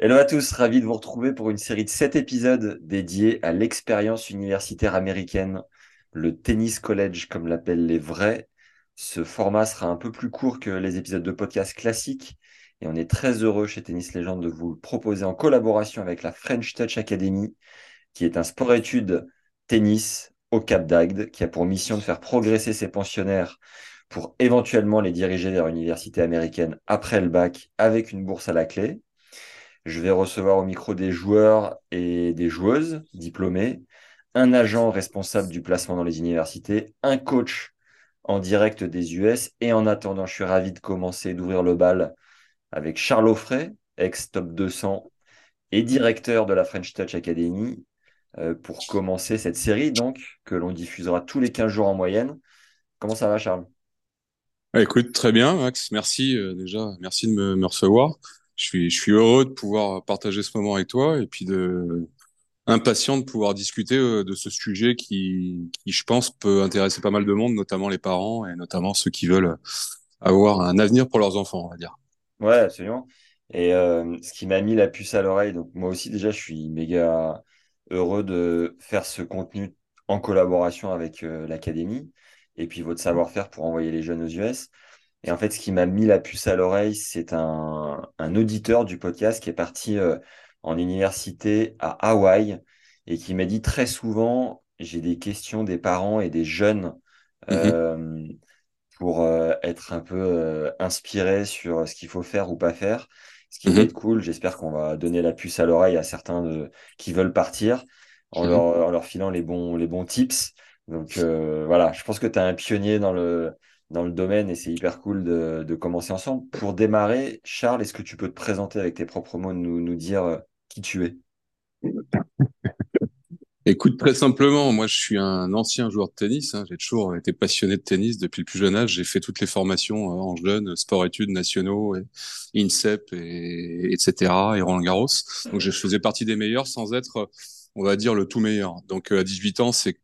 Hello à tous, ravi de vous retrouver pour une série de 7 épisodes dédiés à l'expérience universitaire américaine, le tennis college comme l'appellent les vrais. Ce format sera un peu plus court que les épisodes de podcast classiques et on est très heureux chez Tennis Legend de vous le proposer en collaboration avec la French Touch Academy, qui est un sport-études tennis au Cap d'Agde, qui a pour mission de faire progresser ses pensionnaires pour éventuellement les diriger vers l'université américaine après le bac avec une bourse à la clé. Je vais recevoir au micro des joueurs et des joueuses diplômés, un agent responsable du placement dans les universités, un coach en direct des US. Et en attendant, je suis ravi de commencer, d'ouvrir le bal avec Charles Offray, ex-top 200 et directeur de la French Touch Academy, euh, pour commencer cette série donc que l'on diffusera tous les 15 jours en moyenne. Comment ça va, Charles? Écoute, très bien, Max. Merci euh, déjà, merci de me, recevoir. Je suis, heureux de pouvoir partager ce moment avec toi et puis de impatient de pouvoir discuter euh, de ce sujet qui, qui, je pense, peut intéresser pas mal de monde, notamment les parents et notamment ceux qui veulent avoir un avenir pour leurs enfants, on va dire. Ouais, absolument. Et euh, ce qui m'a mis la puce à l'oreille, donc moi aussi déjà, je suis méga heureux de faire ce contenu en collaboration avec euh, l'académie et puis votre savoir-faire pour envoyer les jeunes aux US. Et en fait, ce qui m'a mis la puce à l'oreille, c'est un, un, auditeur du podcast qui est parti euh, en université à Hawaï et qui m'a dit très souvent, j'ai des questions des parents et des jeunes. Mmh pour euh, être un peu euh, inspiré sur ce qu'il faut faire ou pas faire. Ce qui va mhm. être cool, j'espère qu'on va donner la puce à l'oreille à certains de, qui veulent partir en, mhm. leur, en leur filant les bons, les bons tips. Donc euh, voilà, je pense que tu es un pionnier dans le, dans le domaine et c'est hyper cool de, de, commencer ensemble. Pour démarrer, Charles, est-ce que tu peux te présenter avec tes propres mots, nous, nous dire qui tu es? Écoute, très simplement, moi je suis un ancien joueur de tennis. Hein. J'ai toujours été passionné de tennis depuis le plus jeune âge. J'ai fait toutes les formations euh, en jeune, sport-études nationaux, INSEP, et, etc. et Roland Garros. Donc je faisais partie des meilleurs sans être, on va dire, le tout meilleur. Donc à 18 ans, c'est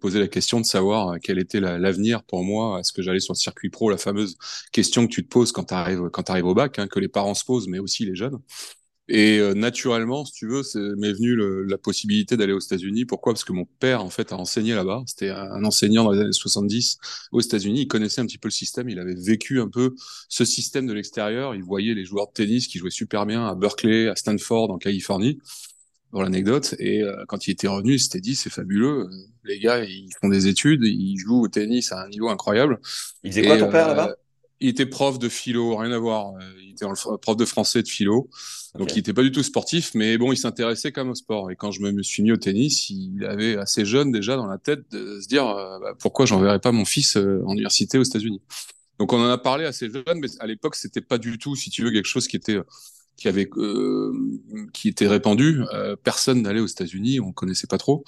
poser la question de savoir euh, quel était l'avenir pour moi. Est-ce que j'allais sur le circuit pro La fameuse question que tu te poses quand tu arrives arrives au bac, hein, que les parents se posent, mais aussi les jeunes. Et euh, naturellement, si tu veux, m'est venue la possibilité d'aller aux États-Unis. Pourquoi? Parce que mon père, en fait, a enseigné là-bas. C'était un enseignant dans les années 70 aux États-Unis. Il connaissait un petit peu le système. Il avait vécu un peu ce système de l'extérieur. Il voyait les joueurs de tennis qui jouaient super bien à Berkeley, à Stanford, en Californie, pour l'anecdote. Et euh, quand il était revenu, il s'était dit, c'est fabuleux. Les gars, ils font des études, ils jouent au tennis à un niveau incroyable. Il faisait quoi ton père là-bas? euh, il était prof de philo, rien à voir. Il était prof de français de philo. Donc, il n'était pas du tout sportif, mais bon, il s'intéressait quand même au sport. Et quand je me suis mis au tennis, il avait assez jeune déjà dans la tête de se dire euh, bah, pourquoi j'enverrais pas mon fils euh, en université aux États-Unis? Donc, on en a parlé assez jeune, mais à l'époque, c'était pas du tout, si tu veux, quelque chose qui était qui avait euh, qui était répandu. Euh, personne n'allait aux États-Unis, on connaissait pas trop.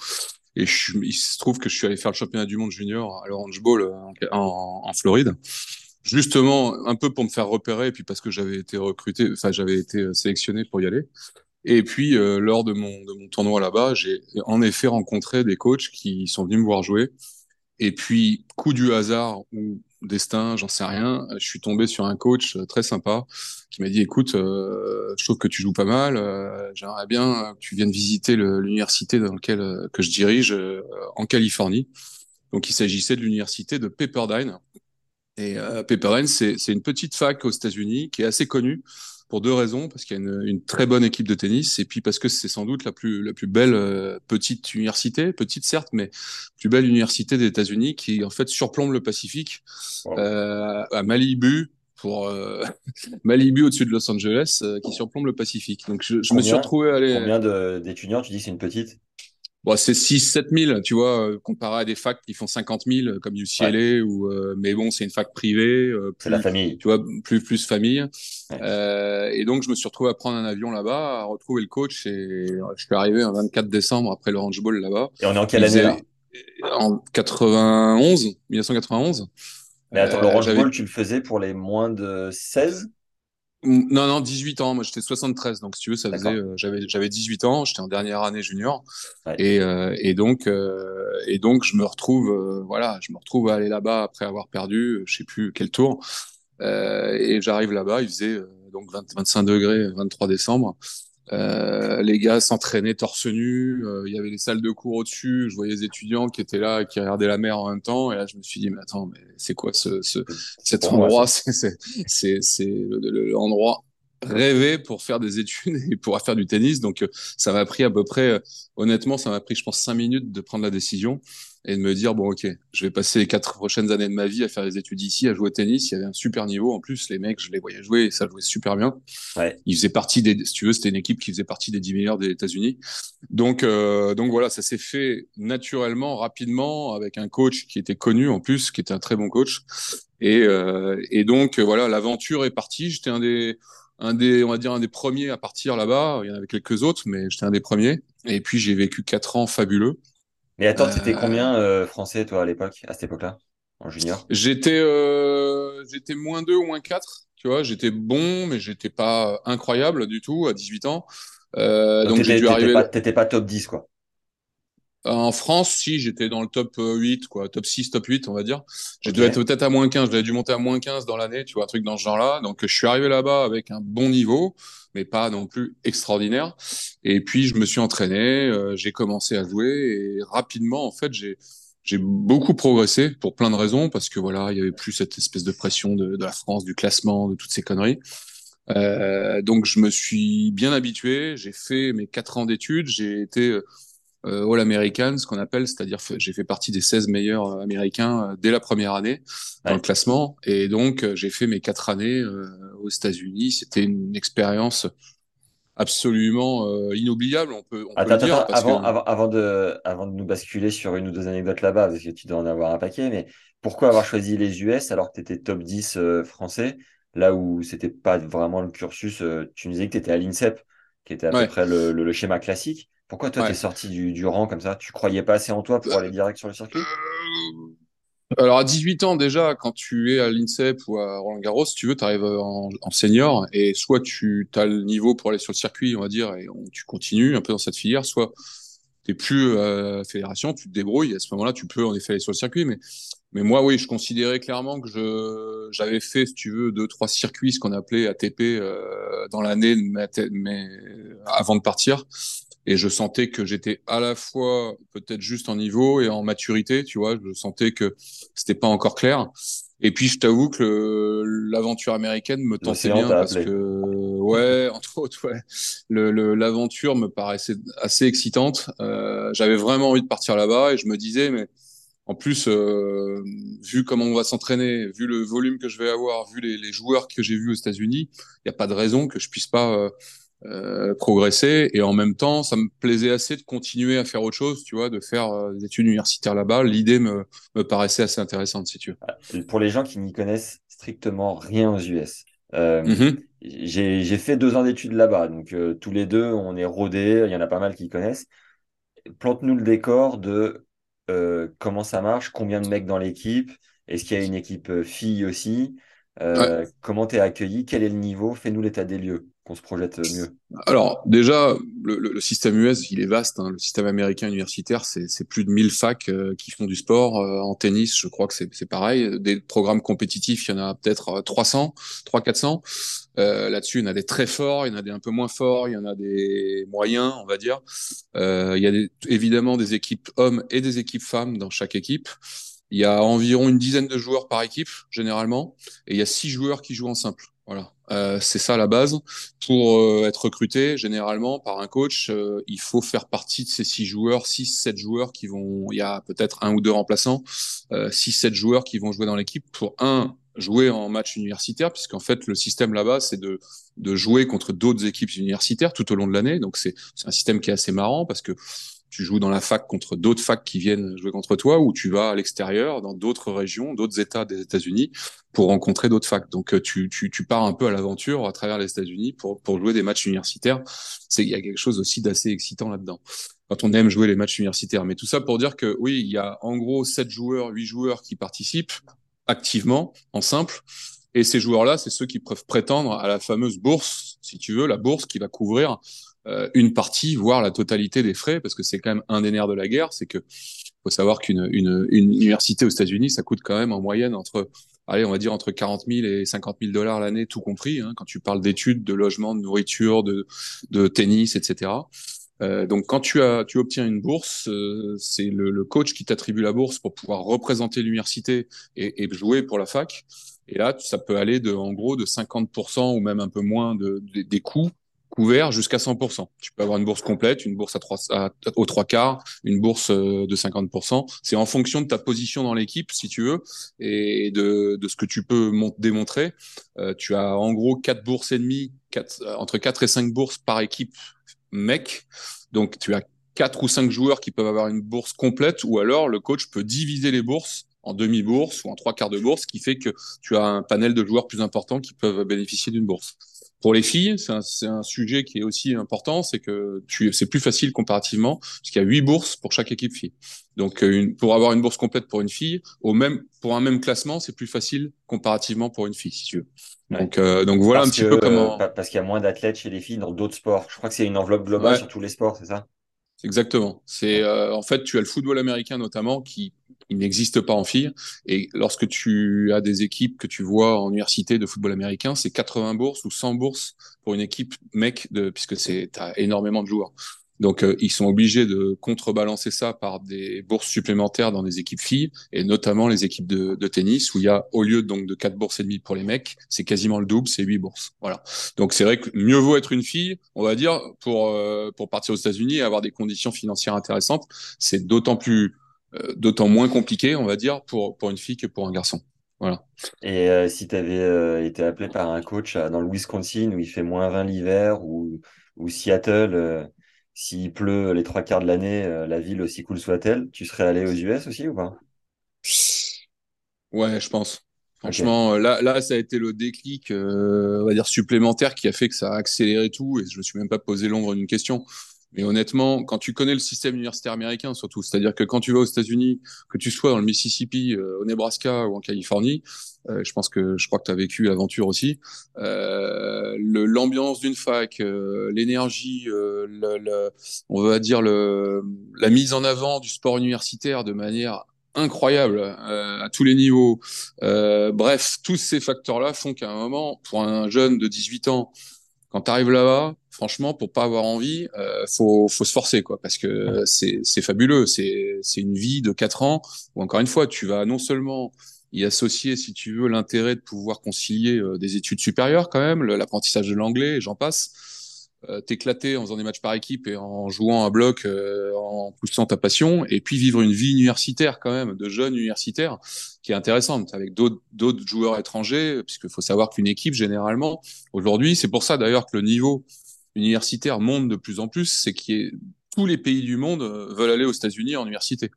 Et je, il se trouve que je suis allé faire le championnat du monde junior à l'Orange Bowl en, en, en Floride justement un peu pour me faire repérer, et puis parce que j'avais été recruté, enfin j'avais été euh, sélectionné pour y aller. Et puis euh, lors de mon, de mon tournoi là-bas, j'ai en effet rencontré des coachs qui sont venus me voir jouer. Et puis coup du hasard ou destin, j'en sais rien, je suis tombé sur un coach euh, très sympa qui m'a dit écoute, euh, je trouve que tu joues pas mal, euh, j'aimerais bien que tu viennes visiter l'université dans laquelle que je dirige en Californie. Donc il s'agissait de l'université de Pepperdine, et Pepperdine, c'est une petite fac aux États-Unis qui est assez connue pour deux raisons, parce qu'il y a une, une, très bonne équipe de tennis, et puis parce que c'est sans doute la plus la plus belle euh, petite université, petite certes, mais plus belle université des États-Unis qui en fait surplombe le Pacifique euh, à Malibu pour euh, Malibu au-dessus de Los Angeles, qui surplombe le Pacifique. Donc je, je me suis retrouvé à aller. Combien d'étudiants Tu dis c'est une petite? Bon, c'est 6 7 000, tu vois, euh, comparé à des facs qui font 50 000 comme UCLA ou euh, mais bon, c'est une fac privée, euh, c'est la famille. Tu vois, plus plus famille. Euh, et donc je me suis retrouvé à prendre un avion là-bas, à retrouver le coach et je suis arrivé un 24 décembre après le Orange Bowl là-bas. Et on est en quelle année là En 91, 1991. Mais attends, l'Orange Bowl, tu le faisais pour les moins de 16 non, non, 18 ans. Moi, j'étais 73. Donc, si tu veux, ça faisait, euh, j'avais, j'avais 18 ans. J'étais en dernière année junior. Et, euh, et donc, euh, et donc, je me retrouve, voilà, je me retrouve à aller là-bas après avoir perdu, je sais plus quel tour. et j'arrive là-bas. Il faisait donc 25 degrés, 23 décembre. Euh, les gars s'entraînaient torse nu. Euh, il y avait les salles de cours au-dessus. Je voyais les étudiants qui étaient là, qui regardaient la mer en même temps. Et là, je me suis dit, mais attends, mais c'est quoi ce, ce cet endroit? C'est l'endroit rêvé pour faire des études et pour faire du tennis. Donc, euh, ça m'a pris à peu près, honnêtement, ça m'a pris, je pense, cinq minutes de prendre la décision et de me dire bon ok je vais passer les quatre prochaines années de ma vie à faire des études ici à jouer au tennis. Il y avait un super niveau. En plus les mecs je les voyais jouer et ça jouait super bien. Ouais. ils faisaient partie des si tu veux c'était une équipe qui faisait partie des 10 meilleurs des États-Unis. Donc euh, donc voilà ça s'est fait naturellement rapidement avec un coach qui était connu en plus qui était un très bon coach. Et euh, et donc voilà l'aventure est partie. J'étais un des un des on va dire un des premiers à partir là-bas. Il y en avait quelques autres mais j'étais un des premiers. Et puis j'ai vécu quatre ans fabuleux mais attends, c'était euh, combien euh, français, toi, à l'époque, à cette époque-là, en junior? J'étais euh, j'étais moins 2 ou moins 4, tu vois. J'étais bon, mais j'étais pas incroyable du tout à 18 ans. Euh, donc, j'ai dû arriver. T'étais pas, pas top 10, quoi. En France, si, j'étais dans le top 8, quoi, top 6, top 8, on va dire. J'ai dû être peut-être à moins 15, j'avais dû monter à moins 15 dans l'année, tu vois, un truc dans ce genre-là. Donc, je suis arrivé là-bas avec un bon niveau, mais pas non plus extraordinaire. Et puis, je me suis entraîné, euh, j'ai commencé à jouer et rapidement, en fait, j'ai, j'ai beaucoup progressé pour plein de raisons, parce que voilà, il y avait plus cette espèce de pression de, de la France, du classement, de toutes ces conneries. Euh, donc, je me suis bien habitué, j'ai fait mes quatre ans d'études, j'ai été euh, All American, ce qu'on appelle, c'est-à-dire j'ai fait partie des 16 meilleurs euh, américains euh, dès la première année dans le classement, et donc j'ai fait mes quatre années aux États-Unis. C'était une expérience absolument inoubliable, on peut, on attends, peut le dire. avant, avant, avant, de, avant de nous basculer sur une ou deux anecdotes là-bas, parce que tu dois en avoir un paquet, mais pourquoi avoir choisi les US alors que tu étais top 10 français, là où c'était pas vraiment le cursus Tu nous disais que tu étais à l'INSEP, qui était à peu près le, le, schéma classique. Pourquoi toi, tu es sorti du, du, rang comme ça? Tu croyais pas assez en toi pour aller direct sur le circuit? euh, alors à 18 ans déjà, quand tu es à l'INSEP ou à Roland Garros, si tu veux, tu arrives en, en, senior et soit tu as le niveau pour aller sur le circuit, on va dire, et tu continues un peu dans cette filière, soit tu plus à la fédération, tu te débrouilles, et à ce moment-là, tu peux en effet aller sur le circuit. Mais, mais moi, oui, je considérais clairement que je j'avais fait, si tu veux, deux, trois circuits, ce qu'on appelait ATP euh, dans l'année, mais avant de partir et je sentais que j'étais à la fois peut-être juste en niveau et en maturité, tu vois, je sentais que c'était pas encore clair. Et puis je t'avoue que l'aventure américaine me tentait bien parce que ouais, entre autres, ouais, l'aventure me paraissait assez excitante. Euh, J'avais vraiment envie de partir là-bas et je me disais mais en plus, euh, vu comment on va s'entraîner, vu le volume que je vais avoir, vu les, les joueurs que j'ai vus aux États-Unis, il n'y a pas de raison que je puisse pas euh, euh, progresser. Et en même temps ça me plaisait assez de continuer à faire autre chose tu vois de faire euh, des études universitaires là-bas. L'idée me, me paraissait assez intéressante si tu veux. Ah, pour les gens qui n'y connaissent strictement rien aux US euh, mm-hmm. j'ai fait deux ans d'études là-bas. Donc euh, tous les deux on est rodés. Il y en a pas mal qui connaissent. Plante-nous le décor de comment ça marche combien de mecs dans l'équipe. Est-ce qu'il y a une équipe fille aussi? Euh, Comment tu es accueilli? Quel est le niveau? Fais-nous l'état des lieux, qu'on se projette mieux. Alors, déjà, le, système US, il est vaste. Hein. Le système américain universitaire, c'est plus de 1000 facs euh, qui font du sport. Euh, en tennis, je crois que c'est pareil. Des programmes compétitifs, il y en a peut-être 300, 300-400. Là-dessus, il y en a des très forts, il y en a des un peu moins forts, il y en a des moyens, on va dire. il y a évidemment des équipes hommes et des équipes femmes dans chaque équipe. Il y a environ une dizaine de joueurs par équipe, généralement, et il y a six joueurs qui jouent en simple. Voilà, euh, c'est ça la base. Pour euh, être recruté, généralement par un coach, euh, il faut faire partie de ces six joueurs, six, sept joueurs qui vont. Il y a peut-être un ou deux remplaçants, euh, six, sept joueurs qui vont jouer dans l'équipe pour un jouer en match universitaire, puisqu'en fait le système là-bas c'est de de jouer contre d'autres équipes universitaires tout au long de l'année. Donc c'est un système qui est assez marrant parce que tu joues dans la fac contre d'autres facs qui viennent jouer contre toi, ou tu vas à l'extérieur, dans d'autres régions, d'autres États des États-Unis, pour rencontrer d'autres facs. Donc euh, tu, pars un peu à l'aventure à travers les États-Unis pour, jouer des matchs universitaires. C'est il y a quelque chose aussi d'assez excitant là-dedans quand on aime jouer les matchs universitaires. Mais tout ça pour dire que oui, il y a en gros sept joueurs, huit joueurs qui participent activement en simple. Et ces joueurs-là, c'est ceux qui peuvent prétendre à la fameuse bourse, si tu veux, la bourse qui va couvrir une partie, voire la totalité des frais, parce que c'est quand même un des nerfs de la guerre, c'est que faut savoir qu'une une, une université aux États-Unis, ça coûte quand même en moyenne entre, allez, on va dire entre 40 000 et 50 000 dollars l'année, tout compris, hein, quand tu parles d'études, de logement, de nourriture, de, de tennis, etc. Euh, donc quand tu as tu obtiens une bourse, euh, c'est le, le, coach qui t'attribue la bourse pour pouvoir représenter l'université et, et, jouer pour la fac. Et là, ça peut aller de en gros de 50% ou même un peu moins de, des coûts couverts jusqu'à 100%. Tu peux avoir une bourse complète, une bourse à trois, à, aux trois quarts, une bourse euh, de 50%. C'est en fonction de ta position dans l'équipe, si tu veux, et de, de ce que tu peux démontrer. Euh, tu as en gros quatre bourses et demie, quatre, entre 4 et 5 bourses par équipe mec. Donc, tu as quatre ou cinq joueurs qui peuvent avoir une bourse complète, ou alors le coach peut diviser les bourses en demi-bourse ou en trois quarts de bourse, ce qui fait que tu as un panel de joueurs plus important qui peuvent bénéficier d'une bourse. Pour les filles, c'est un, un, sujet qui est aussi important, c'est que c'est plus facile comparativement, puisqu'il y a huit bourses pour chaque équipe fille. Donc, euh, une, pour avoir une bourse complète pour une fille, au même, pour un même classement, c'est plus facile comparativement pour une fille, si tu veux. Donc, euh, donc voilà un petit peu comment. Parce qu'il y a moins d'athlètes chez les filles dans d'autres sports. Je crois que c'est une enveloppe globale sur tous les sports, c'est ça? Exactement. C'est euh, en fait, tu as le football américain notamment qui, qui n'existe pas en filles. Et lorsque tu as des équipes que tu vois en université de football américain, c'est 80 bourses ou 100 bourses pour une équipe mec de, puisque c'est as énormément de joueurs. Donc, euh, ils sont obligés de contrebalancer ça par des bourses supplémentaires dans des équipes filles, et notamment les équipes de, tennis, où il y a, au lieu donc de quatre bourses et demie pour les mecs, c'est quasiment le double, c'est huit bourses. Voilà. Donc, c'est vrai que mieux vaut être une fille, on va dire, pour, euh, pour partir aux États-Unis et avoir des conditions financières intéressantes. C'est d'autant plus, d'autant moins compliqué, on va dire, pour, pour une fille que pour un garçon. Voilà. Et si tu avais été appelé par un coach dans le Wisconsin où il fait moins 20 l'hiver ou, ou Seattle s'il pleut les trois quarts de l'année, euh, la ville aussi cool soit-elle, tu serais allé aux US aussi ou pas? Ouais, je pense. Franchement, euh, là, là, ça a été le déclic, euh, on va dire supplémentaire, qui a fait que ça a accéléré tout, et je me suis même pas posé l'ombre d'une question. Mais honnêtement, quand tu connais le système universitaire américain, surtout, c'est-à-dire que quand tu vas aux États-Unis, que tu sois dans le Mississippi, euh, au Nebraska ou en Californie, euh, je pense que je crois que tu as vécu l'aventure aussi. Euh, l'ambiance d'une fac, euh, l'énergie, euh, on va dire le, la mise en avant du sport universitaire de manière incroyable à tous les niveaux. bref, tous ces facteurs-là font qu'à un moment, pour un jeune de 18 ans quand tu arrives là-bas, franchement, pour pas avoir envie, euh, faut, faut se forcer, quoi, parce que c'est, c'est fabuleux. C'est, c'est une vie de quatre ans où, encore une fois, tu vas non seulement y associer, si tu veux, l'intérêt de pouvoir concilier euh, des études supérieures, quand même, l'apprentissage de l'anglais, j'en passe, t'éclater en faisant des matchs par équipe et en jouant à bloc, euh, en poussant ta passion, et puis vivre une vie universitaire quand même, de jeunes universitaires, qui est intéressante, avec d'autres joueurs étrangers, puisqu'il faut savoir qu'une équipe, généralement, aujourd'hui, c'est pour ça d'ailleurs que le niveau universitaire monte de plus en plus, c'est qu'il y tous les pays du monde euh, veulent aller aux États-Unis en université.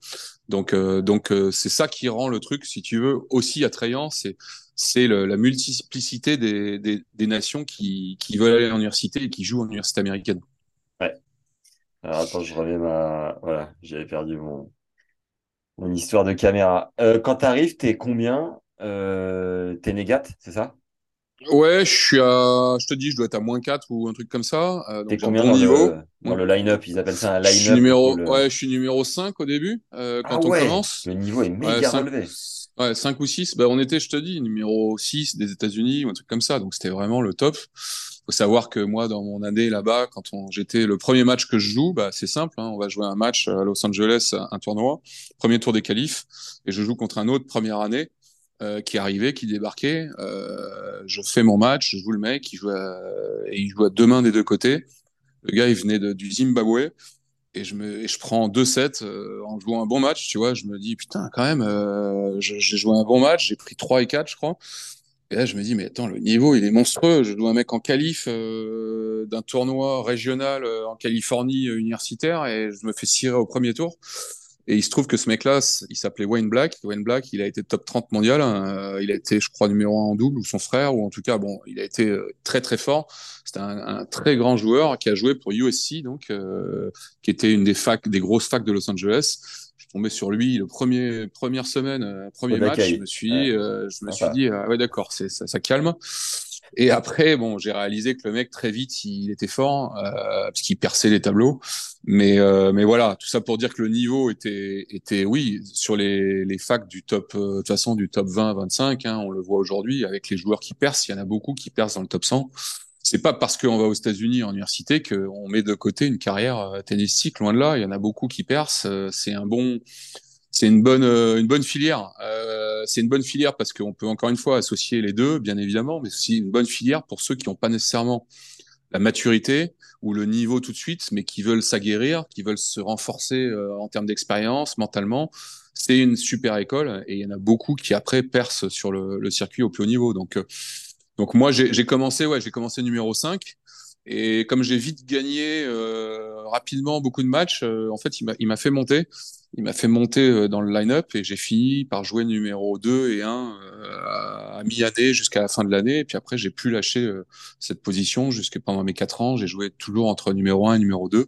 Donc, euh, donc c'est ça qui rend le truc, si tu veux, aussi attrayant. C'est c'est la multiplicité des, des, des nations qui, qui, veulent aller en université et qui jouent en université américaine. Ouais. Alors attends, je reviens à... Voilà, j'avais perdu mon, mon histoire de caméra. Euh, quand tu arrives, t'es combien euh, T'es négat, c'est ça? Ouais, je suis à, je te dis, je dois être à moins 4 ou un truc comme ça. Euh, T'es combien dans niveau le, dans le line-up? Ils appellent ça un line-up. Je suis numéro, ouais, je suis numéro 5 au début, euh, quand ah on ouais, commence. Le niveau est méga Ouais, cinq- relevé. Ouais, 5 ou 6, bah, on était, je te dis, numéro 6 des États-Unis ou un truc comme ça. Donc c'était vraiment le top. Faut savoir que moi, dans mon année là-bas, quand on, j'étais le premier match que je joue, bah, c'est simple. Hein, on va jouer un match à Los Angeles, un tournoi, premier tour des qualifs, et je joue contre un autre première année euh, qui arrivait, qui débarquait. Euh, je fais mon match, je joue le mec, joue et il joue à deux mains des deux côtés. Le gars, il venait de, du Zimbabwe et je me et je prends deux sets euh, en jouant un bon match tu vois. Je me dis putain quand même euh, j'ai joué un bon match j'ai pris 3 et 4 je crois. Et là je me dis mais attends le niveau il est monstrueux. Je joue un mec en qualif euh, d'un tournoi régional en Californie universitaire et je me fais cirer au premier tour. Et il se trouve que ce mec-là, il s'appelait Wayne Black. Wayne Black, il a été top 30 mondial. Hein. il a été, je crois, numéro 1 en double, ou son frère, ou en tout cas, bon, il a été euh, très très fort. C'était un, un, très grand joueur qui a joué pour USC, donc, euh, qui était une des facs, des grosses facs de Los Angeles. Je suis tombé sur lui le premier première semaine, euh, premier match. Je me suis, dit, je me suis dit, ah ouais, d'accord, c'est ça, ça calme. Et après, bon, j'ai réalisé que le mec très vite, il était fort euh, parce qu'il perçait les tableaux. Mais euh, mais voilà, tout ça pour dire que le niveau était était oui sur les les facs du top euh, façon du top 20 25. Hein, on le voit aujourd'hui avec les joueurs qui percent. Il y en a beaucoup qui percent dans le top 100. C'est pas parce qu'on va aux États-Unis en université qu'on met de côté une carrière euh, tennistique. Loin de là, il y en a beaucoup qui percent. C'est un bon c'est une bonne une bonne filière. Euh, c'est une bonne filière parce qu'on peut encore une fois associer les deux, bien évidemment, mais c'est une bonne filière pour ceux qui n'ont pas nécessairement la maturité ou le niveau tout de suite, mais qui veulent s'aguerrir, qui veulent se renforcer euh, en termes d'expérience, mentalement. C'est une super école et il y en a beaucoup qui après percent sur le, circuit au plus haut niveau. Donc, euh, donc moi j'ai commencé, ouais, j'ai commencé numéro 5. Et comme j'ai vite gagné euh, rapidement beaucoup de matchs, euh, en fait, il m'a fait monter. Il m'a fait monter euh, dans le line-up et j'ai fini par jouer numéro 2 et 1 à, mi-année jusqu'à la fin de l'année. Et puis après, j'ai pu lâcher cette position jusqu'à pendant mes 4 ans. J'ai joué toujours entre numéro 1 et numéro 2.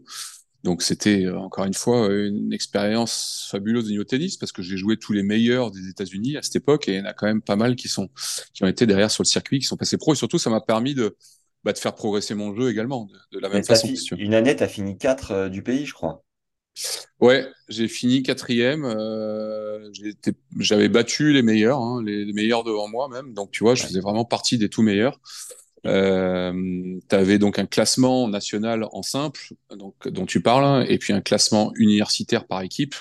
Donc c'était encore une fois une expérience fabuleuse de niveau tennis parce que j'ai joué tous les meilleurs des États-Unis à cette époque et il y en a quand même pas mal qui sont qui ont été derrière sur le circuit, qui sont passés pro et surtout ça m'a permis de bah, de faire progresser mon jeu également, de, la même façon. une année, tu as fini 4 euh, du pays, je crois. Ouais, j'ai fini quatrième. Euh, J'avais battu les meilleurs, hein, les, meilleurs devant moi même. Donc, tu vois, je faisais vraiment partie des tout meilleurs. Euh, tu avais donc un classement national en simple, donc, dont tu parles, et puis un classement universitaire par équipe,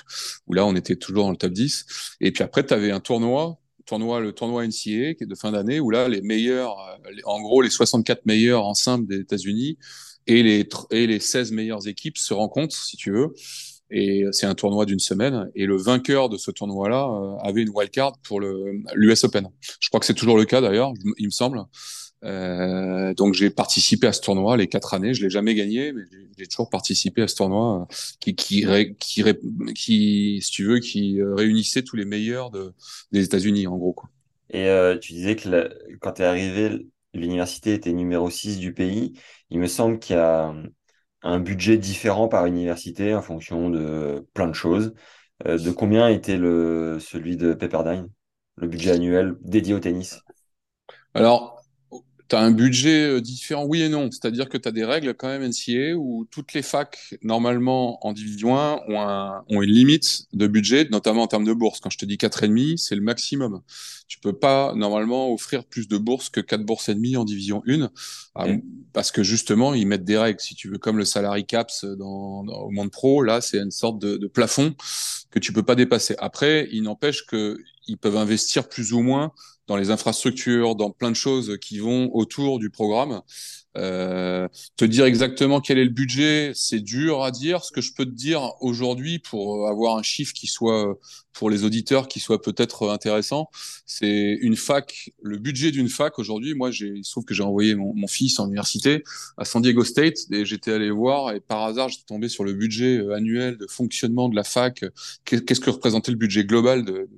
où là, on était toujours dans le top 10. Et puis après, tu avais un tournoi tournoi, le tournoi NCA de fin d'année, où là, les meilleurs, euh, en gros, les 64 meilleurs en simple des États-Unis et les, et les 16 meilleures équipes se rencontrent, si tu veux. Et c'est un tournoi d'une semaine. Et le vainqueur de ce tournoi-là euh, avait une wildcard pour l'US Open. Je crois que c'est toujours le cas d'ailleurs, il me semble. Euh, donc j'ai participé à ce tournoi les quatre années. Je l'ai jamais gagné, mais j'ai toujours participé à ce tournoi euh, qui, qui, qui, qui, si tu veux, qui euh, réunissait tous les meilleurs de, des États-Unis, en gros. Quoi. Et euh, tu disais que quand tu es arrivé, l'université était numéro 6 du pays. Il me semble qu'il y a un budget différent par université en fonction de plein de choses. de combien était le, celui de Pepperdine, le budget annuel dédié au tennis? Alors, tu as un budget euh, différent, oui et non. C'est-à-dire que tu as des règles quand même NCA où toutes les facs, normalement en division 1, ont, un, ont, une limite de budget, notamment en termes de bourse. Quand je te dis 4,5, c'est le maximum. Tu peux pas normalement offrir plus de bourses que 4 bourses et demie en division 1, ah, parce que justement, ils mettent des règles. Si tu veux, comme le salary caps dans, dans au monde pro, là, c'est une sorte de, de, plafond que tu peux pas dépasser. Après, il n'empêche que ils peuvent investir plus ou moins dans les infrastructures, dans plein de choses qui vont autour du programme. Euh, te dire exactement quel est le budget, c'est dur à dire. Ce que je peux te dire aujourd'hui, pour avoir un chiffre qui soit pour les auditeurs, qui soit peut-être intéressant, c'est une fac. Le budget d'une fac aujourd'hui, moi, il se trouve que j'ai envoyé mon, mon, fils en université à San Diego State et j'étais allé voir et par hasard, j'étais tombé sur le budget annuel de fonctionnement de la fac. Qu'est-ce que représentait le budget global de,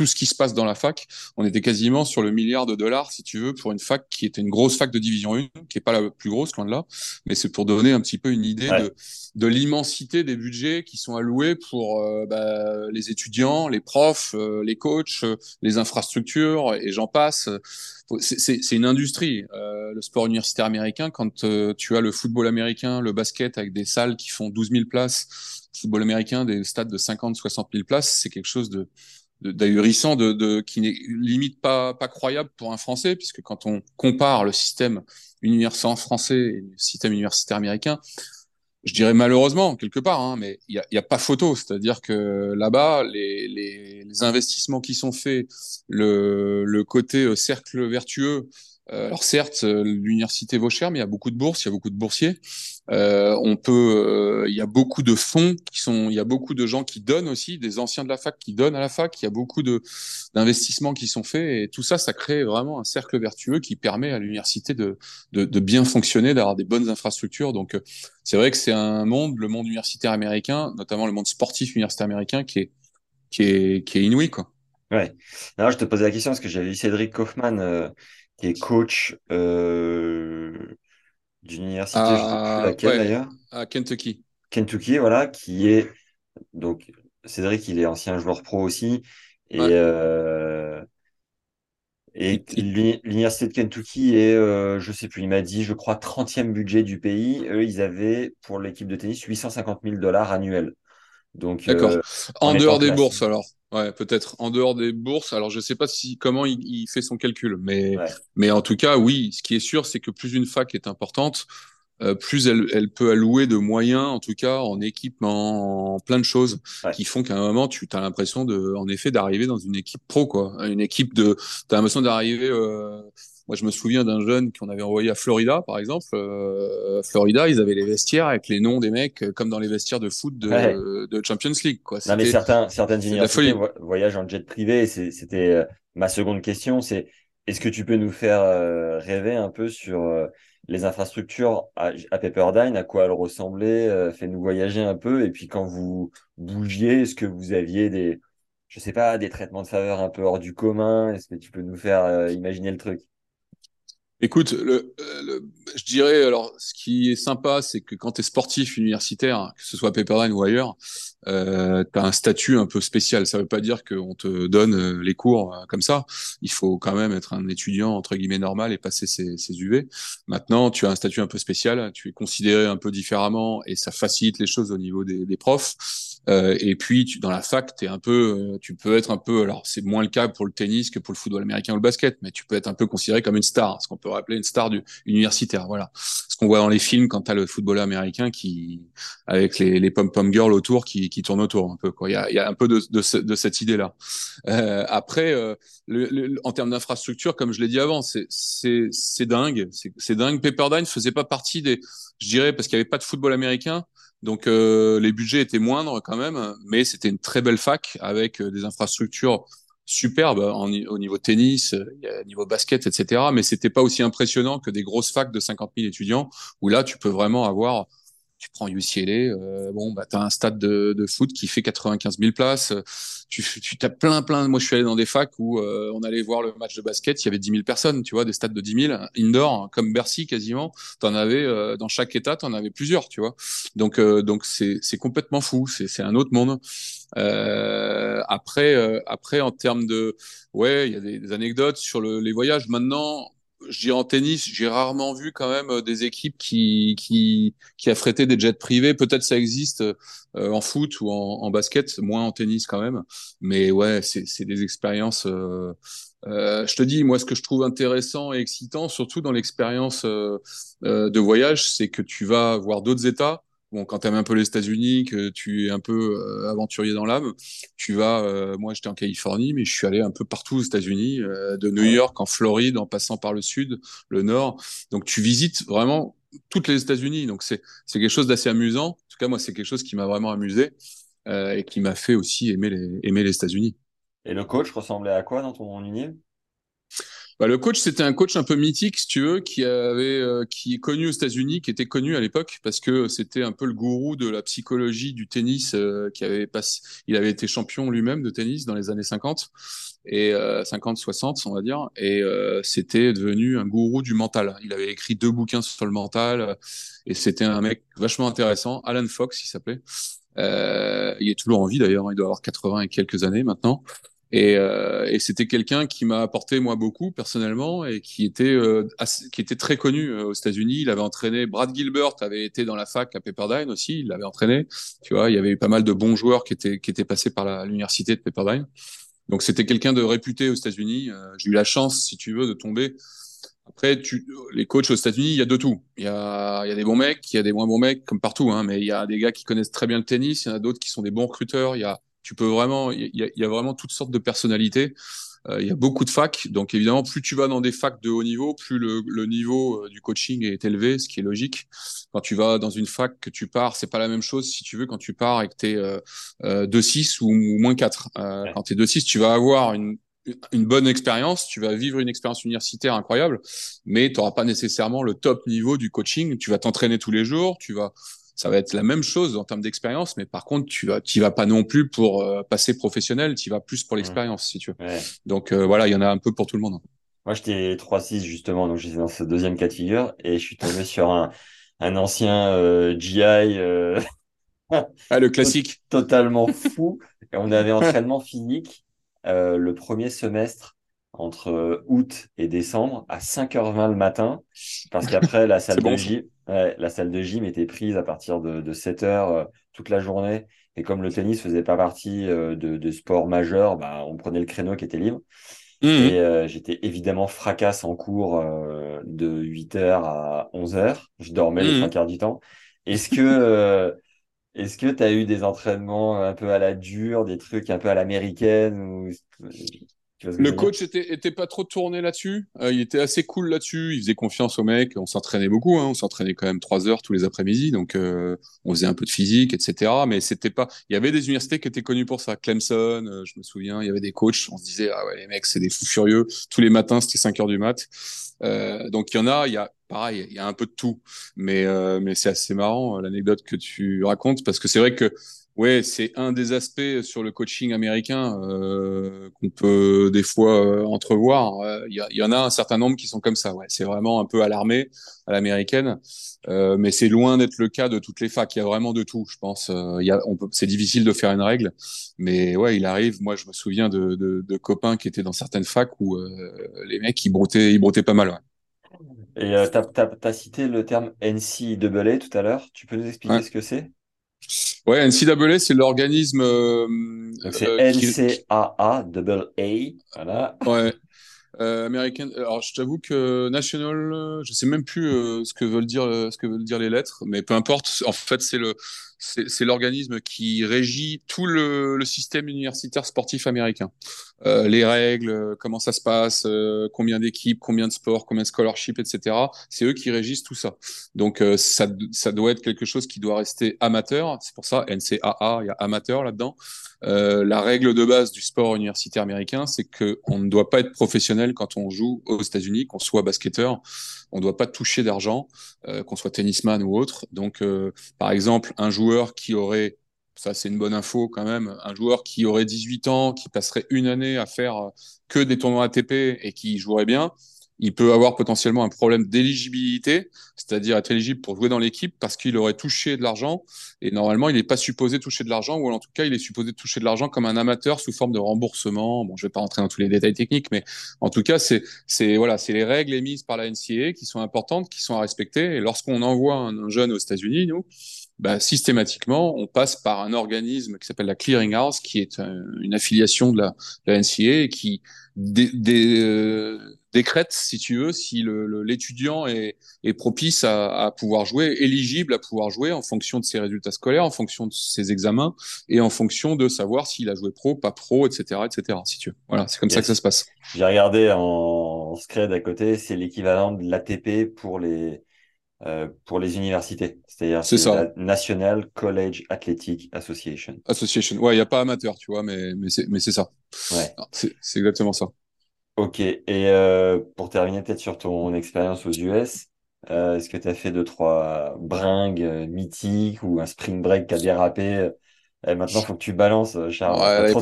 tout ce qui se passe dans la fac. On était quasiment sur le milliard de dollars, si tu veux, pour une fac qui était une grosse fac de division 1, qui est pas la plus grosse, loin de là, mais c'est pour donner un petit peu une idée de, de l'immensité des budgets qui sont alloués pour euh, bah, les étudiants, les profs, euh, les coachs, euh, les infrastructures, et j'en passe. C'est une industrie, le sport universitaire américain. Quand tu as le football américain, le basket avec des salles qui font 12 000 places, football américain, des stades de 50, 60 000 places, c'est quelque chose de, d'ahurissant, de, de, qui n'est limite pas, pas croyable pour un Français, puisque quand on compare le système universitaire français et le système universitaire américain, je dirais malheureusement, quelque part, hein, mais il n'y a, y a, pas photo. C'est-à-dire que là-bas, les, les, les, investissements qui sont faits, le, le côté euh, cercle vertueux, alors certes, euh, l'université vaut cher, mais il y a beaucoup de bourses, il y a beaucoup de boursiers. Euh, on peut, il y a beaucoup de fonds qui sont, il y a beaucoup de gens qui donnent aussi, des anciens de la fac qui donnent à la fac. Il y a beaucoup de d'investissements qui sont faits et tout ça, ça crée vraiment un cercle vertueux qui permet à l'université de, de, bien fonctionner, d'avoir des bonnes infrastructures. Donc c'est vrai que c'est un monde, le monde universitaire américain, notamment le monde sportif universitaire américain, qui est qui est qui est inouï quoi. Ouais. Alors je te posais la question parce que j'avais vu Cédric Kaufman qui est coach euh, d'une université, je sais plus À, laquelle ouais, d'ailleurs, à Kentucky. Kentucky, voilà, qui est donc Cédric, il est ancien joueur pro aussi, et Ouais. euh, et l'université de Kentucky est, euh, je sais plus, il m'a dit, je crois, 30e budget du pays. Eux, ils avaient pour l'équipe de tennis 850 000 dollars annuels. Donc, D'accord. euh, en dehors des bourses, alors. Ouais, peut-être. En dehors des bourses. Alors, je sais pas si, comment il, il fait son calcul, mais, Ouais, mais en tout cas, oui. Ce qui est sûr, c'est que plus une fac est importante, euh, plus elle, elle peut allouer de moyens, en tout cas, en équipement, en plein de choses, ouais, qui font qu'à un moment, tu as l'impression de, en effet, d'arriver dans une équipe pro, quoi. Une équipe de, t'as l'impression d'arriver, euh, moi, je me souviens d'un jeune qu'on avait envoyé à Florida, par exemple. Euh, Florida, ils avaient les vestiaires avec les noms des mecs, euh, comme dans les vestiaires de foot ouais. de, de Champions League, quoi. Non, mais certains, la universités voyagent en jet privé. C'était euh, ma seconde question, c'est est-ce que tu peux nous faire euh, rêver un peu sur les infrastructures à, à Pepperdine, à quoi elles ressemblaient, fais-nous voyager un peu. Et puis quand vous bougiez, est-ce que vous aviez des, je sais pas, des traitements de faveur un peu hors du commun? Est-ce que tu peux nous faire euh, imaginer le truc? Écoute, le, euh, le- je dirais, alors, ce qui est sympa, c'est que quand tu es sportif universitaire, que ce soit à Pepperdine ou ailleurs, euh, tu as un statut un peu spécial. Ça veut pas dire qu'on te donne euh, les cours euh, comme ça. Il faut quand même être un étudiant, entre guillemets, normal et passer ses, ses UV. Maintenant, tu as un statut un peu spécial, tu es considéré un peu différemment et ça facilite les choses au niveau des, des profs. Euh, et puis, tu, dans la fac, t'es un peu, euh, tu peux être un peu, alors c'est moins le cas pour le tennis que pour le football américain ou le basket, mais tu peux être un peu considéré comme une star, ce qu'on peut appeler une star du universitaire. Voilà, ce qu'on voit dans les films quand t'as le footballeur américain qui, avec les, pom pom girls autour, qui, qui tournent autour un peu. Quoi. Il y a, un peu de, de, ce- de cette idée-là. Euh, après, euh, le- en termes d'infrastructure, comme je l'ai dit avant, c'est dingue, c'est dingue. Pepperdine faisait pas partie des, je dirais, parce qu'il y avait pas de football américain. Donc euh, les budgets étaient moindres quand même, mais c'était une très belle fac avec euh, des infrastructures superbes ni- au niveau tennis, euh, niveau basket, etc. Mais c'était pas aussi impressionnant que des grosses facs de 50 000 étudiants où là tu peux vraiment avoir, tu prends UCLA, euh, bon bah t'as un stade de, de foot qui fait 95 000 places, tu tu t'as plein plein. Moi je suis allé dans des facs où euh, on allait voir le match de basket, il y avait 10 000 personnes, tu vois, des stades de 10 000 indoor hein, comme Bercy quasiment t'en avais euh, dans chaque état, t'en avais plusieurs, tu vois. Donc euh, donc c'est complètement fou, c'est un autre monde. Euh, après euh, après en termes de ouais, il y a des, des anecdotes sur le, les voyages. Maintenant, je dirais en tennis, j'ai rarement vu quand même euh, des équipes qui qui qui affrétaient des jets privés. Peut-être ça existe euh, en foot ou en, en basket, moins en tennis quand même. Mais ouais, c'est c'est des expériences. euh, euh, je te dis, moi, ce que je trouve intéressant et excitant, surtout dans l'expérience euh, euh, de voyage, c'est que tu vas voir d'autres États. Bon, quand tu aimes un peu les États-Unis, que tu es un peu euh, aventurier dans l'âme, tu vas. euh, moi, j'étais en Californie, mais je suis allé un peu partout aux États-Unis, euh, de New. York en Floride, en passant par le sud, le nord. Donc, tu visites vraiment toutes les États-Unis. Donc, c'est c'est quelque chose d'assez amusant. En tout cas, moi, c'est quelque chose qui m'a vraiment amusé et qui m'a fait aussi aimer les aimer les États-Unis. Et le coach ressemblait à quoi dans ton uni? Bah, le coach, c'était un coach un peu mythique, si tu veux, qui avait, euh, qui est connu aux États-Unis, qui était connu à l'époque parce que c'était un peu le gourou de la psychologie du tennis, euh, qui avait passé, il avait été champion lui-même de tennis dans les années 50 et euh, 50, 60, on va dire, et euh, c'était devenu un gourou du mental. Il avait écrit deux bouquins sur le mental et c'était un mec vachement intéressant. Alan Fox, il s'appelait. Euh, il est toujours en vie d'ailleurs, hein, il doit avoir 80 et quelques années maintenant. Et, euh, et c'était quelqu'un qui m'a apporté moi beaucoup personnellement et qui était euh, qui était très connu euh, aux États-Unis. Il avait entraîné Brad Gilbert, avait été dans la fac à Pepperdine aussi. Il l'avait entraîné. Tu vois, il y avait eu pas mal de bons joueurs qui étaient qui étaient passés par l'université de Pepperdine. Donc c'était quelqu'un de réputé aux États-Unis. Euh, J'ai eu la chance, si tu veux, de tomber. Après, tu, les coachs aux États-Unis, il y a de tout. Il y a, il y a des bons mecs, il y a des moins bons mecs, comme partout. Hein, mais il y a des gars qui connaissent très bien le tennis. Il y en a d'autres qui sont des bons recruteurs. Il y a, tu peux vraiment, il y y a vraiment toutes sortes de personnalités. il y a beaucoup de facs. Donc évidemment, plus tu vas dans des facs de haut niveau, plus le, le niveau du coaching est élevé, ce qui est logique. Quand tu vas dans une fac que tu pars, c'est pas la même chose si tu veux quand tu pars et que tu es euh, 2-6 ou, ou, moins 4. Ouais. Quand tu es 2-6, tu vas avoir une une bonne expérience, tu vas vivre une expérience universitaire incroyable, mais tu n'auras pas nécessairement le top niveau du coaching. Tu vas t'entraîner tous les jours, tu vas, ça va être la même chose en termes d'expérience, mais par contre, tu vas, tu vas pas non plus pour euh, passer professionnel, tu vas plus pour mmh. l'expérience, si tu veux. Ouais. Donc euh, voilà, il y en a un peu pour tout le monde. Moi, j'étais 3-6 justement, donc j'étais dans ce deuxième cas de figure et je suis tombé sur un, un ancien euh, GI. ah, le classique. Totalement fou. Et on avait entraînement physique euh, le premier semestre entre euh, août et décembre à 5h20 le matin parce qu'après la salle de gym ouais, la salle de gym était prise à partir de, de 7h euh, toute la journée. Et comme le tennis faisait pas partie de, de sport majeur bah, on prenait le créneau qui était libre. Mmh. et j'étais évidemment fracasse en cours de 8h à 11h je dormais mmh. les 5 quarts du temps. Est-ce que est-ce que tu as eu des entraînements un peu à la dure, des trucs un peu à l'américaine ou... Le coach était, était pas trop tourné là-dessus. Euh, il était assez cool là-dessus. Il faisait confiance aux mecs. On s'entraînait beaucoup. Hein. On s'entraînait quand même trois heures tous les après-midi. Donc, euh, on faisait un peu de physique, etc. Mais c'était pas. Il y avait des universités qui étaient connues pour ça. Clemson, euh, je me souviens. Il y avait des coachs. On se disait ah ouais les mecs c'est des fous furieux. Tous les matins c'était 5 heures du mat. Euh, donc il y en a. Il y a pareil. Il y a un peu de tout. Mais mais c'est assez marrant l'anecdote que tu racontes parce que c'est vrai que Ouais, c'est un des aspects sur le coaching américain euh, qu'on peut des fois euh, entrevoir. Il euh, y, y, en a un certain nombre qui sont comme ça. Ouais, c'est vraiment un peu alarmé à l'américaine, euh, mais c'est loin d'être le cas de toutes les facs. Il y a vraiment de tout, je pense. Euh, il c'est difficile de faire une règle, mais ouais, il arrive. Moi, je me souviens de, de, de copains qui étaient dans certaines facs où les mecs ils broutaient, ils broutaient pas mal. Ouais. Et euh, tu as, as, cité le terme NCAA tout à l'heure. Tu peux nous expliquer ouais. ce que c'est? Ouais, NCAA, c'est l'organisme. Euh, c'est euh, NCAA, double A, voilà. Ouais. Euh, American. Alors, je t'avoue que National, je sais même plus euh, ce que veulent dire ce que veulent dire les lettres, mais peu importe. En fait, c'est le c'est l'organisme qui régit tout le, système universitaire sportif américain. Euh, les règles, comment ça se passe, euh, combien d'équipes, combien de sports, combien de scholarships, etc. C'est eux qui régissent tout ça. Donc euh, ça, ça doit être quelque chose qui doit rester amateur. C'est pour ça NCAA, il y a amateur là-dedans. Euh, la règle de base du sport universitaire américain, c'est que on ne doit pas être professionnel quand on joue aux États-Unis, qu'on soit basketteur on ne doit pas toucher d'argent, euh, qu'on soit tennisman ou autre. Donc, euh, par exemple, un joueur qui aurait, ça c'est une bonne info quand même, un joueur qui aurait 18 ans, qui passerait une année à faire que des tournois ATP et qui jouerait bien, il peut avoir potentiellement un problème d'éligibilité, c'est-à-dire être éligible pour jouer dans l'équipe parce qu'il aurait touché de l'argent et normalement il n'est pas supposé toucher de l'argent ou en tout cas il est supposé toucher de l'argent comme un amateur sous forme de remboursement. Bon, je vais pas rentrer dans tous les détails techniques, mais en tout cas c'est voilà c'est les règles émises par la NCAA qui sont importantes, qui sont à respecter. Et lorsqu'on envoie un, jeune aux États-Unis, nous bah, systématiquement, on passe par un organisme qui s'appelle la Clearing House, qui est une affiliation de la, de la NCAA et qui des, des, euh, décrète, si tu veux, si l'étudiant est, est, propice à, à, pouvoir jouer, éligible à pouvoir jouer en fonction de ses résultats scolaires, en fonction de ses examens et en fonction de savoir s'il a joué pro, pas pro, etc., etc. Si tu veux. Voilà, c'est comme yes. ça que ça se passe. J'ai regardé en, en scred à côté, c'est l'équivalent de l'ATP pour les euh, pour les universités. C'est-à-dire c'est la National College Athletic Association. Association. Ouais, il n'y a pas amateur, tu vois, mais, mais c'est, mais c'est ça. Ouais. C'est exactement ça. Ok. Et euh, pour terminer peut-être sur ton expérience aux US, euh, est-ce que tu as fait deux, trois bringues euh, mythiques ou un spring break qui a dérapé et Maintenant, il faut que tu balances, Charles. Ouais, il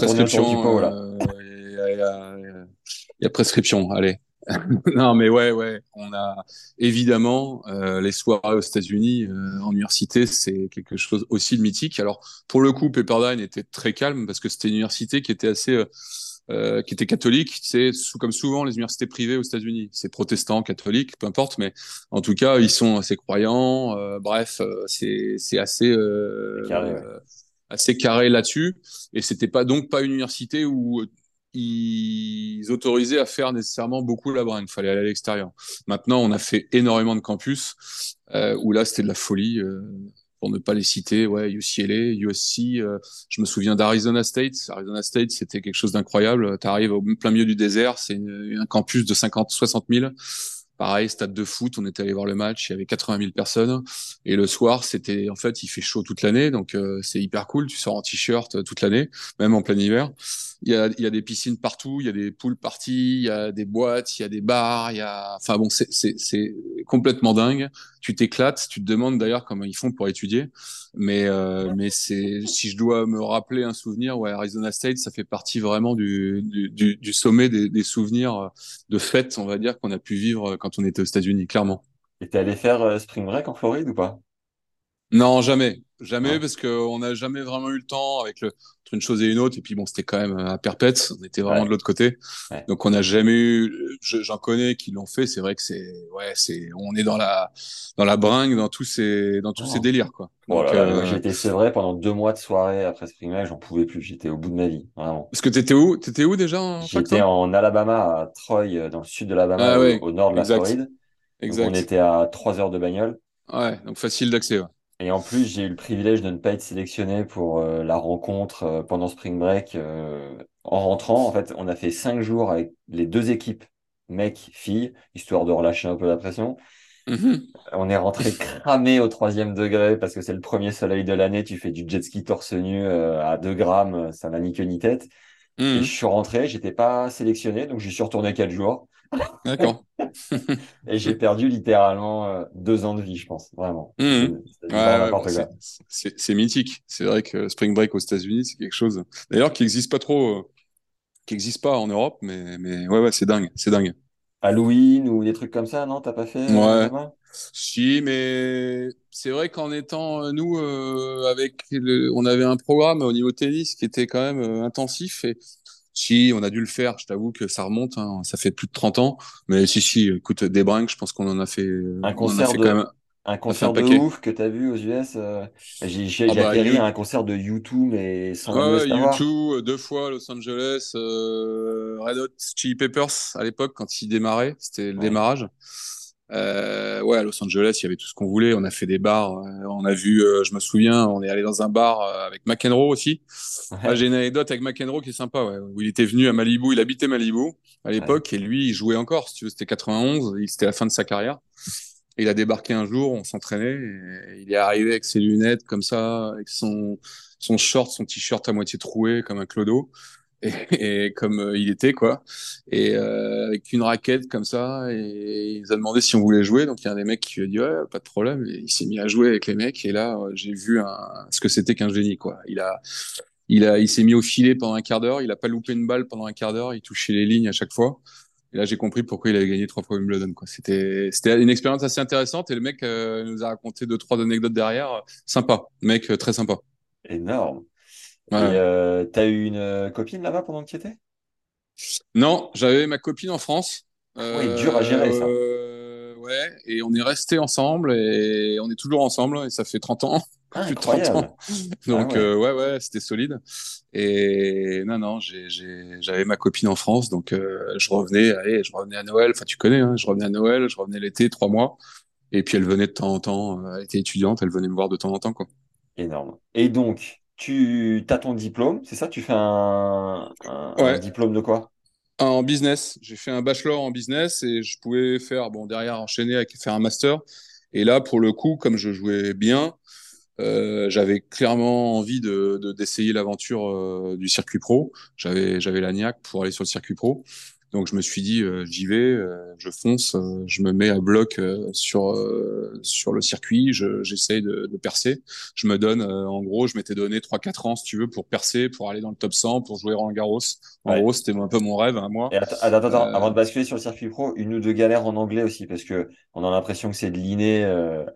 y, y, a prescription, allez. non, mais ouais, ouais, on a évidemment euh, les soirées aux États-Unis euh, en université, c'est quelque chose aussi de mythique. Alors pour le coup, Pepperdine était très calme parce que c'était une université qui était assez, euh, euh qui était catholique. C'est comme souvent les universités privées aux États-Unis, c'est protestant, catholique, peu importe, mais en tout cas ils sont assez croyants. Euh, bref, c'est c'est assez carré, assez carré là-dessus. Et c'était pas donc pas une université où ils autorisaient à faire nécessairement beaucoup la. Il fallait aller à l'extérieur. Maintenant, on a fait énormément de campus euh, où là, c'était de la folie. Euh, pour ne pas les citer, ouais, UCLA, USC. Euh, je me souviens d'Arizona State. Arizona State, c'était quelque chose d'incroyable. Tu arrives au plein milieu du désert, c'est un campus de 50, 60 000. Pareil, stade de foot, on était allé voir le match, il y avait 80 000 personnes. Et le soir, c'était en fait, il fait chaud toute l'année, donc euh, c'est hyper cool. Tu sors en t-shirt euh, toute l'année, même en plein hiver. Il y a, il y a des piscines partout, il y a des poules parties, il y a des boîtes, il y a des bars, il y a, enfin bon, c'est complètement dingue. Tu t'éclates, tu te demandes d'ailleurs comment ils font pour étudier. Mais euh, mais c'est si je dois me rappeler un souvenir, ouais, Arizona State, ça fait partie vraiment du du, du sommet des, souvenirs de fêtes, on va dire, qu'on a pu vivre quand on était aux États-Unis, clairement. Et t'es allé faire Spring Break en Floride ou pas? Non, jamais. Jamais, parce qu'on n'a jamais vraiment eu le temps avec le, entre une chose et une autre. Et puis bon, c'était quand même à perpète. On était vraiment de l'autre côté. Donc on n'a jamais eu, j'en connais qui l'ont fait. C'est vrai que c'est, ouais, c'est, on est dans la, dans la bringue, dans tous ces, dans tous ces oh. délires, quoi. Donc, euh... J'étais vrai pendant deux mois de soirée après Spring Break. J'en pouvais plus. J'étais au bout de ma vie, vraiment. Parce que t'étais où? T'étais où déjà? J'étais en Alabama, à Troy, euh, dans le sud de l'Alabama, ah au, nord de la Floride. Exact. on était à trois heures de bagnole. Ouais, donc facile d'accès. Ouais. Et en plus, j'ai eu le privilège de ne pas être sélectionné pour euh, la rencontre euh, pendant Spring Break. Euh, en rentrant, en fait, on a fait cinq jours avec les deux équipes, mecs, filles, histoire de relâcher un peu la pression. Mm-hmm. On est rentré cramé au troisième degré parce que c'est le premier soleil de l'année. Tu fais du jet ski torse nu à 2 grammes, ça n'a ni queue ni tête. Et mm. je suis rentré, j'étais pas sélectionné, donc je suis retourné quatre jours. D'accord. et j'ai perdu littéralement euh, deux ans de vie, je pense, vraiment. Mmh. C'est mythique. C'est vrai que Spring Break aux États-Unis, c'est quelque chose, d'ailleurs, qui n'existe pas trop, euh, qui n'existe pas en Europe, mais, mais ouais, ouais, c'est dingue, c'est dingue. Halloween ou des trucs comme ça, non T'as pas fait euh, Ouais. Si, mais c'est vrai qu'en étant nous avec, on avait un programme au niveau tennis qui était quand même intensif et si, on a dû le faire. Je t'avoue que ça remonte. Hein, ça fait plus de 30 ans. Mais si, si, écoute, des brinques, je pense qu'on en a fait. Un concert de... quand même. Un concert de ouf que tu as vu aux US. Euh... J'ai ah bah, atterri à un concert de U2, mais sans ouais, U2, euh, deux fois Los Angeles. Euh, Red Hot Chili Peppers à l'époque, quand il démarrait. C'était le démarrage. Euh, ouais, à Los Angeles, il y avait tout ce qu'on voulait. On a fait des bars. Euh, on a vu, euh, je me souviens, on est allé dans un bar euh, avec McEnroe aussi. Ah, j'ai une anecdote avec McEnroe qui est sympa, ouais, où il était venu à Malibu. Il habitait Malibu à l'époque et lui, il jouait encore. Si tu veux, c'était 91. C'était la fin de sa carrière. Et il a débarqué un jour, on s'entraînait. Il est arrivé avec ses lunettes comme ça, avec son son short, son t-shirt à moitié troué comme un clodo et, comme euh, il était quoi. Et euh, avec une raquette comme ça et il nous a demandé si on voulait jouer. Donc il y a un des mecs qui lui a dit ouais pas de problème. Et il s'est mis à jouer avec les mecs. Et là euh, j'ai vu ce que c'était qu'un génie quoi. Il a il a il s'est mis au filet pendant un quart d'heure. Il a pas loupé une balle pendant un quart d'heure. Il touchait les lignes à chaque fois. Et là j'ai compris pourquoi il avait gagné trois fois Wimbledon quoi. C'était c'était une expérience assez intéressante. Et le mec nous a raconté deux trois anecdotes derrière. Sympa. Mec très sympa. Énorme et euh, t'as eu une euh, copine là-bas pendant que tu étais? Non, j'avais ma copine en France. oui, dur à gérer ça. Euh, ouais, et on est resté ensemble et on est toujours ensemble et ça fait 30 ans. Ah, plus de 30 ans. Donc ah ouais, ouais, ouais c'était solide. Et non, non, j'avais ma copine en France, donc je revenais, allez, je revenais à Noël. Enfin, tu connais, hein, je revenais à Noël, je revenais l'été, trois mois. Et puis elle venait de temps en temps, elle était étudiante, elle venait me voir de temps en temps, quoi. Énorme. Et donc, tu as ton diplôme, c'est ça? Tu fais un, diplôme de quoi? En business. J'ai fait un bachelor en business et je pouvais faire, bon, derrière enchaîner avec faire un master. Et là, pour le coup, comme je jouais bien, euh, j'avais clairement envie de d'essayer l'aventure euh, du circuit pro. J'avais j'avais la niaque pour aller sur le circuit pro. Donc je me suis dit, euh, j'y vais, euh, je fonce, euh, je me mets à bloc sur sur le circuit, j'essaye de, de, percer. Je me donne, en gros, je m'étais donné 3-4 ans, si tu veux, pour percer, pour aller dans le top 100, pour jouer Roland Garros. En gros, c'était un peu mon rêve, hein, moi. Et attends, attends, avant de basculer sur le circuit pro, une ou deux galères en anglais aussi, parce que on a l'impression que c'est de l'inné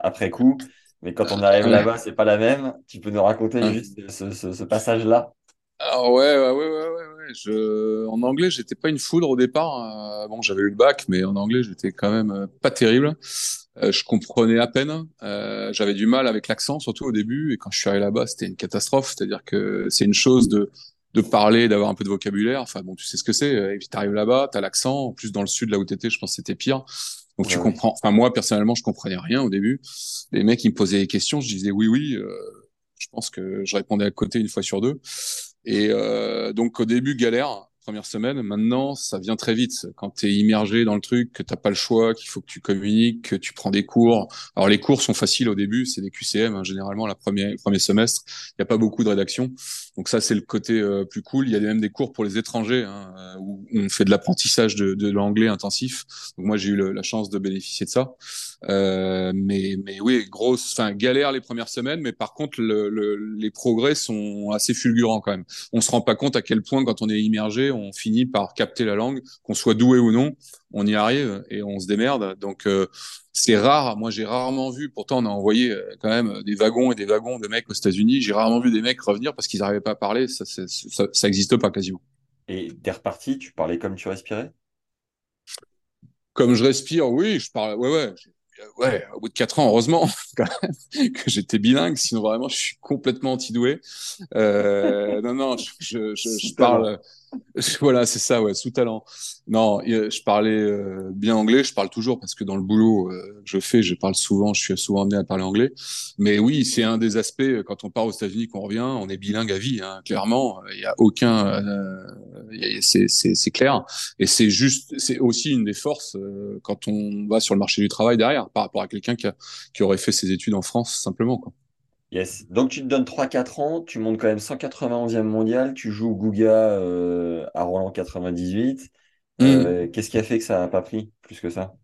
après coup. Mais quand on arrive là-bas, c'est pas la même. Tu peux nous raconter juste ce, ce, ce passage-là? Ah ouais, ouais, ouais, ouais. Je... En anglais, j'étais pas une foudre au départ. Euh, bon, j'avais eu le bac, mais en anglais, j'étais quand même euh, pas terrible. Euh, je comprenais à peine. J'avais du mal avec l'accent, surtout au début. Et quand je suis arrivé là-bas, c'était une catastrophe. C'est-à-dire que c'est une chose de de parler, d'avoir un peu de vocabulaire. Enfin bon, tu sais ce que c'est. Et puis t'arrives là-bas, t'as l'accent. En plus, dans le sud, là où t'étais, je pense que c'était pire. Donc tu comprends. Enfin moi personnellement, je comprenais rien au début. Les mecs ils me posaient des questions, je disais oui oui. Je pense que je répondais à côté une fois sur deux. Et euh, donc au début galère première semaine. Maintenant, ça vient très vite. Quand tu es immergé dans le truc, que t'as pas le choix, qu'il faut que tu communiques, que tu prends des cours. Alors les cours sont faciles au début, c'est des QCM hein, généralement la première premier semestre. Il n'y a pas beaucoup de rédaction, donc ça c'est le côté euh, plus cool. Il y a même des cours pour les étrangers hein, euh, où on fait de l'apprentissage de, de l'anglais intensif. Donc moi j'ai eu la chance de bénéficier de ça. Euh, mais mais oui, grosse, enfin galère les premières semaines, mais par contre le, le, les progrès sont assez fulgurants quand même. On se rend pas compte à quel point quand on est immergé on finit par capter la langue, qu'on soit doué ou non, on y arrive et on se démerde. Donc euh, c'est rare. Moi, j'ai rarement vu. Pourtant, on a envoyé euh, quand même des wagons et des wagons de mecs aux États-Unis. J'ai rarement vu des mecs revenir parce qu'ils n'arrivaient pas à parler. Ça, ça, ça, existe pas quasiment. Et t'es reparti. Tu parlais comme tu respirais? Comme je respire, oui, je parle. Ouais, ouais ouais, au bout de quatre ans, heureusement quand même, que j'étais bilingue, sinon vraiment je suis complètement antidoué. Euh, non, non, je, je, je, je parle, voilà, c'est ça, ouais, sous talent. Non, je parlais euh, bien anglais, je parle toujours parce que dans le boulot euh, je fais, je parle souvent, je suis souvent amené à parler anglais. Mais oui, c'est un des aspects euh, quand on part aux États-Unis, qu'on revient, on est bilingue à vie, hein, clairement. Il y a aucun, c'est clair. Et c'est juste, c'est aussi une des forces quand on va sur le marché du travail derrière, par rapport à quelqu'un qui, qui aurait fait ses études en France simplement. Quoi. Yes. Donc tu te donnes 3-4 ans, tu montes quand même 191e mondial, tu joues Gouga euh, à Roland 98. Hmm. Euh, qu'est-ce qui a fait que ça n'a pas pris plus que ça?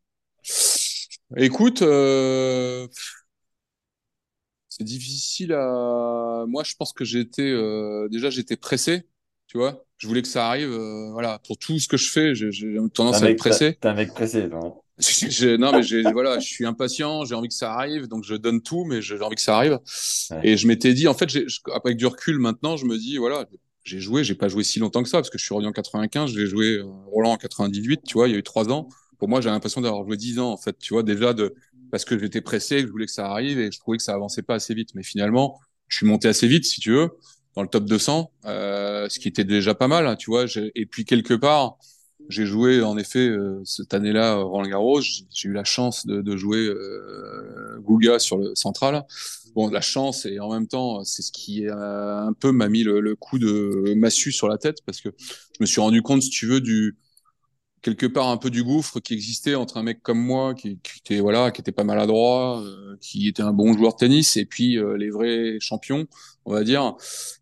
Écoute, euh, c'est difficile à. Moi, je pense que j'étais déjà j'étais pressé, tu vois? Je voulais que ça arrive. voilà, pour tout ce que je fais, j'ai tendance à être pressé. T'es un mec pressé, non non, mais voilà, je suis impatient, j'ai envie que ça arrive, donc je donne tout, mais j'ai envie que ça arrive. Et je m'étais dit, en fait, avec du recul maintenant, je me dis, voilà, j'ai joué, j'ai pas joué si longtemps que ça, parce que je suis revenu en 95, j'ai joué euh, Roland en 98, tu vois, il y a eu trois ans. Pour moi, j'ai l'impression d'avoir joué dix ans, en fait, tu vois, déjà de, parce que j'étais pressé, je voulais que ça arrive et je trouvais que ça avançait pas assez vite. Mais finalement, je suis monté assez vite, si tu veux, dans le top 200, euh, ce qui était déjà pas mal, hein, tu vois. Et puis quelque part, j'ai joué en effet euh, cette année-là Roland Garros. J'ai eu la chance de, de jouer euh, Gouga sur le central. Bon, la chance et en même temps, c'est ce qui a un peu m'a mis le, le, coup de massue sur la tête parce que je me suis rendu compte, si tu veux, du quelque part un peu du gouffre qui existait entre un mec comme moi qui, qui était voilà qui était pas maladroit euh, qui était un bon joueur de tennis et puis euh, les vrais champions on va dire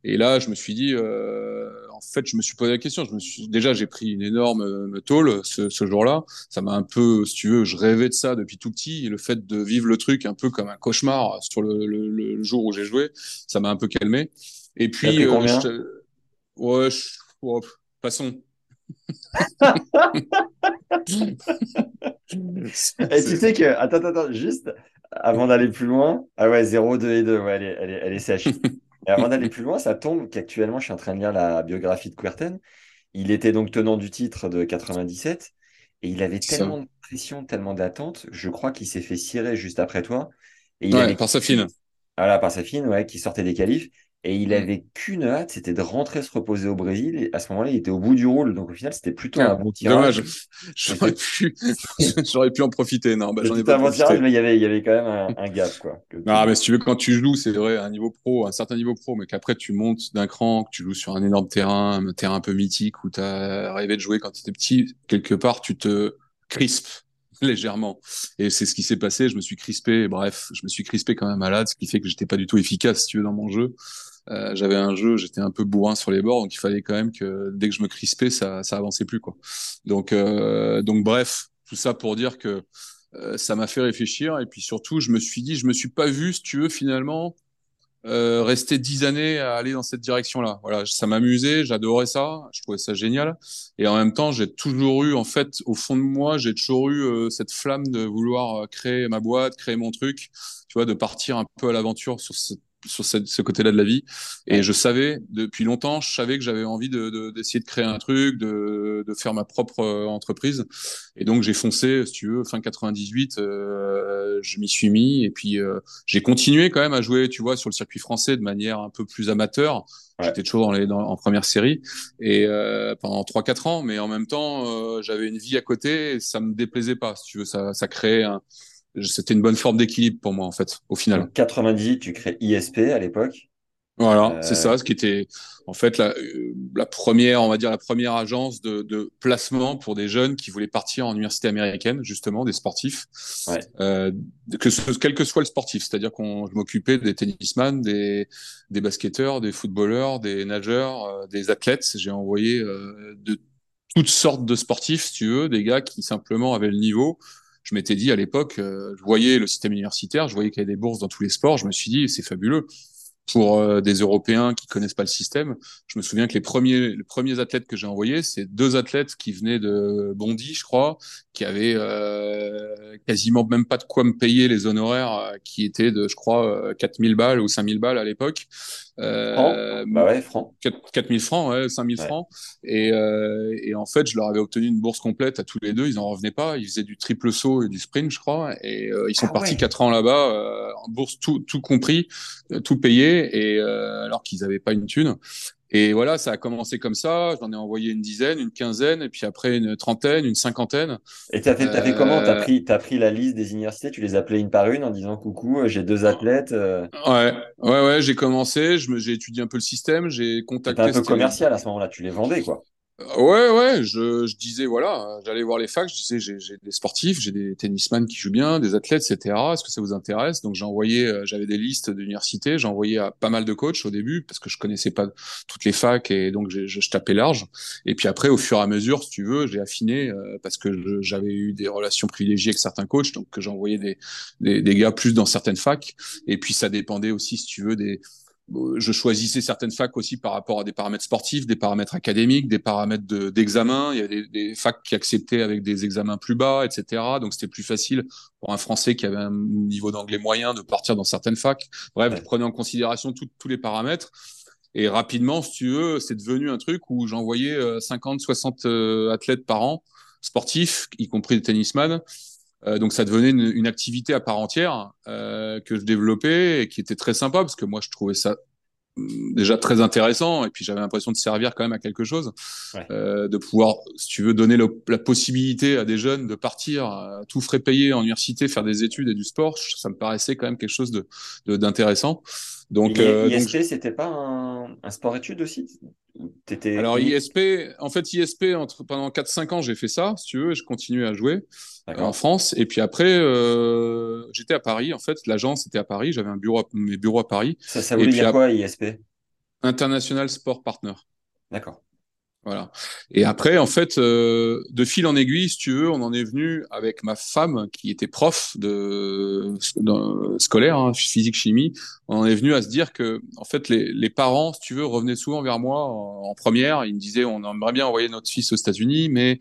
et là je me suis dit euh, en fait je me suis posé la question. Je me suis déjà j'ai pris une énorme tôle ce, ce jour-là. Ça m'a un peu si tu veux je rêvais de ça depuis tout petit. Et le fait de vivre le truc un peu comme un cauchemar sur le, le, le jour où j'ai joué ça m'a un peu calmé. Et puis je, ouais je, oh, passons. Et tu sais que, attends, attends, juste avant d'aller plus loin, ah ouais, 0, 2 et 2, ouais, elle est, elle est, elle est sèche. Et avant d'aller plus loin, ça tombe qu'actuellement, je suis en train de lire la biographie de Querten. Il était donc tenant du titre de 97 et il avait tellement de pression, tellement d'attente, je crois qu'il s'est fait cirer juste après toi. Et il avait... par sa fine. Voilà, par sa fine, ouais, qui sortait des qualifs. Et il mm. avait qu'une hâte, c'était de rentrer se reposer au Brésil. Et à ce moment-là, il était au bout du rôle. Donc au final, c'était plutôt un bon tirage. Dommage. J'aurais pu, j'aurais pu en profiter. Non, bah, j'en ai pas un bon tirage, mais il y avait, il y avait quand même un, un gap, quoi. Non, mais si tu veux, quand tu joues, c'est vrai, un niveau pro, un certain niveau pro, mais qu'après tu montes d'un cran, que tu joues sur un énorme terrain, un terrain un peu mythique où tu as rêvé de jouer quand tu étais petit, quelque part, tu te crispes légèrement. Et c'est ce qui s'est passé. Je me suis crispé. Bref, je me suis crispé quand même malade, ce qui fait que j'étais pas du tout efficace, si tu veux, dans mon jeu. Euh, j'avais un jeu, j'étais un peu bourrin sur les bords, donc il fallait quand même que dès que je me crispais, ça, ça avançait plus quoi. Donc, euh, donc bref, tout ça pour dire que euh, ça m'a fait réfléchir et puis surtout, je me suis dit, je me suis pas vu, si tu veux, finalement. Euh, rester dix années à aller dans cette direction-là. Voilà, ça m'amusait, j'adorais ça, je trouvais ça génial. Et en même temps, j'ai toujours eu, en fait, au fond de moi, j'ai toujours eu euh, cette flamme de vouloir créer ma boîte, créer mon truc, tu vois, de partir un peu à l'aventure sur cette sur ce, côté-là de la vie. Et je savais depuis longtemps, je savais que j'avais envie de d'essayer de, créer un truc, de, de faire ma propre euh, entreprise. Et donc j'ai foncé, si tu veux, fin 98, euh, je m'y suis mis et puis euh, j'ai continué quand même à jouer, tu vois, sur le circuit français de manière un peu plus amateur. J'étais toujours dans les, dans, en première série et euh, pendant trois quatre ans, mais en même temps, euh, j'avais une vie à côté et ça me déplaisait pas. Si tu veux, ça, ça créait un, c'était une bonne forme d'équilibre pour moi en fait, au final. En 98, tu crées ISP à l'époque. Voilà, c'est ça, ce qui était en fait la, euh, la, première, on va dire la première agence de, de, placement pour des jeunes qui voulaient partir en université américaine, justement, des sportifs, ouais. euh, que ce, quel que soit le sportif, c'est-à-dire qu'on je m'occupais des tennisman, des, des basketteurs, des footballeurs, des nageurs, euh, des athlètes. J'ai envoyé euh, de toutes sortes de sportifs, si tu veux, des gars qui simplement avaient le niveau je m'étais dit à l'époque, euh, je voyais le système universitaire, je voyais qu'il y avait des bourses dans tous les sports, je me suis dit, c'est fabuleux pour euh, des Européens qui connaissent pas le système. Je me souviens que les premiers, les premiers athlètes que j'ai envoyés, c'est deux athlètes qui venaient de Bondy, je crois, qui avaient euh, quasiment même pas de quoi me payer les honoraires, euh, qui étaient de, je crois, 4000 balles ou 5000 balles à l'époque. Euh, bah ouais, francs. 4000 francs, ouais, 5000 francs. Et, euh, et en fait, je leur avais obtenu une bourse complète à tous les deux. Ils en revenaient pas. Ils faisaient du triple saut et du sprint, je crois. Et euh, ils sont ah partis quatre ans là-bas, euh, en bourse tout, tout compris, euh, tout payé, et alors qu'ils avaient pas une thune. Et voilà, ça a commencé comme ça. J'en ai envoyé une dizaine, une quinzaine, et puis après une trentaine, une cinquantaine. Et tu as fait, as fait comment? Tu as pris, as pris la liste des universités, tu les appelais une par une en disant coucou, j'ai deux athlètes. Euh. Ouais, ouais, ouais, j'ai commencé, j'ai étudié un peu le système, j'ai contacté. un peu commercial à ce moment-là, tu les vendais quoi. Ouais, ouais, je, je disais, voilà, j'allais voir les facs, je disais, j'ai des sportifs, j'ai des tennisman qui jouent bien, des athlètes, etc. Est-ce que ça vous intéresse? Donc envoyé, euh, j'avais des listes d'universités, envoyé à pas mal de coachs au début, parce que je connaissais pas toutes les facs, et donc je, tapais large. Et puis après, au fur et à mesure, si tu veux, j'ai affiné, euh, parce que j'avais eu des relations privilégiées avec certains coachs, donc j'ai envoyé des, des, des gars plus dans certaines facs. Et puis ça dépendait aussi, si tu veux, des je choisissais certaines facs aussi par rapport à des paramètres sportifs, des paramètres académiques, des paramètres d'examen. il y avait des, des, facs qui acceptaient avec des examens plus bas, etc. Donc c'était plus facile pour un Français qui avait un niveau d'anglais moyen de partir dans certaines facs. Bref, je prenais en considération tous les paramètres. Et rapidement, si tu veux, c'est devenu un truc où j'envoyais 50, euh, 60 euh, athlètes par an, sportifs, y compris des tennisman. Euh, donc ça devenait une, une, activité à part entière euh, que je développais et qui était très sympa parce que moi je trouvais ça mm, déjà très intéressant et puis j'avais l'impression de servir quand même à quelque chose, ouais. euh, de pouvoir, si tu veux, donner le, la possibilité à des jeunes de partir, à tout frais payé en université, faire des études et du sport, ça me paraissait quand même quelque chose de d'intéressant. Donc, euh, ISP, c'était pas un, un sport-études aussi? Étais... Alors ISP, en fait ISP entre pendant 4-5 ans j'ai fait ça, si tu veux, et je continuais à jouer en France. Et puis après, euh, j'étais à Paris. En fait, l'agence était à Paris. J'avais un bureau, mes bureaux à Paris. Ça, ça voulait dire quoi, ISP International Sport Partner. D'accord. Voilà. Et après, en fait, euh, de fil en aiguille, si tu veux, on en est venu avec ma femme qui était prof de, scolaire, hein, physique chimie. On en est venu à se dire que, en fait, les, parents, si tu veux, revenaient souvent vers moi en première. Ils me disaient, on aimerait bien envoyer notre fils aux États-Unis, mais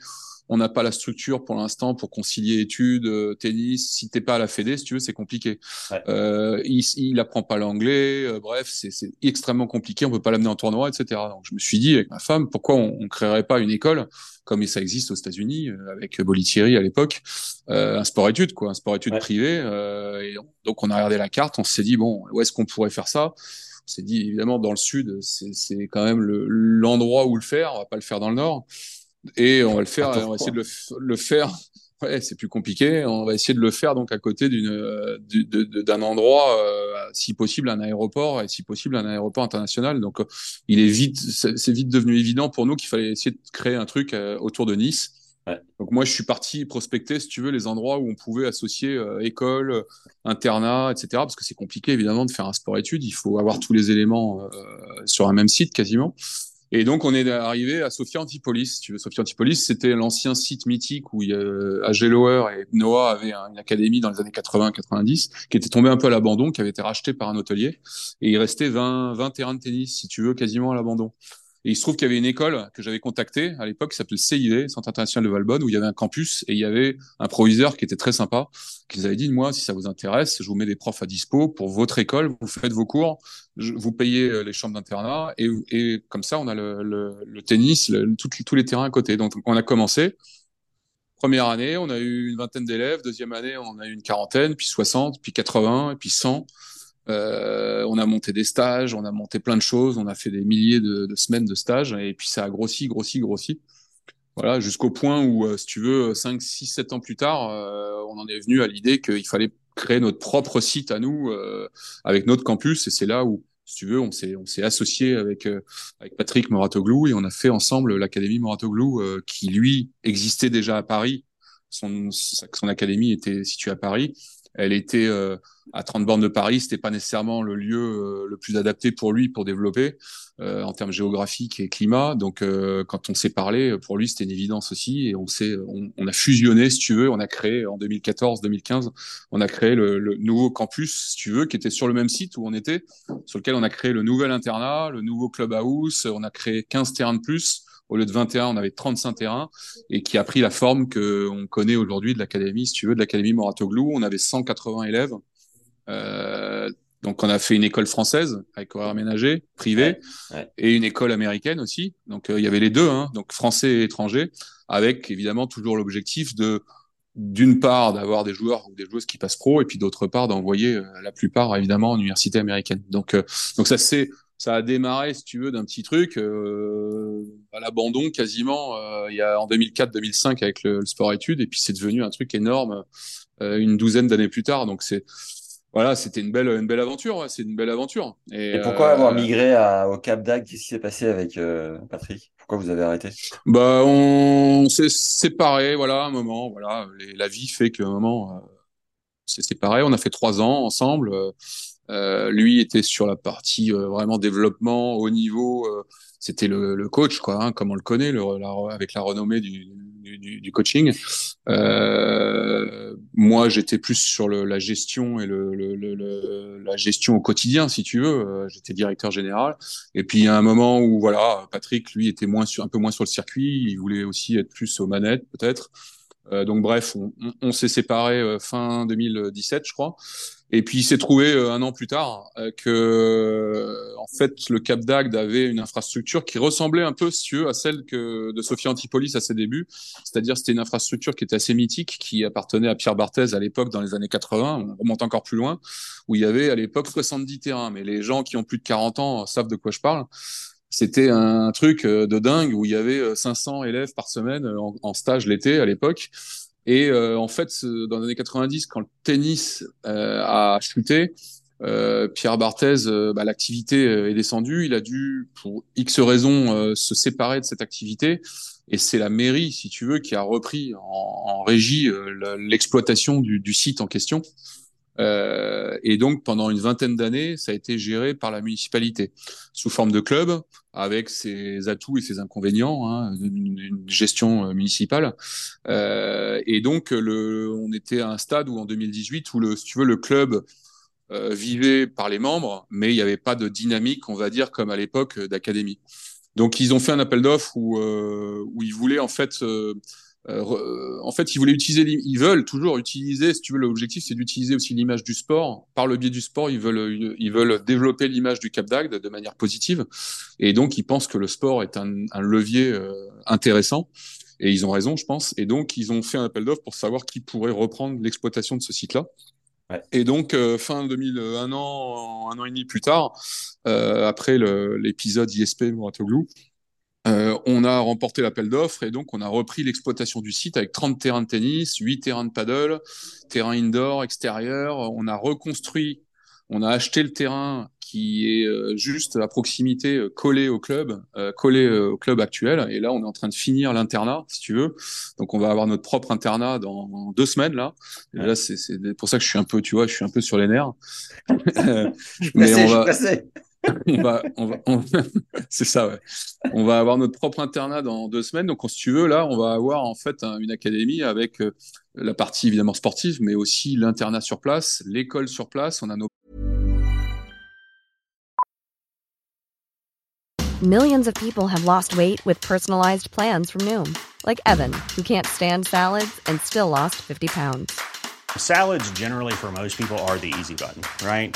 on n'a pas la structure pour l'instant pour concilier études, euh, tennis. Si t'es pas à la Fédé, si tu veux, c'est compliqué. Ouais. Euh, il, il apprend pas l'anglais. Euh, bref, c'est extrêmement compliqué. On peut pas l'amener en tournoi, etc. Donc, je me suis dit avec ma femme, pourquoi on, on créerait pas une école comme ça existe aux États-Unis euh, avec Bolitieri à l'époque, un sport-études, quoi, un sport-études ouais. privé. et donc, on a regardé la carte, on s'est dit bon, où est-ce qu'on pourrait faire ça? On s'est dit évidemment dans le sud, c'est quand même l'endroit le, où le faire. On va pas le faire dans le nord. Et on va le faire, on va essayer de le, le faire. Ouais, c'est plus compliqué. On va essayer de le faire donc à côté d'une d'un endroit, euh, si possible un aéroport et si possible un aéroport international. Donc euh, il est vite, c'est vite devenu évident pour nous qu'il fallait essayer de créer un truc euh, autour de Nice. Ouais. Donc moi je suis parti prospecter, si tu veux, les endroits où on pouvait associer euh, école, internat, etc. Parce que c'est compliqué évidemment de faire un sport-études. Il faut avoir tous les éléments euh, sur un même site quasiment. Et donc, on est arrivé à Sophia Antipolis. Tu veux, Sophia Antipolis, c'était l'ancien site mythique où il y a, Lower et Noah avaient une académie dans les années 80-90 qui était tombé un peu à l'abandon, qui avait été racheté par un hôtelier. Et il restait 20, 20 terrains de tennis, si tu veux, quasiment à l'abandon. Et il se trouve qu'il y avait une école que j'avais contactée à l'époque qui s'appelait CIV, Centre international de Valbonne, où il y avait un campus et il y avait un proviseur qui était très sympa, qui nous avait dit, moi, si ça vous intéresse, je vous mets des profs à dispo pour votre école, vous faites vos cours, vous payez euh, les chambres d'internat et, comme ça, on a le, tennis, tous les terrains à côté. Donc, on a commencé. Première année, on a eu une vingtaine d'élèves. Deuxième année, on a eu une quarantaine, puis 60, puis 80, et puis 100. Euh, on a monté des stages, on a monté plein de choses, on a fait des milliers de, semaines de stages, et puis ça a grossi, grossi, grossi. Voilà, jusqu'au point où, euh, si tu veux, 5, 6, 7 ans plus tard, euh, on en est venu à l'idée qu'il fallait créer notre propre site à nous, euh, avec notre campus, et c'est là où, si tu veux, on s'est, associé avec, avec Patrick Moratoglou, et on a fait ensemble l'Académie Moratoglou, qui, lui, existait déjà à Paris. Son, son académie était située à Paris. Elle était euh, à 30 bornes de Paris, c'était pas nécessairement le lieu euh, le plus adapté pour lui pour développer euh, en termes géographiques et climat. Donc quand on s'est parlé, pour lui c'était une évidence aussi. Et on s'est on, on, a fusionné si tu veux, on a créé en 2014-2015, on a créé le, le, nouveau campus si tu veux qui était sur le même site où on était, sur lequel on a créé le nouvel internat, le nouveau clubhouse, on a créé 15 terrains de plus au lieu de 21, on avait 35 terrains et qui a pris la forme que on connaît aujourd'hui de l'académie, si tu veux, de l'académie Moratoglou. On avait 180 élèves. Euh, donc, on a fait une école française avec horaire aménagé, ouais, ouais. et une école américaine aussi. Donc, euh, il y avait les deux, hein, donc français et étranger, avec évidemment toujours l'objectif de d'une part d'avoir des joueurs ou des joueuses qui passent pro et puis d'autre part d'envoyer euh, la plupart évidemment en université américaine. Donc euh, donc ça c'est ça a démarré, si tu veux, d'un petit truc euh, à l'abandon quasiment euh, il y a en 2004-2005 avec le, le, sport études, et puis c'est devenu un truc énorme euh, une douzaine d'années plus tard. Donc c'est voilà, c'était une belle une belle aventure, ouais, c'est une belle aventure. Et, et pourquoi avoir migré à, au Cap d'Agde? Qu'est-ce qui s'est passé avec Patrick? Pourquoi vous avez arrêté? Bah on, s'est séparés, voilà, un moment, voilà, les, la vie fait qu'à un moment c'est séparé. On a fait trois ans ensemble. Euh, lui était sur la partie euh, vraiment développement au niveau. Euh, c'était le, le, coach, quoi, hein, comme on le connaît, le, la, avec la renommée du, du, du coaching. Euh, moi, j'étais plus sur le, la gestion et le, la gestion au quotidien, si tu veux. J'étais directeur général. Et puis, a un moment où, voilà, Patrick, lui, était moins sur, un peu moins sur le circuit. Il voulait aussi être plus aux manettes, peut-être. Euh, donc bref, on, on, on s'est séparés fin 2017, je crois. Et puis il s'est trouvé euh, un an plus tard euh, que, euh, en fait, le Cap d'Agde avait une infrastructure qui ressemblait un peu, si à celle que de Sophia Antipolis à ses débuts. C'est-à-dire, c'était une infrastructure qui était assez mythique, qui appartenait à Pierre Barthez à l'époque, dans les années 80. On remonte encore plus loin, où il y avait à l'époque 70 terrains. Mais les gens qui ont plus de 40 ans savent de quoi je parle. C'était un truc de dingue où il y avait 500 élèves par semaine en, en stage l'été à l'époque. Et euh, en fait, dans les années 90, quand le tennis euh, a chuté, euh, Pierre Barthez, euh, bah, l'activité est descendue. Il a dû, pour X raisons, euh, se séparer de cette activité. Et c'est la mairie, si tu veux, qui a repris en, régie l'exploitation du, site en question. Euh, et donc, pendant une vingtaine d'années, ça a été géré par la municipalité sous forme de club, avec ses atouts et ses inconvénients, hein, une, gestion euh, municipale. Euh, et donc, le, on était à un stade où en 2018, où le, si tu veux, le club vivait par les membres, mais il n'y avait pas de dynamique, on va dire, comme à l'époque d'académie. Donc, ils ont fait un appel d'offres où, où ils voulaient en fait euh, en fait, ils voulaient utiliser, ils veulent toujours utiliser, si tu veux, l'objectif, c'est d'utiliser aussi l'image du sport. Par le biais du sport, ils veulent, ils veulent développer l'image du Cap d'Agde de manière positive. Et donc, ils pensent que le sport est un, un levier euh, intéressant. Et ils ont raison, je pense. Et donc, ils ont fait un appel d'offres pour savoir qui pourrait reprendre l'exploitation de ce site-là. Ouais. Et donc, euh, fin 2000, un an, un an et demi plus tard, euh, après l'épisode ISP Mouratoglou, euh, on a remporté l'appel d'offres et donc on a repris l'exploitation du site avec 30 terrains de tennis, 8 terrains de paddle, terrain indoor, extérieur. On a reconstruit, on a acheté le terrain qui est euh, juste à proximité, euh, collé au club, euh, collé au club actuel. Et là, on est en train de finir l'internat, si tu veux. Donc, on va avoir notre propre internat dans, deux semaines là. Et là, c'est pour ça que je suis un peu, tu vois, je suis un peu sur les nerfs. je suis pressé, on va... je suis pressé. On va, on va, on... c'est ça, ouais. On va avoir notre propre internat dans deux semaines. Donc, si tu veux, là, on va avoir en fait un, une académie avec euh, la partie évidemment sportive, mais aussi l'internat sur place, l'école sur place. On a nos Millions of people have lost weight with personalized plans from Noom, like Evan, who can't stand salads and still lost 50 pounds. Salads, generally, for most people, are the easy button, right?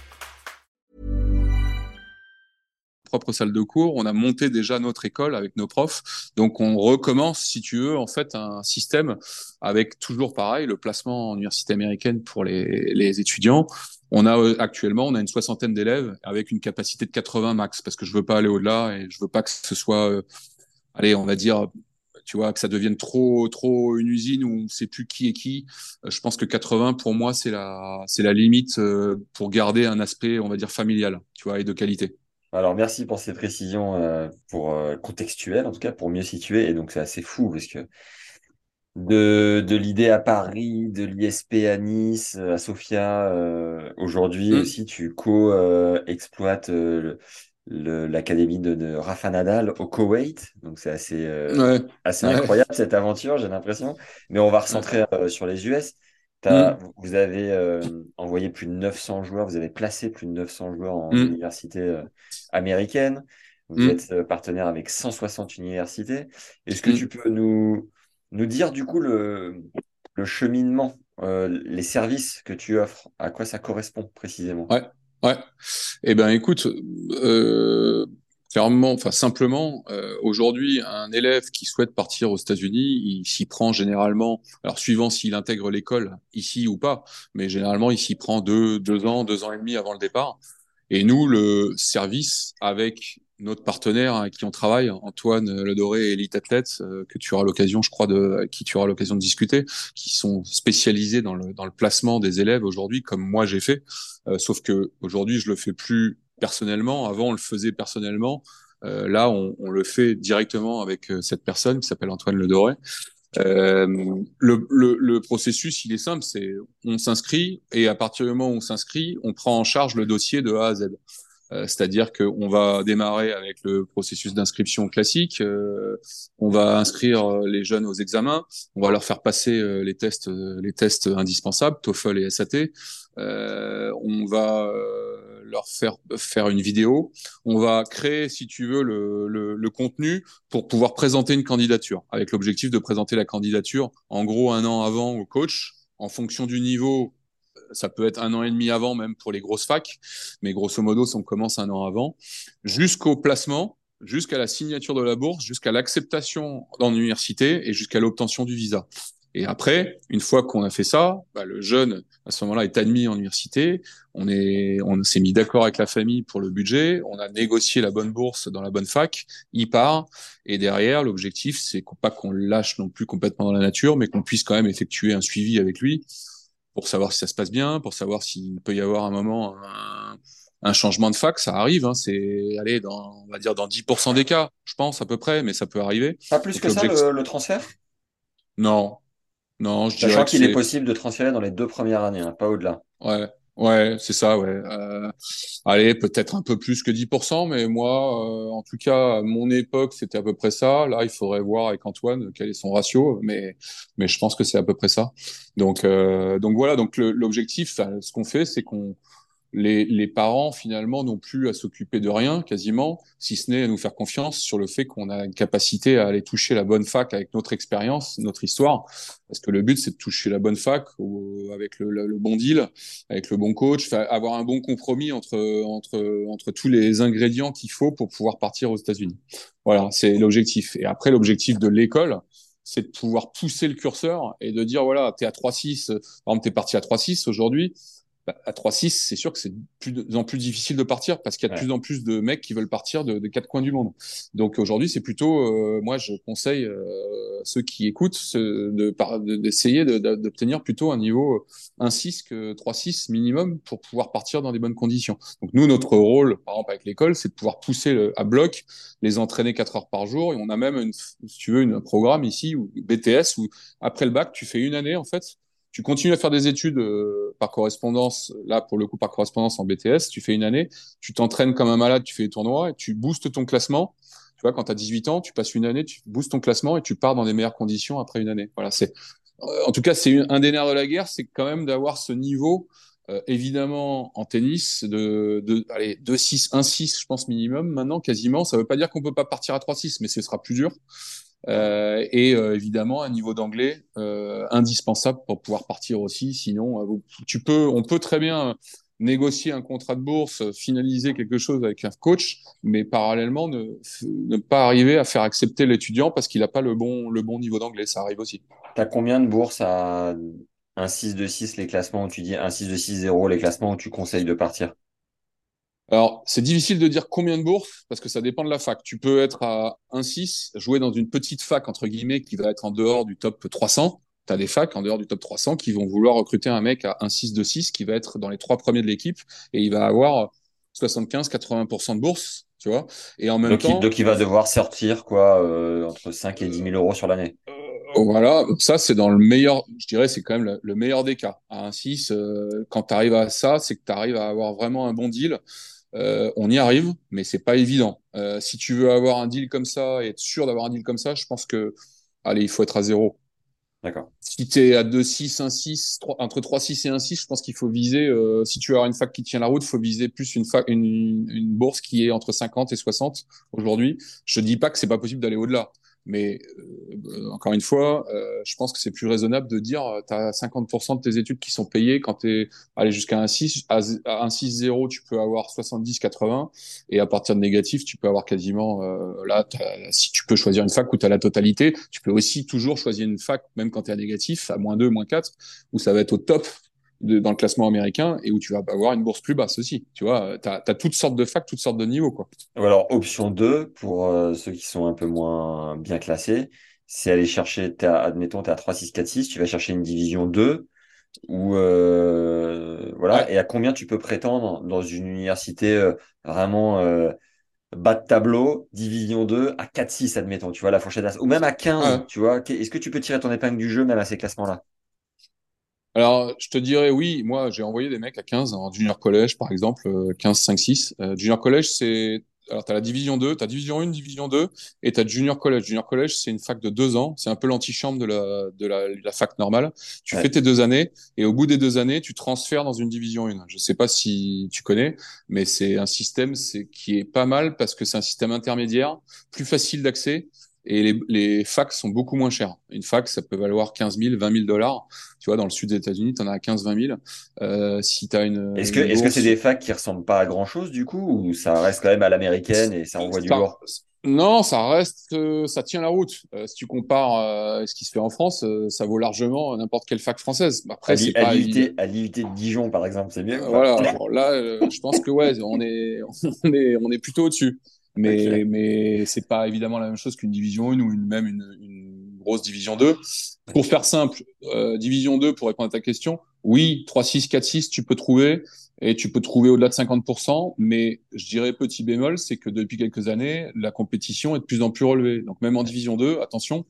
Propre salle de cours, on a monté déjà notre école avec nos profs. Donc on recommence, si tu veux, en fait, un système avec toujours pareil, le placement en université américaine pour les, les étudiants. On a euh, actuellement, on a une soixantaine d'élèves avec une capacité de 80 max parce que je veux pas aller au-delà et je veux pas que ce soit, euh, allez, on va dire, tu vois, que ça devienne trop, trop une usine où on sait plus qui est qui. Euh, je pense que 80 pour moi c'est la, c'est la limite pour garder un aspect, on va dire familial, tu vois, et de qualité. Alors, merci pour ces précisions euh, pour euh, contextuelles, en tout cas, pour mieux situer. Et donc, c'est assez fou parce que de, de l'idée à Paris, de l'ISP à Nice, à Sofia, euh, aujourd'hui Mm. aussi, tu co-exploites euh, l'académie de, de Rafa Nadal au Koweït. Donc, c'est assez, euh, Ouais, assez ouais. incroyable cette aventure, j'ai l'impression. Mais on va recentrer euh, sur les US. T'as- vous- Vous avez euh, envoyé plus de 900 joueurs, vous avez placé plus de 900 joueurs en Mm. université euh, américaine. Vous Mm. êtes euh, partenaire avec 160 universités. Est-ce que Mm. tu peux nous, nous dire du coup le, le cheminement, euh, les services que tu offres, à quoi ça correspond précisément? Ouais, ouais. Eh ben, écoute, euh, clairement, enfin simplement, euh, aujourd'hui, un élève qui souhaite partir aux États-Unis, il s'y prend généralement, alors suivant s'il intègre l'école ici ou pas, mais généralement, il s'y prend deux, deux ans, deux ans et demi avant le départ. Et nous, le service avec notre partenaire avec qui on travaille, Antoine Ledoré et Elite Athlètes, euh, que tu auras l'occasion, je crois, de, qui tu auras l'occasion de discuter, qui sont spécialisés dans le, dans le placement des élèves aujourd'hui, comme moi j'ai fait. Euh, sauf que aujourd'hui, je le fais plus personnellement. Avant, on le faisait personnellement. Euh, là, on, le fait directement avec euh, cette personne qui s'appelle Antoine Ledoré. Euh, le, le, processus, il est simple, c'est on s'inscrit et à partir du moment où on s'inscrit, on prend en charge le dossier de A à Z. C'est-à-dire qu'on va démarrer avec le processus d'inscription classique, on va inscrire les jeunes aux examens, on va leur faire passer les tests, les tests indispensables, TOEFL et SAT. On va leur faire faire une vidéo. On va créer, si tu veux, le, le, contenu pour pouvoir présenter une candidature, avec l'objectif de présenter la candidature en gros un an avant au coach, en fonction du niveau. Ça peut être un an et demi avant, même pour les grosses facs, mais grosso modo, on commence un an avant, jusqu'au placement, jusqu'à la signature de la bourse, jusqu'à l'acceptation dans l'université et jusqu'à l'obtention du visa. Et après, une fois qu'on a fait ça, bah, le jeune, à ce moment-là, est admis en université. On est, on s'est mis d'accord avec la famille pour le budget. On a négocié la bonne bourse dans la bonne fac. Il part. Et derrière, l'objectif, c'est qu'on- pas qu'on le lâche non plus complètement dans la nature, mais qu'on puisse quand même effectuer un suivi avec lui pour savoir si ça se passe bien, pour savoir s'il peut y avoir un moment un, un changement de fac. Ça arrive. Hein, c'est, allez, dans, on va dire dans 10% des cas, je pense à peu près, mais ça peut arriver. Pas plus Donc, que ça, le, le transfert? Non, non, je Sachant qu'il est possible de transférer dans les deux premières années, hein, pas au-delà. Ouais, ouais, c'est ça, ouais. Euh, allez, peut-être un peu plus que 10%, mais moi, euh, en tout cas, à mon époque, c'était à peu près ça. Là, il faudrait voir avec Antoine quel est son ratio, mais, mais je pense que c'est à peu près ça. Donc, euh, donc voilà, donc l'objectif, ce qu'on fait, c'est qu'on les, les parents finalement n'ont plus à s'occuper de rien quasiment, si ce n'est à nous faire confiance sur le fait qu'on a une capacité à aller toucher la bonne fac avec notre expérience, notre histoire, parce que le but c'est de toucher la bonne fac ou, avec le, le, bon deal, avec le bon coach, avoir un bon compromis entre entre entre tous les ingrédients qu'il faut pour pouvoir partir aux États-Unis. Voilà, c'est l'objectif. Et après l'objectif de l'école, c'est de pouvoir pousser le curseur et de dire voilà, t'es à 3-6, par exemple parti à 3-6 aujourd'hui bah, à 3-6, c'est sûr que c'est de plus en plus difficile de partir parce qu'il y a de Ouais. plus en plus de mecs qui veulent partir de, de quatre coins du monde. Donc aujourd'hui, c'est plutôt, euh, moi, je conseille euh, à ceux qui écoutent de de- d'essayer de- d'obtenir plutôt un niveau 1-6 que 3-6 minimum pour pouvoir partir dans des bonnes conditions. Donc nous, notre rôle, par exemple avec l'école, c'est de pouvoir pousser le, à bloc, les entraîner 4 heures par jour. Et on a même, une, si tu veux, une, un programme ici, ou BTS, où après le bac, tu fais une année en fait tu continues à faire des études euh, par correspondance, là pour le coup par correspondance en BTS, tu fais une année, tu t'entraînes comme un malade, tu fais des tournois et tu boostes ton classement. Tu vois, quand tu as 18 ans, tu passes une année, tu boostes ton classement et tu pars dans des meilleures conditions après une année. Voilà, c'est en tout cas, c'est un des nerfs de la guerre, c'est quand même d'avoir ce niveau euh, évidemment, en tennis, de, de allez, 2-6, 1-6, je pense minimum maintenant, quasiment. Ça ne veut pas dire qu'on peut pas partir à 3-6, mais ce sera plus dur. Euh, et euh, évidemment, un niveau d'anglais euh, indispensable pour pouvoir partir aussi. Sinon, tu peux, on peut très bien négocier un contrat de bourse, finaliser quelque chose avec un coach, mais parallèlement ne, pas arriver à faire accepter l'étudiant parce qu'il n'a pas le bon, le bon niveau d'anglais. Ça arrive aussi. Tu as combien de bourses à un 6 de 6 les classements où tu dis un 6 de 6 0 les classements où tu conseilles de partir? Alors, c'est difficile de dire combien de bourses parce que ça dépend de la fac. Tu peux être à 1,6, jouer dans une petite fac, entre guillemets, qui va être en dehors du top 300. Tu as des facs en dehors du top 300 qui vont vouloir recruter un mec à 1,6 de 6 qui va être dans les trois premiers de l'équipe et il va avoir 75-80% de bourse, tu vois. Et en même donc, temps. Il, donc, il va devoir sortir, quoi, euh, entre 5 et 10 000 euros sur l'année. Euh, voilà, ça c'est dans le meilleur, je dirais, c'est quand même le, le, meilleur des cas. À 1,6, euh, quand tu arrives à ça, c'est que tu arrives à avoir vraiment un bon deal. Euh, on y arrive, mais c'est pas évident. Euh, si tu veux avoir un deal comme ça et être sûr d'avoir un deal comme ça, je pense que, allez, il faut être à zéro. D'accord. Si tu es à 2, 6, 1, 6, 3, entre 3, 6 et 1, 6, je pense qu'il faut viser, euh, si tu veux avoir une fac qui tient la route, il faut viser plus une, fac, une, une bourse qui est entre 50 et 60 aujourd'hui. Je dis pas que c'est pas possible d'aller au-delà. Mais euh, encore une fois, euh, je pense que c'est plus raisonnable de dire tu as 50% de tes études qui sont payées quand tu es allé jusqu'à un 6 à un 6-0, tu peux avoir 70 80 et à partir de négatif, tu peux avoir quasiment euh, là si tu peux choisir une fac où tu as la totalité, tu peux aussi toujours choisir une fac même quand tu es à négatif à moins 2, moins 4 où ça va être au top de, dans le classement américain et où tu vas avoir une bourse plus basse aussi. Tu vois, tu as, toutes sortes de facs, toutes sortes de niveaux. Quoi. Ou alors, option 2, pour euh, ceux qui sont un peu moins bien classés, c'est aller chercher, à, admettons, tu es à 3, 6, 4, 6, tu vas chercher une division 2 ou euh, voilà, ouais. et à combien tu peux prétendre dans une université euh, vraiment euh, bas de tableau, division 2 à 4, 6, admettons, tu vois, la fourchette ou même à 15, ouais. tu vois. Est-ce que tu peux tirer ton épingle du jeu même à ces classements-là? Alors, je te dirais oui, moi j'ai envoyé des mecs à 15 en junior collège par exemple, 15, 5, 6. Euh, junior collège, c'est. Alors, tu as la division 2, tu as division 1, division 2, et tu as junior collège. Junior collège, c'est une fac de deux ans, c'est un peu l'antichambre de la, de la, la fac normale. Tu ouais. fais tes deux années, et au bout des deux années, tu transfères dans une division 1. Je sais pas si tu connais, mais c'est un système qui est pas mal parce que c'est un système intermédiaire, plus facile d'accès, et les, les facs sont beaucoup moins chers. Une fac, ça peut valoir 15 000, 20 000 dollars. Tu vois, dans le sud des États-Unis, tu en as à 15, 20 000. Euh, si tu as une. Est-ce que c'est des facs qui ressemblent pas à grand chose du coup, ou ça reste quand même à l'américaine et ça envoie du lourd Non, ça reste, euh, ça tient la route. Euh, si tu compares euh, ce qui se fait en France, ça vaut largement n'importe quelle fac française. Après, c'est pas à l'IUT de Dijon, par exemple, c'est mieux. Voilà. Là, je pense que ouais, on est, on est, on est plutôt au-dessus. Mais, okay. mais c'est pas évidemment la même chose qu'une division 1 ou une, même une, une grosse division 2. Pour faire simple, euh, division 2, pour répondre à ta question, oui, 3-6, 4-6, tu peux trouver et tu peux trouver au-delà de 50%, mais je dirais petit bémol, c'est que depuis quelques années, la compétition est de plus en plus relevée. Donc même en division 2, attention,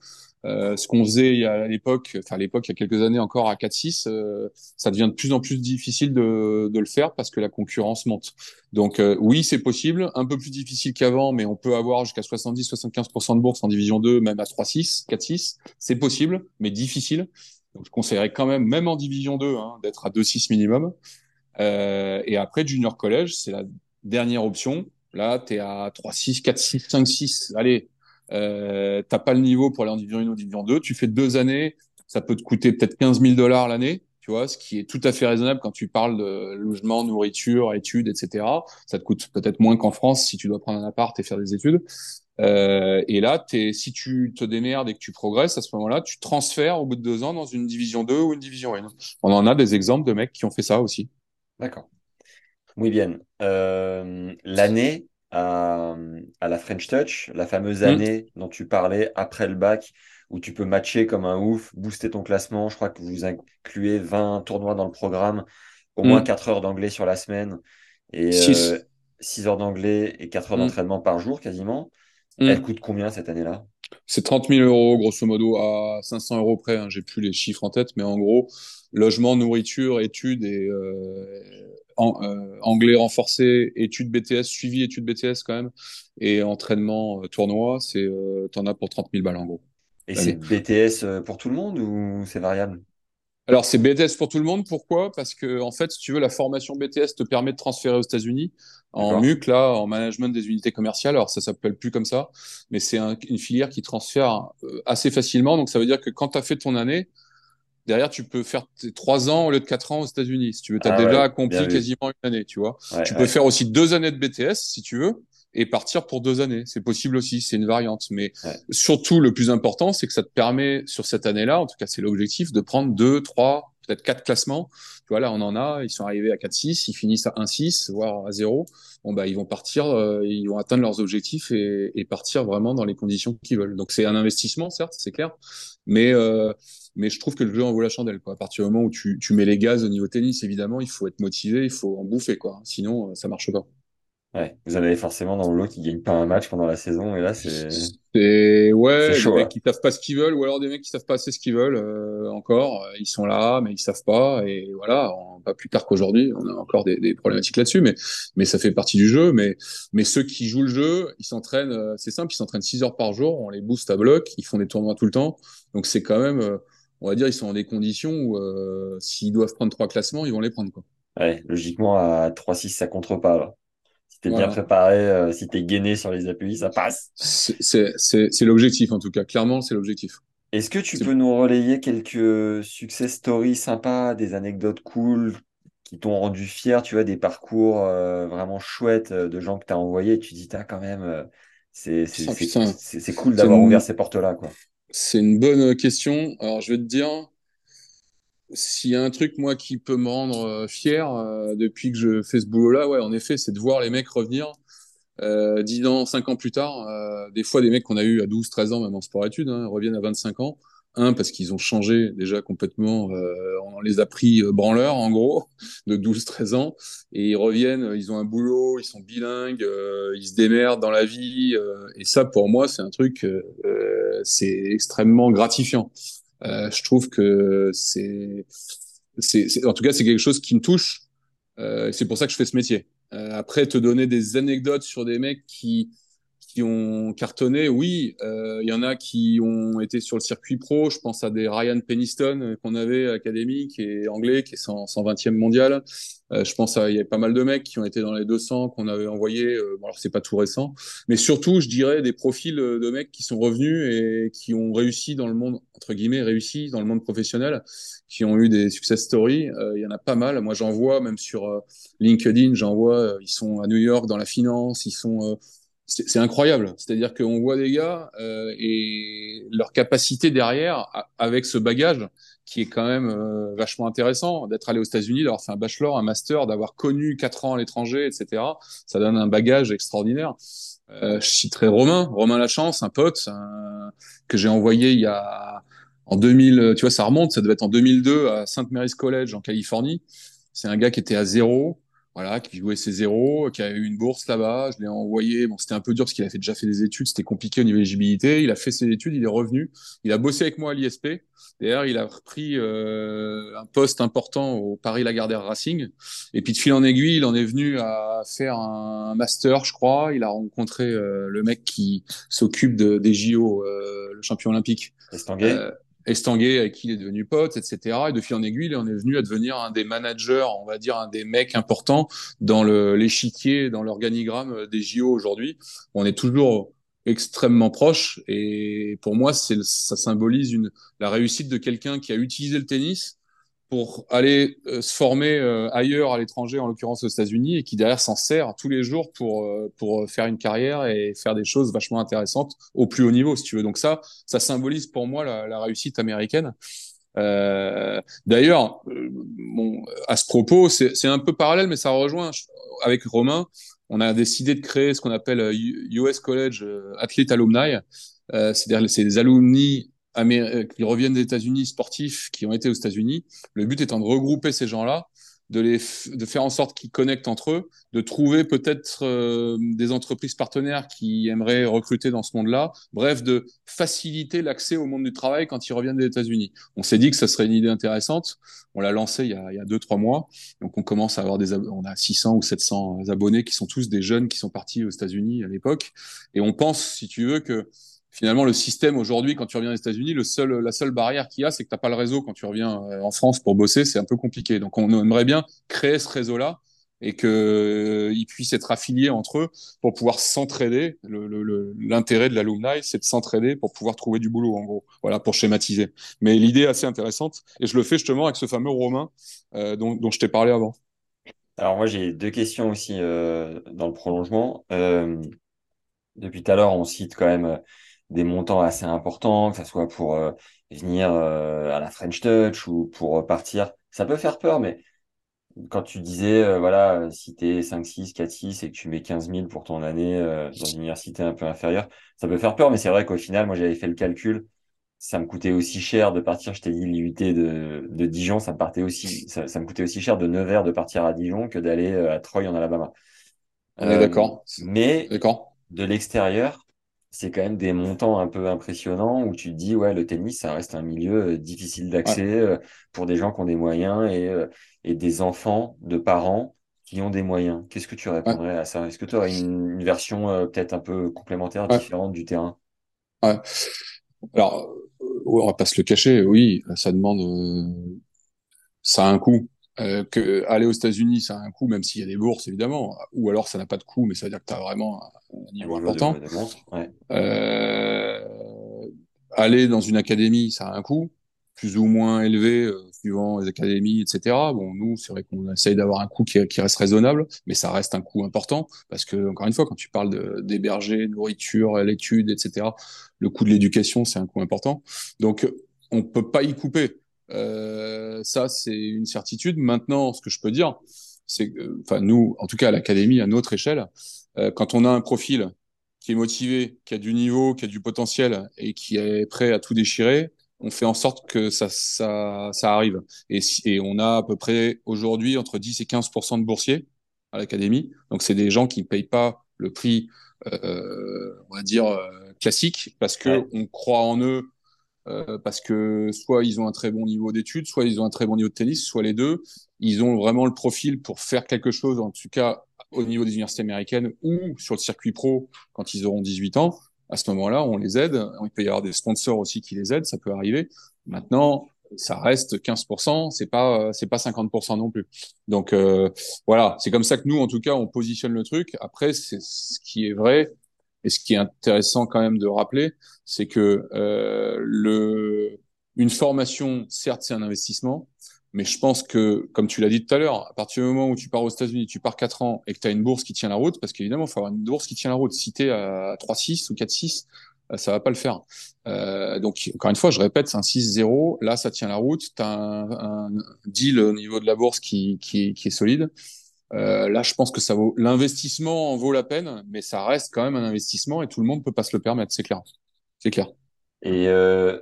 euh, ce qu'on faisait à l'époque, enfin à l'époque il y a quelques années encore à 4-6, euh, ça devient de plus en plus difficile de, de, le faire parce que la concurrence monte. Donc euh, oui, c'est possible, un peu plus difficile qu'avant, mais on peut avoir jusqu'à 70-75% de bourse en division 2, même à 3-6, 4-6, c'est possible, mais difficile. Donc je conseillerais quand même, même en division 2, hein, d'être à 2-6 minimum. Euh, et après, junior collège, c'est la dernière option. Là, tu es à 3-6, 4-6, 5-6. Allez, euh, t'as pas le niveau pour aller en division 1 ou division 2, tu fais deux années, ça peut te coûter peut-être 15 000 dollars l'année, tu vois, ce qui est tout à fait raisonnable quand tu parles de logement, nourriture, études, etc. Ça te coûte peut-être moins qu'en France si tu dois prendre un appart et faire des études. Euh, et là, si tu te démerdes et que tu progresses, à ce moment-là, tu transfères au bout de deux ans dans une division 2 ou une division 1. On en a des exemples de mecs qui ont fait ça aussi. D'accord. Oui, bien. Euh, L'année, à, à, la French Touch, la fameuse année mmh. dont tu parlais après le bac, où tu peux matcher comme un ouf, booster ton classement. Je crois que vous incluez 20 tournois dans le programme, au mmh. moins 4 heures d'anglais sur la semaine et 6, euh, 6 heures d'anglais et 4 heures mmh. d'entraînement par jour quasiment. Mm. Elle coûte combien cette année-là? C'est 30 000 euros, grosso modo, à 500 euros près. Hein. J'ai plus les chiffres en tête, mais en gros, logement, nourriture, études et euh, euh, anglais renforcé, études BTS, suivi études BTS quand même, et entraînement tournoi, c'est t'en as pour 30 000 balles en gros. Et c'est BTS pour tout le monde ou c'est variable? Alors, c'est BTS pour tout le monde. Pourquoi? Parce que, en fait, si tu veux, la formation BTS te permet de transférer aux États-Unis en MUC, là, en management des unités commerciales. Alors, ça s'appelle plus comme ça, mais c'est une filière qui transfère euh, assez facilement. Donc, ça veut dire que quand tu as fait ton année, derrière, tu peux faire tes trois ans au lieu de quatre ans aux États-Unis. Si tu veux, tu as ah déjà accompli quasiment une année, tu vois. tu peux faire aussi deux années de BTS, si tu veux et partir pour deux années. C'est possible aussi, c'est une variante. Mais surtout, le plus important, c'est que ça te permet, sur cette année-là, en tout cas c'est l'objectif, de prendre deux, trois, peut-être quatre classements. Tu vois, là, on en a, ils sont arrivés à 4-6, ils finissent à 1-6, voire à 0. Bon, bah, ils vont partir, euh, ils vont atteindre leurs objectifs et, et partir vraiment dans les conditions qu'ils veulent. Donc, c'est un investissement, certes, c'est clair. Mais, euh, mais je trouve que le jeu en vaut la chandelle, quoi. À partir du moment où tu, tu mets les gaz au niveau tennis, évidemment, il faut être motivé, il faut en bouffer, quoi. Sinon, euh, ça marche pas. Ouais, vous en avez forcément dans le lot qui gagnent pas un match pendant la saison et là c'est c'est ouais des mecs qui savent pas ce qu'ils veulent ou alors des mecs qui savent pas assez ce qu'ils veulent euh, encore ils sont là mais ils savent pas et voilà pas plus tard qu'aujourd'hui on a encore des, des problématiques là-dessus mais mais ça fait partie du jeu mais mais ceux qui jouent le jeu ils s'entraînent euh, c'est simple ils s'entraînent 6 heures par jour on les booste à bloc ils font des tournois tout le temps donc c'est quand même euh, on va dire ils sont dans des conditions où s'ils doivent prendre trois classements ils vont les prendre quoi. Ouais logiquement à 3-6 ça contre pas là t'es bien préparé, euh, si t'es gainé sur les appuis, ça passe. C'est l'objectif en tout cas, clairement c'est l'objectif. Est-ce que tu peux nous relayer quelques success stories sympas, des anecdotes cool qui t'ont rendu fier, tu vois, des parcours euh, vraiment chouettes euh, de gens que tu as envoyés et tu dis, as quand même, c'est cool d'avoir ouvert ces portes-là. quoi. C'est une bonne question. Alors je vais te dire, s'il y a un truc moi qui peut me rendre euh, fier euh, depuis que je fais ce boulot-là, ouais, en effet, c'est de voir les mecs revenir euh, 10 ans, 5 ans plus tard. Euh, des fois, des mecs qu'on a eu à 12, 13 ans, même en sport-études, hein, reviennent à 25 ans. Un, parce qu'ils ont changé déjà complètement, on les a pris branleurs en gros, de 12, 13 ans, et ils reviennent, ils ont un boulot, ils sont bilingues, ils se démerdent dans la vie, et ça pour moi c'est un truc, c'est extrêmement gratifiant. Euh, je trouve que c'est, c'est, en tout cas, c'est quelque chose qui me touche. Euh, c'est pour ça que je fais ce métier. Euh, après, te donner des anecdotes sur des mecs qui qui ont cartonné, oui, euh, il y en a qui ont été sur le circuit pro. Je pense à des Ryan Peniston euh, qu'on avait qui est anglais, qui est 120e mondial. Euh, je pense à il y a pas mal de mecs qui ont été dans les 200 qu'on avait envoyés. Euh, bon, alors c'est pas tout récent, mais surtout, je dirais des profils de mecs qui sont revenus et qui ont réussi dans le monde entre guillemets réussi dans le monde professionnel, qui ont eu des success stories. Il y en a pas mal. Moi, j'en vois même sur LinkedIn. J'en vois. ils sont à New York dans la finance. Ils sont c'est incroyable. C'est-à-dire qu'on voit des gars euh, et leur capacité derrière, avec ce bagage qui est quand même euh, vachement intéressant, d'être allé aux États-Unis, d'avoir fait un bachelor, un master, d'avoir connu quatre ans à l'étranger, etc. Ça donne un bagage extraordinaire. Euh, je citerai Romain, Romain Lachance, un pote que j'ai envoyé il y a en 2000, tu vois, ça remonte, ça devait être en 2002 à St. Mary's College en Californie. C'est un gars qui était à zéro, voilà, qui jouait ses zéros, qui a eu une bourse là-bas. Je l'ai envoyé. Bon, c'était un peu dur parce qu'il a fait, déjà fait des études, c'était compliqué au niveau éligibilité. Il a fait ses études, il est revenu. Il a bossé avec moi à l'ISP. D'ailleurs, il a repris euh, un poste important au Paris Lagardère Racing. Et puis de fil en aiguille, il en est venu à faire un master, je crois. Il a rencontré euh, le mec qui s'occupe de, des JO, euh, le champion olympique. Estanguet avec qui il est devenu pote, etc. Et de fil en aiguille, il en est venu à devenir un des managers, on va dire un des mecs importants dans l'échiquier, dans l'organigramme des JO aujourd'hui. On est toujours extrêmement proche et pour moi, c'est ça symbolise une, la réussite de quelqu'un qui a utilisé le tennis pour aller euh, se former euh, ailleurs à l'étranger, en l'occurrence aux États-Unis, et qui derrière s'en sert tous les jours pour euh, pour faire une carrière et faire des choses vachement intéressantes au plus haut niveau, si tu veux. Donc ça, ça symbolise pour moi la, réussite américaine. D'ailleurs, à ce propos, c'est un peu parallèle, mais ça rejoint avec Romain. On a décidé de créer ce qu'on appelle US College Athlete Alumni. C'est-à-dire c'est des alumni qui reviennent des États-Unis, sportifs qui ont été aux États-Unis. Le but étant de regrouper ces gens-là de, les de faire en sorte qu'ils connectent entre eux, de trouver peut-être euh, des entreprises partenaires qui aimeraient recruter dans ce monde-là. Bref, de faciliter l'accès au monde du travail quand ils reviennent des États-Unis. On s'est dit que ça serait une idée intéressante. On l'a lancé il y a, il y a deux, trois mois. Donc, on commence à avoir des, on a 600 ou 700 abonnés qui sont tous des jeunes qui sont partis aux États-Unis à l'époque. Et on pense, si tu veux, que finalement, le système aujourd'hui, quand tu reviens aux États-Unis, le seul, la seule barrière qu'il y a, c'est que tu n'as pas le réseau quand tu reviens euh, en France pour bosser. C'est un peu compliqué. Donc, on aimerait bien créer ce réseau-là et qu'ils euh, puissent être affiliés entre eux pour pouvoir s'entraider. L'intérêt de l'alumni, c'est de s'entraider pour pouvoir trouver du boulot, en gros. Voilà, pour schématiser. Mais l'idée est assez intéressante et je le fais justement avec ce fameux Romain euh, dont, dont, je t'ai parlé avant. Alors moi, j'ai deux questions aussi euh, dans le prolongement. Depuis tout à l'heure, on cite quand même des montants assez importants, que ce soit pour euh, venir euh, à la French Touch ou pour partir. Ça peut faire peur, mais quand tu disais, euh, voilà, si tu es 5, 6, 4, 6 et que tu mets 15 000 pour ton année dans une université un peu inférieure, ça peut faire peur, mais c'est vrai qu'au final, moi, j'avais fait le calcul. Ça me coûtait aussi cher de partir, je t'ai dit, l'IUT de, de Dijon, ça me, partait aussi, ça, me coûtait aussi cher de Nevers de partir à Dijon que d'aller à Troy en Alabama. On est d'accord. Mais de l'extérieur, c'est quand même des montants un peu impressionnants où tu te dis, ouais, le tennis, ça reste un milieu euh, difficile d'accès euh, pour des gens qui ont des moyens et, euh, et des enfants de parents qui ont des moyens. Qu'est-ce que tu répondrais à ça? Est-ce que tu aurais une, version peut-être un peu complémentaire, différente du terrain? Ouais. Alors, on va pas se le cacher, oui, ça demande, ça a un coût. Euh, que aller aux États-Unis, ça a un coût, même s'il y a des bourses, évidemment. Ou alors, ça n'a pas de coût, mais ça veut dire que tu as vraiment un, niveau important. euh, aller dans une académie, ça a un coût, plus ou moins élevé, euh, suivant les académies, etc. Bon, nous, c'est vrai qu'on essaye d'avoir un coût qui, qui, reste raisonnable, mais ça reste un coût important, parce que, encore une fois, quand tu parles d'héberger, nourriture, l'étude, etc., le coût de l'éducation, c'est un coût important. Donc, on peut pas y couper. Euh, ça, c'est une certitude. Maintenant, ce que je peux dire, c'est que, enfin, nous, en tout cas à l'académie, à notre échelle, euh, quand on a un profil qui est motivé, qui a du niveau, qui a du potentiel et qui est prêt à tout déchirer, on fait en sorte que ça, ça, ça arrive. Et, et on a à peu près aujourd'hui entre 10 et 15% de boursiers à l'académie. Donc, c'est des gens qui ne payent pas le prix, euh, on va dire, euh, classique, parce que on croit en eux euh, parce que soit ils ont un très bon niveau d'études, soit ils ont un très bon niveau de tennis, soit les deux. Ils ont vraiment le profil pour faire quelque chose, en tout cas au niveau des universités américaines ou sur le circuit pro quand ils auront 18 ans. À ce moment-là, on les aide. Il peut y avoir des sponsors aussi qui les aident, ça peut arriver. Maintenant, ça reste 15%, c'est pas c'est pas 50% non plus. Donc euh, voilà, c'est comme ça que nous, en tout cas, on positionne le truc. Après, c'est ce qui est vrai, et ce qui est intéressant quand même de rappeler, c'est que euh, le, une formation, certes, c'est un investissement, mais je pense que, comme tu l'as dit tout à l'heure, à partir du moment où tu pars aux États-Unis, tu pars 4 ans et que tu as une bourse qui tient la route, parce qu'évidemment, il faut avoir une bourse qui tient la route. Si tu es à 3-6 ou 4-6, euh, ça va pas le faire. Euh, donc, encore une fois, je répète, c'est un 6-0. Là, ça tient la route. Tu as un, un, deal au niveau de la bourse qui, qui, qui est solide. Euh, là, je pense que ça vaut l'investissement en vaut la peine, mais ça reste quand même un investissement et tout le monde peut pas se le permettre, c'est clair. C'est clair. Et euh,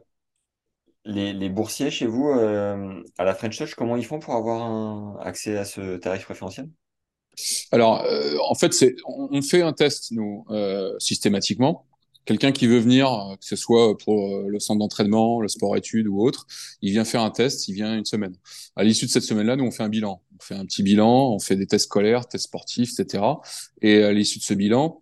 les, les, boursiers chez vous euh, à la French Touch, comment ils font pour avoir un accès à ce tarif préférentiel? Alors, euh, en fait, c'est on, fait un test nous euh, systématiquement quelqu'un qui veut venir, que ce soit pour euh, le centre d'entraînement, le sport-études ou autre, il vient faire un test, il vient une semaine. À l'issue de cette semaine-là, nous, on fait un bilan. On fait un petit bilan, on fait des tests scolaires, tests sportifs, etc. Et à l'issue de ce bilan,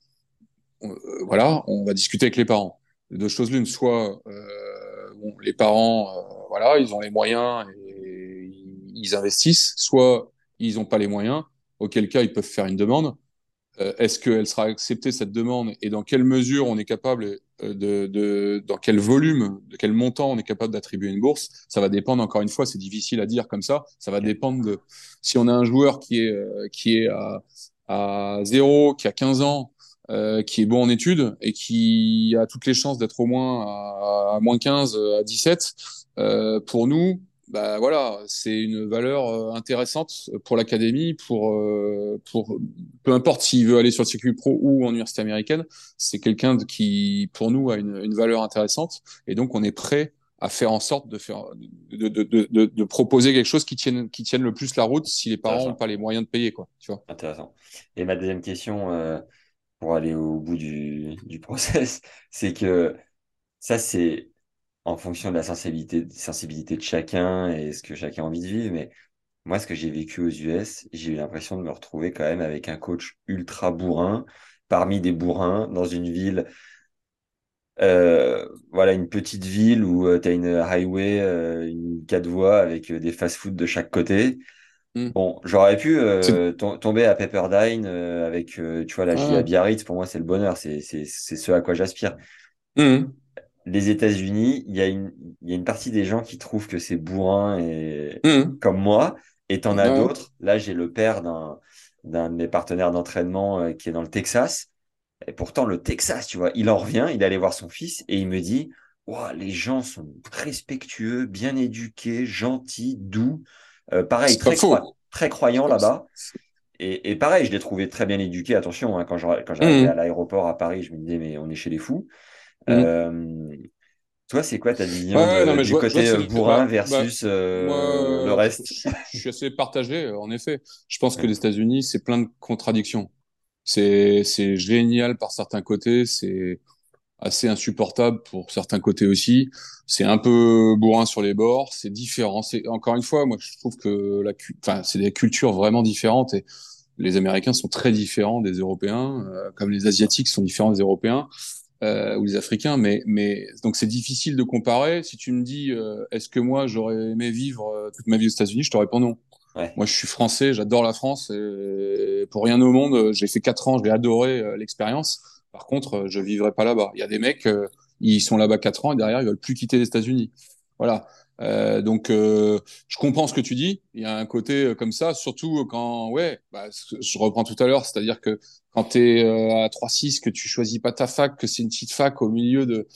euh, voilà, on va discuter avec les parents. Deux choses l'une, soit euh, les parents, euh, voilà, ils ont les moyens et ils investissent, soit ils n'ont pas les moyens, auquel cas ils peuvent faire une demande. Euh, est-ce qu'elle sera acceptée cette demande? Et dans quelle mesure on est capable euh, de, de, dans quel volume, de quel montant on est capable d'attribuer une bourse? Ça va dépendre. Encore une fois, c'est difficile à dire comme ça. Ça va dépendre de si on a un joueur qui est euh, qui est à, à 0, qui a 15 ans, euh, qui est bon en études et qui a toutes les chances d'être au moins à, à, moins 15, à 17. Euh, pour nous, bah voilà, c'est une valeur euh, intéressante pour l'académie, pour euh, pour peu importe s'il veut aller sur le circuit pro ou en université américaine, c'est quelqu'un qui pour nous a une, une, valeur intéressante. Et donc on est prêt à faire en sorte de faire de, de, de, de, proposer quelque chose qui tienne qui tienne le plus la route si les parents n'ont pas les moyens de payer quoi tu vois. Intéressant. Et ma deuxième question euh, pour aller au bout du, du process c'est que ça c'est en fonction de la sensibilité sensibilité de chacun et ce que chacun a envie de vivre mais moi ce que j'ai vécu aux US j'ai eu l'impression de me retrouver quand même avec un coach ultra bourrin parmi des bourrins dans une ville euh, voilà une petite ville où euh, tu as une highway, euh, une quatre voies avec des fast-food de chaque côté. Hmm. Bon, j'aurais pu tomber à Pepperdine avec, tu vois, la vie à Biarritz. Pour moi, c'est le bonheur. C'est ce à quoi j'aspire. Hmm. Les États-Unis, il y, a une, y a une partie des gens qui trouvent que c'est bourrin et hmm. comme moi. Et t'en as d'autres. Là, j'ai le père d'un d'un de mes partenaires d'entraînement qui est dans le Texas. Et pourtant, le Texas, tu vois, il en revient, il allait voir son fils et il me dit les gens sont respectueux, bien éduqués, gentils, doux. Euh, pareil, très, très croyants là-bas. Et, pareil, je l'ai trouvé très bien éduqué. Attention, hein, quand j'arrivais mmh. à l'aéroport à Paris, je me disais, mais on est chez les fous. Mmh. Euh, toi, c'est quoi ta vision du côté euh, bourrin bah, versus le reste? Je suis assez partagé, en effet. Je pense que les États-Unis, c'est plein de contradictions. C'est c'est génial par certains côtés, c'est assez insupportable pour certains côtés aussi. C'est un peu bourrin sur les bords, c'est différent. C'est encore une fois, moi je trouve que la, enfin c'est des cultures vraiment différentes et les Américains sont très différents des Européens, euh, comme les Asiatiques sont différents des Européens euh, ou les Africains. Mais mais donc c'est difficile de comparer. Si tu me dis euh, est-ce que moi j'aurais aimé vivre euh, toute ma vie aux États-Unis, je te réponds non. Moi, je suis français, j'adore la France. Et pour rien au monde, j'ai fait quatre ans, je vais adorer euh, l'expérience. Par contre, euh, je vivrai pas là-bas. Il y a des mecs, euh, ils sont là-bas quatre ans et derrière, ils veulent plus quitter les États-Unis. Voilà. Euh, donc, euh, je comprends ce que tu dis. Il y a un côté comme ça, surtout quand, ouais, bah, je reprends tout à l'heure, c'est-à-dire que quand tu es à 3-6, que tu choisis pas ta fac, que c'est une petite fac au milieu de,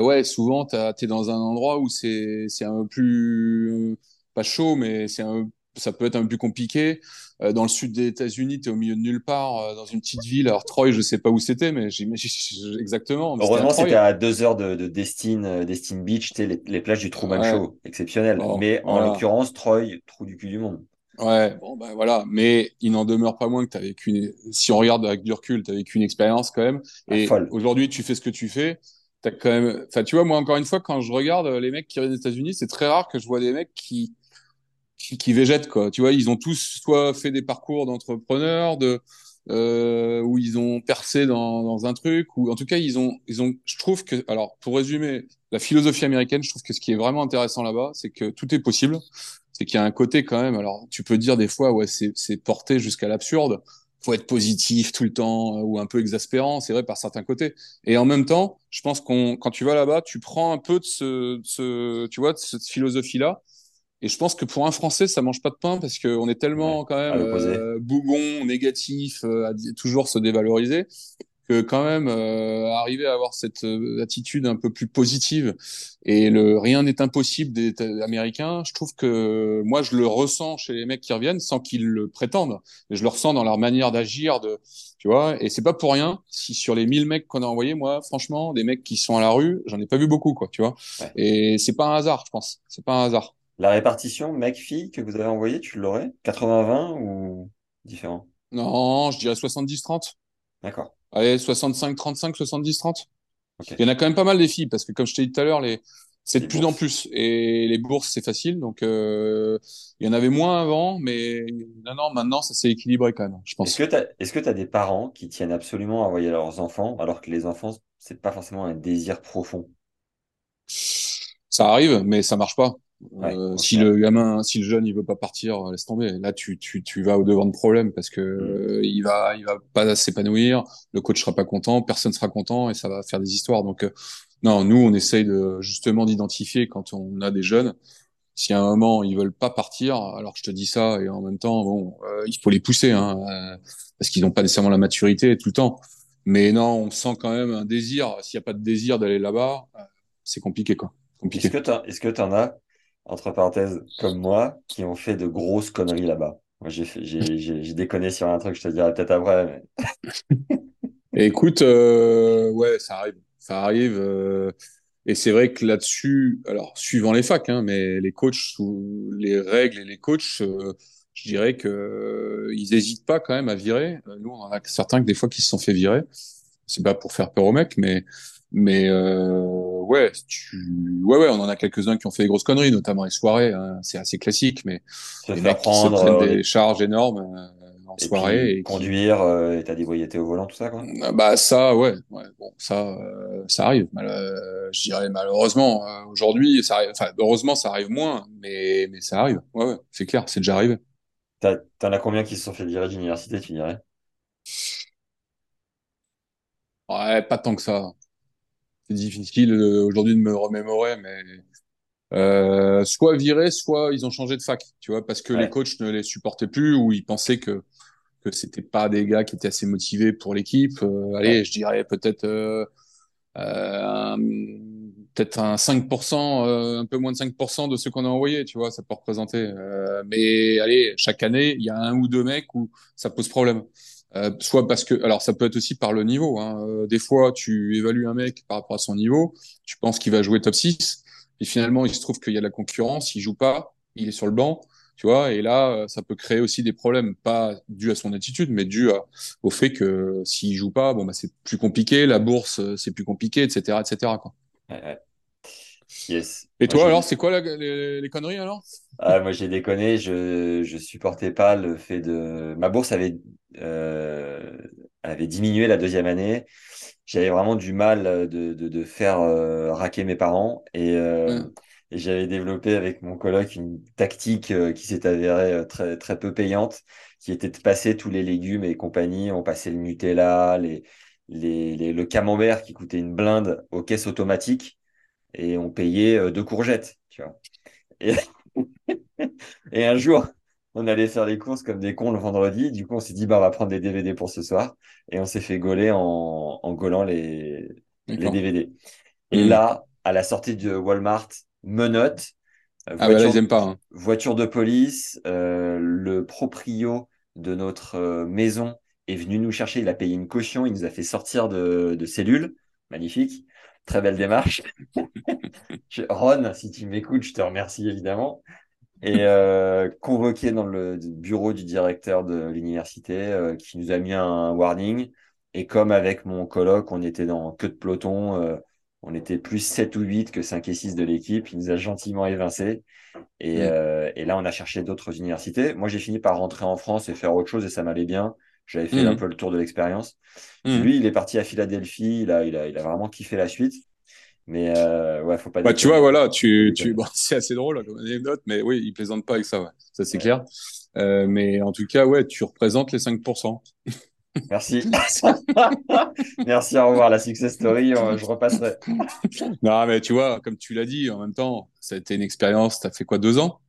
ouais, souvent tu es dans un endroit où c'est c'est un peu plus pas chaud, mais c'est un ça peut être un peu plus compliqué. Euh, dans le sud des États-Unis, tu es au milieu de nulle part, euh, dans une petite ville. Alors, Troy, je sais pas où c'était, mais j'imagine exactement. Heureusement, c'était à deux heures de, de Destin, euh, Destin Beach, les, les plages du Truman Show, exceptionnel. mais en l'occurrence, Troy, trou du cul du monde. Ouais, bon, ben voilà. Mais il n'en demeure pas moins que tu as vécu, une... si on regarde avec du recul, tu as vécu une expérience quand même. Ah, Et aujourd'hui, tu fais ce que tu fais. As quand même, enfin, tu vois, moi, encore une fois, quand je regarde les mecs qui viennent des États-Unis, c'est très rare que je vois des mecs qui, qui, végètent quoi. Tu vois, ils ont tous soit fait des parcours d'entrepreneurs, de euh, où ils ont percé dans, dans, un truc, ou en tout cas ils ont ils ont. Je trouve que alors pour résumer la philosophie américaine, je trouve que ce qui est vraiment intéressant là-bas, c'est que tout est possible. C'est qu'il y a un côté quand même. Alors tu peux dire des fois ouais c'est porté jusqu'à l'absurde. Faut être positif tout le temps euh, ou un peu exaspérant, c'est vrai par certains côtés. Et en même temps, je pense qu'on quand tu vas là-bas, tu prends un peu de ce, de ce tu vois de cette philosophie là et je pense que pour un Français, ça mange pas de pain parce qu'on est tellement quand même euh, bougon, négatif, euh, à toujours se dévaloriser, que quand même euh, arriver à avoir cette euh, attitude un peu plus positive et le rien n'est impossible des Américains, je trouve que moi je le ressens chez les mecs qui reviennent sans qu'ils le prétendent, mais je le ressens dans leur manière d'agir, de tu vois. Et c'est pas pour rien si sur les 1000 mecs qu'on a envoyés, moi franchement, des mecs qui sont à la rue, j'en ai pas vu beaucoup quoi, tu vois. Et c'est pas un hasard, je pense. C'est pas un hasard. La répartition mec-fille que vous avez envoyée, tu l'aurais? 80-20 ou différent? Non, je dirais 70-30. D'accord. Allez, 65-35, 70-30. Il y en a quand même pas mal des filles, parce que comme je t'ai dit tout à l'heure, les... c'est de plus en plus. Et les bourses, c'est facile. Donc, euh... il y en avait moins avant, mais non, non, maintenant, ça s'est équilibré quand même, je pense. Est-ce que tu as... des parents qui tiennent absolument à envoyer leurs enfants, alors que les enfants, c'est pas forcément un désir profond? Ça arrive, mais ça marche pas. Euh, si le gamin, si le jeune, il veut pas partir, euh, laisse tomber. Là, tu, tu, tu vas au devant de problème parce que mm. euh, il va, il va pas s'épanouir. Le coach sera pas content, personne sera content et ça va faire des histoires. Donc, non, nous, on essaye de justement d'identifier quand on a des jeunes. Si à un moment ils veulent pas partir, alors je te dis ça et en même temps, bon, il faut les pousser, hein, parce qu'ils n'ont pas nécessairement la maturité tout le temps. Mais non, on sent quand même un désir. S'il n'y a pas de désir d'aller là-bas, c'est compliqué, quoi. Est-ce que tu en as entre parenthèses, comme moi, qui ont fait de grosses conneries là-bas. Moi, j'ai, déconné sur un truc, je te dirai peut-être après. Écoute, euh, ouais, ça arrive. Ça arrive. Euh, et c'est vrai que là-dessus, alors suivant les facs, hein, mais les coachs les règles et les coachs, euh, je dirais que euh, ils hésitent pas quand même à virer. Nous, on en a certains que des fois qui se sont fait virer. C'est pas pour faire peur aux mecs, mais mais ouais, tu... ouais ouais, on en a quelques-uns qui ont fait des grosses conneries, notamment les soirées. Hein, c'est assez classique, mais Se les qui se prendre, prennent euh, des charges énormes en et soirée puis et qui- conduire, euh, état d'ébriété au volant, tout ça, quoi. ah Bah ça, ouais, ouais, bon, ça, euh, ça arrive. Mal, euh, je dirais malheureusement euh, aujourd'hui, ça arrive. Enfin, heureusement, ça arrive moins, mais mais ça arrive. Ouais, ouais, c'est clair, c'est déjà arrivé. T'as- T'en as combien qui se sont fait virer d'université, tu dirais? Ouais, pas tant que ça. C'est difficile euh, aujourd'hui de me remémorer, mais euh, soit virés, soit ils ont changé de fac, tu vois, parce que les coachs ne les supportaient plus ou ils pensaient que que c'était pas des gars qui étaient assez motivés pour l'équipe. Euh, allez, Ouais. je dirais peut-être euh, un- peut-être un 5%, euh, un peu moins de 5% de ceux qu'on a envoyés, tu vois, ça peut représenter. Mais allez, chaque année, il y a un ou deux mecs où ça pose problème. Euh, soit parce que, alors ça peut être aussi par le niveau. Hein. Euh, des fois, tu évalues un mec par rapport à son niveau, tu penses qu'il va jouer top 6, et finalement, il se trouve qu'il y a de la concurrence, il joue pas, il est sur le banc, tu vois, et là, euh, ça peut créer aussi des problèmes, pas dû à son attitude, mais dû à, au fait que s'il joue pas, bon bah c'est plus compliqué, la bourse euh, c'est plus compliqué, etc., etc. Quoi. Yes. Et toi alors, c'est quoi la- les, les conneries alors? Ah, moi, j'ai déconné, je, je supportais pas le fait de. Ma bourse avait, euh, avait diminué la deuxième année. J'avais vraiment du mal de, de, de faire euh, raquer mes parents et, euh, Ouais. et j'avais développé avec mon coloc une tactique qui s'est avérée très, très peu payante, qui était de passer tous les légumes et compagnie. On passait le Nutella, les, les, les- le camembert qui coûtait une blinde aux caisses automatiques et on payait euh, deux courgettes, tu vois. Et, et un jour, on allait faire les courses comme des cons le vendredi. Du coup, on s'est dit, bah, on va prendre des DVD pour ce soir. Et on s'est fait gauler en, en gaulant les. DVD. Et Mhm. là, à la sortie de Walmart, menottes, euh, Ah bah là voiture, ils aiment pas. hein. voiture de police, euh, le proprio de notre maison est venu nous chercher. Il a payé une caution. Il nous a fait sortir de, de cellule. Magnifique. Très belle démarche. Ron, si tu m'écoutes, je te remercie évidemment. Et euh, convoqué dans le bureau du directeur de l'université euh, qui nous a mis un warning. Et comme avec mon coloc, on était dans queue de peloton, euh, on était plus 7 ou 8 que 5 et 6 de l'équipe. Il nous a gentiment évincés. Et, et là, on a cherché d'autres universités. Moi, j'ai fini par rentrer en France et faire autre chose et ça m'allait bien. J'avais fait Mhm. un peu le tour de l'expérience. Mhm. Lui, il est parti à Philadelphie. Il a, il a, il a vraiment kiffé la suite. Mais euh, ouais, faut pas Bah tu vois voilà, tu tu bon, c'est assez drôle comme anecdote, mais oui ils plaisantent pas avec ça, ouais. Ça c'est Ouais. clair. Euh, mais en tout cas ouais, tu représentes les 5%. Merci. Merci, au revoir. La success story, je repasserai. Non mais tu vois, comme tu l'as dit, en même temps, ça a été une expérience. T'as fait quoi deux ans?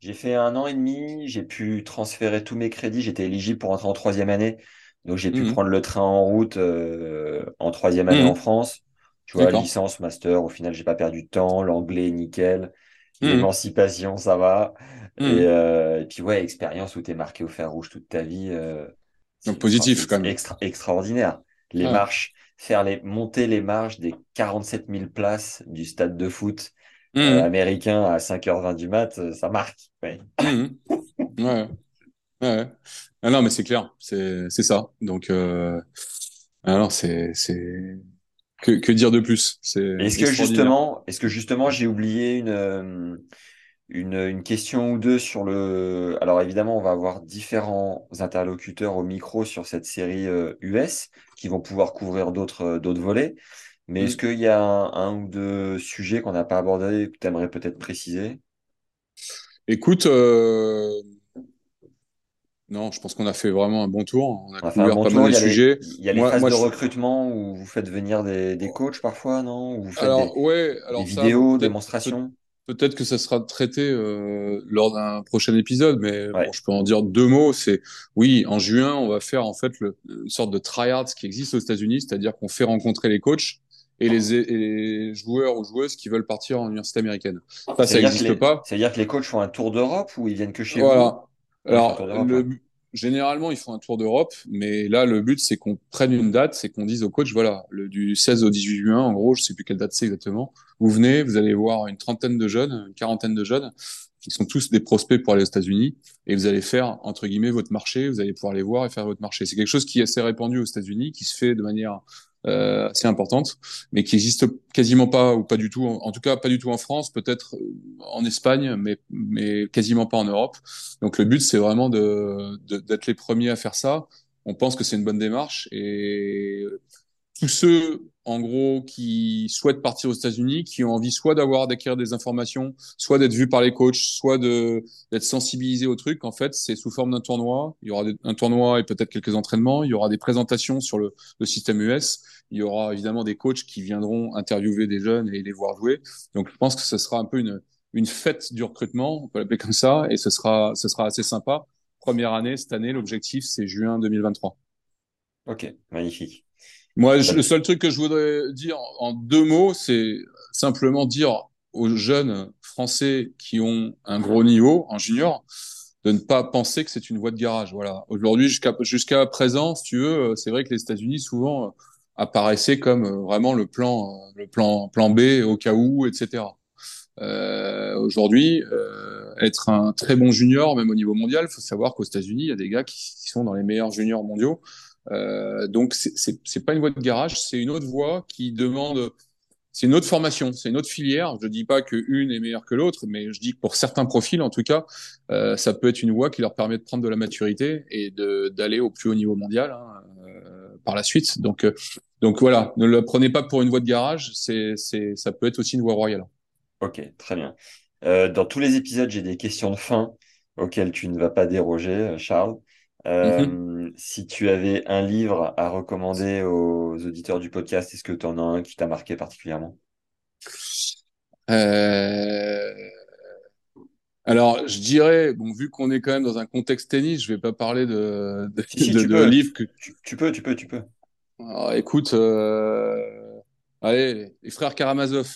J'ai fait un an et demi. J'ai pu transférer tous mes crédits. J'étais éligible pour entrer en troisième année. Donc, j'ai pu Mhm. prendre le train en route euh, en troisième année en Mhm. France. Tu vois, licence, master. Au final, j'ai pas perdu de temps. L'anglais, nickel. Mhm. L'émancipation, ça va. Et, euh, et puis, ouais, expérience où tu es marqué au fer rouge toute ta vie. euh, Donc positif, quand même. extra- extraordinaire. Les marches, faire les, monter les marches des 47 000 places du stade de foot euh, Mhm. américain à 5h20 du mat, euh, ça marque. Ouais. Ouais. Ouais. Ah non, mais c'est clair, c'est ça. Donc, euh... non, c'est que que dire de plus? Est-ce que justement, est-ce que justement j'ai oublié une, une, une question ou deux sur le... Alors évidemment, on va avoir différents interlocuteurs au micro sur cette série US qui vont pouvoir couvrir d'autres d'autres volets. Mais est-ce Mm. qu'il y a un, un ou deux sujets qu'on n'a pas abordés que tu aimerais peut-être préciser? Écoute, euh... non, je pense qu'on a fait vraiment un bon tour. On a On couvert bon pas tour. mal Il de y a les, sujets. il y a les Moi, phases moi, de je... recrutement où vous faites venir des, des coachs parfois, non? Où vous faites des, alors ouais, des alors ça, vidéos, peut-être peut- démonstrations? peut-être que ça sera traité euh, lors d'un prochain épisode, mais Ouais. bon, je peux en dire deux mots. C'est oui, en juin, on va faire en fait le, une sorte de tryouts qui existe aux États-Unis, c'est-à-dire qu'on fait rencontrer les coachs et les, et les joueurs ou joueuses qui veulent partir en université américaine. Ça, ça n'existe pas. c'est-à-dire que les coachs font un tour d'Europe ou ils viennent que chez? Voilà. Alors, le, ouais. généralement, ils font un tour d'Europe, mais là, le but, c'est qu'on prenne une date, c'est qu'on dise au coach, voilà, le, du 16 au 18 juin, en gros, je sais plus quelle date c'est exactement. Vous venez, vous allez voir une trentaine de jeunes, une quarantaine de jeunes, qui sont tous des prospects pour aller aux États-Unis, et vous allez faire, entre guillemets, votre marché, vous allez pouvoir les voir et faire votre marché. C'est quelque chose qui est assez répandu aux États-Unis, qui se fait de manière euh, assez importante, mais qui existe quasiment pas ou pas du tout, en, tout cas pas du tout en France, peut-être en Espagne, mais, mais quasiment pas en Europe. Donc le but, c'est vraiment d'être les premiers à faire ça. On pense que c'est une bonne démarche et tous ceux en gros, qui souhaitent partir aux États-Unis, qui ont envie soit d'avoir d'acquérir des informations, soit d'être vus par les coachs, soit d'être sensibilisés au truc. En fait, c'est sous forme d'un tournoi. Il y aura un tournoi et peut-être quelques entraînements. Il y aura des présentations sur le, le, système US. Il y aura évidemment des coachs qui viendront interviewer des jeunes et les voir jouer. Donc, je pense que ce sera un peu une une fête du recrutement, on peut l'appeler comme ça, et ce sera ce sera assez sympa. Première année cette année, l'objectif c'est juin 2023. Ok, magnifique. Moi, le seul truc que je voudrais dire en deux mots, c'est simplement dire aux jeunes Français qui ont un gros niveau en junior de ne pas penser que c'est une voie de garage. Voilà. Aujourd'hui, jusqu'à jusqu'à présent, si tu veux, c'est vrai que les États-Unis souvent apparaissaient comme vraiment le plan, le plan, plan B au cas où, etc. Euh, Aujourd'hui, euh, être un très bon junior, même au niveau mondial, il faut savoir qu'aux États-Unis, il y a des gars qui, qui, sont dans les meilleurs juniors mondiaux. Euh, donc c'est pas une voie de garage, c'est une autre voie qui demande, c'est une autre formation, c'est une autre filière. Je dis pas que une est meilleure que l'autre, mais je dis que pour certains profils, en tout cas, euh, ça peut être une voie qui leur permet de prendre de la maturité et d'aller au plus haut niveau mondial hein, euh, par la suite. Donc voilà, ne le prenez pas pour une voie de garage, ça peut être aussi une voie royale. Ok, très bien. Dans tous les épisodes, j'ai des questions de fin auxquelles tu ne vas pas déroger, Charles. Euh, mhm. Si tu avais un livre à recommander aux auditeurs du podcast, est-ce que tu en as un qui t'a marqué particulièrement? Euh... Alors, je dirais, bon, vu qu'on est quand même dans un contexte tennis, je vais pas parler de, de, si, de, de livres que tu, peux, tu peux, tu peux. Alors, écoute, euh... allez, les frères Karamazov.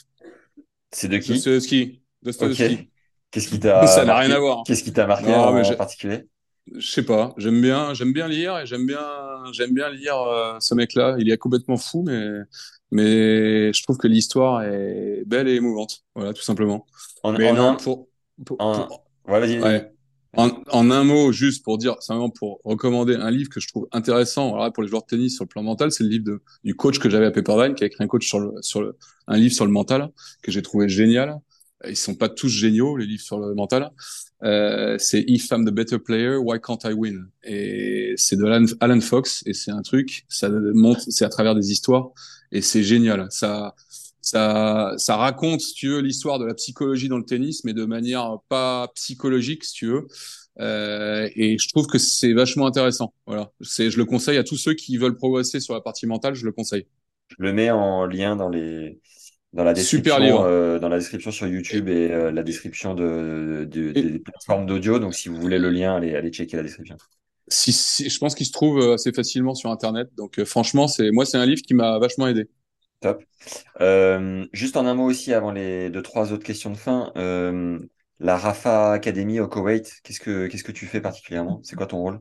C'est de qui? Dostoevsky. Dostoevsky. Qu'est-ce qui t'a Ça n'a rien à voir. Qu'est-ce qui t'a marqué en particulier? Je sais pas, j'aime bien, j'aime bien lire et j'aime bien, j'aime bien lire euh, ce mec-là. Il est complètement fou, mais mais je trouve que l'histoire est belle et émouvante. Voilà, tout simplement. En, mais non, un... pour, pour, en... Ouais, vas-y. Ouais. En, en, un mot, juste pour dire, simplement pour recommander un livre que je trouve intéressant, alors pour les joueurs de tennis sur le plan mental, c'est le livre de, du coach que j'avais à Pepperdine, qui a écrit un coach sur le, sur le, un livre sur le mental que j'ai trouvé génial. Ils sont pas tous géniaux les livres sur le mental, euh, c'est If I'm the better player, why can't I win? Et c'est de Alan, Fox et c'est un truc, ça montre, c'est à travers des histoires et c'est génial. Ça, ça, ça raconte, si tu veux, l'histoire de la psychologie dans le tennis, mais de manière pas psychologique, si tu veux. Euh, et je trouve que c'est vachement intéressant. Voilà, c'est, je le conseille à tous ceux qui veulent progresser sur la partie mentale, je le conseille. Je le mets en lien dans les dans la description, euh, dans la description sur YouTube et euh, la description de, de, des plateformes d'audio. Donc, si vous voulez le lien, allez, allez checker la description. Si, si, je pense qu'il se trouve assez facilement sur Internet. Donc, euh, franchement, c'est moi, c'est un livre qui m'a vachement aidé. Top. Euh, juste en un mot aussi, avant les deux trois autres questions de fin, la Rafa Academy au Koweït, qu'est-ce que qu'est-ce que tu fais particulièrement? C'est quoi ton rôle?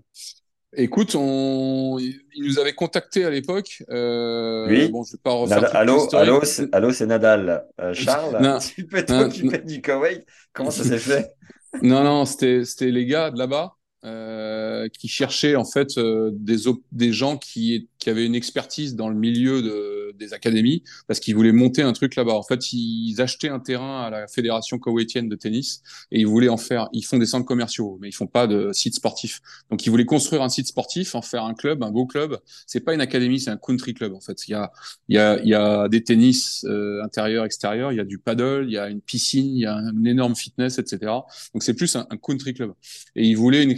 Écoute, on... il nous avait contacté à l'époque. Euh... Oui. Bon, je vais pas refaire Nada... allô, allô, c'est... allô, c'est Nadal. Euh, Charles, non, tu peux t'occuper du Koweït Comment ça s'est fait? Non, non, c'était c'était les gars de là-bas euh, qui cherchaient en fait euh, des des gens qui qui avaient une expertise dans le milieu de des académies parce qu'ils voulaient monter un truc là-bas. En fait, ils achetaient un terrain à la fédération koweïtienne de tennis et ils voulaient en faire. Ils font des centres commerciaux, mais ils font pas de sites sportifs. Donc, ils voulaient construire un site sportif, en faire un club, un beau club. C'est pas une académie, c'est un country club en fait. Il y a il y a il y a des tennis euh, intérieurs, extérieurs. Il y a du paddle, il y a une piscine, il y a un énorme fitness, etc. Donc, c'est plus un, un country club. Et ils voulaient une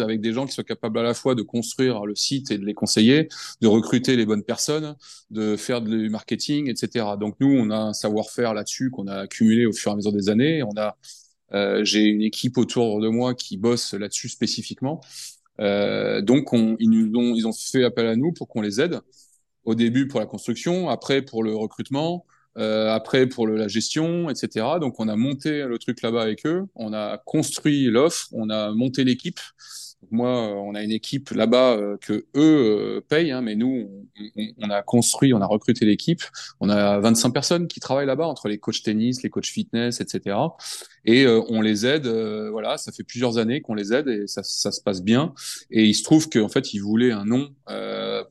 avec des gens qui soient capables à la fois de construire le site et de les conseiller, de recruter les bonnes personnes, de faire du marketing, etc. Donc nous, on a un savoir-faire là-dessus qu'on a accumulé au fur et à mesure des années. On a, euh, j'ai une équipe autour de moi qui bosse là-dessus spécifiquement. Euh, donc on, ils nous ont, ils ont fait appel à nous pour qu'on les aide. Au début pour la construction, après pour le recrutement, après pour le, la gestion, etc. Donc on a monté le truc là-bas avec eux, on a construit l'offre, on a monté l'équipe. Moi, on a une équipe là-bas que eux payent, hein, mais nous, on, a construit, on a recruté l'équipe. On a 25 personnes qui travaillent là-bas entre les coachs tennis, les coachs fitness, etc. Et on les aide. voilà, ça fait plusieurs années qu'on les aide et ça, se passe bien. Et il se trouve qu'en fait, ils voulaient un nom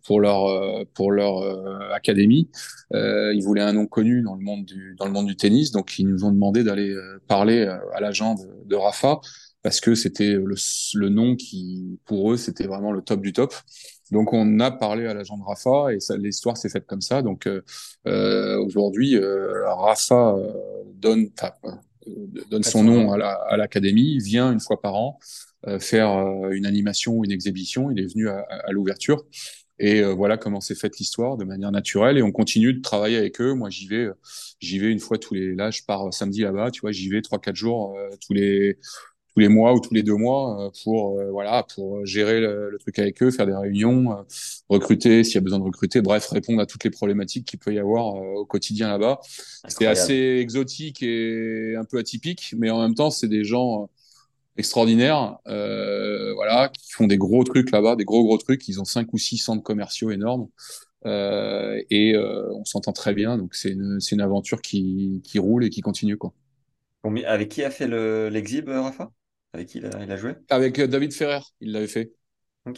pour leur pour leur académie. ils voulaient un nom connu dans le monde du dans le monde du tennis, donc ils nous ont demandé d'aller parler à l'agent de Rafa parce que c'était le, le, nom qui, pour eux, c'était vraiment le top du top. Donc on a parlé à l'agent de Rafa et l'histoire s'est faite comme ça. Donc euh, euh aujourd'hui, euh, Rafa euh, donne, donne son nom à l'académie, la, vient une fois par an faire une animation ou une exhibition. Il est venu à, à l'ouverture. Et voilà comment s'est faite l'histoire de manière naturelle. Et on continue de travailler avec eux. Moi, j'y vais, j'y vais une fois tous les. Là, je pars samedi là-bas. Tu vois, j'y vais trois, quatre jours tous les tous les mois ou tous les deux mois euh, pour euh, voilà pour gérer le, truc avec eux, faire des réunions, euh, recruter s'il y a besoin de recruter, bref répondre à toutes les problématiques qu'il peut y avoir au quotidien là-bas. C'est assez exotique et un peu atypique, mais en même temps c'est des gens extraordinaires, euh, voilà, qui font des gros trucs là-bas, des gros gros trucs. Ils ont cinq ou six centres commerciaux énormes euh, et euh, on s'entend très bien. Donc c'est une c'est une aventure qui qui roule et qui continue quoi. Avec qui a fait l'exhib, Rafa? Avec qui il a, joué? Avec euh, David Ferrer, il l'avait fait.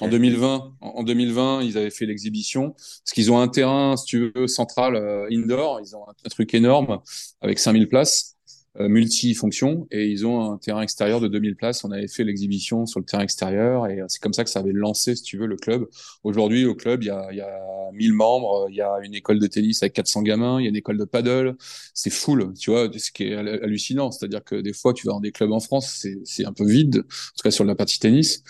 En 2020, en 2020, ils avaient fait l'exhibition. Parce qu'ils ont un terrain, si tu veux, central euh, indoor. Ils ont un, truc énorme avec 5000 places. Euh, multifonction et ils ont un terrain extérieur de 2000 places. On avait fait l'exhibition sur le terrain extérieur et c'est comme ça que ça avait lancé, si tu veux, le club. Aujourd'hui, au club, il y a, il y a 1000 membres, il y a une école de tennis avec 400 gamins, il y a une école de paddle. C'est full, tu vois, ce qui est hallucinant. C'est-à-dire que des fois, tu vas dans des clubs en France, c'est un peu vide, en tout cas sur la partie tennis.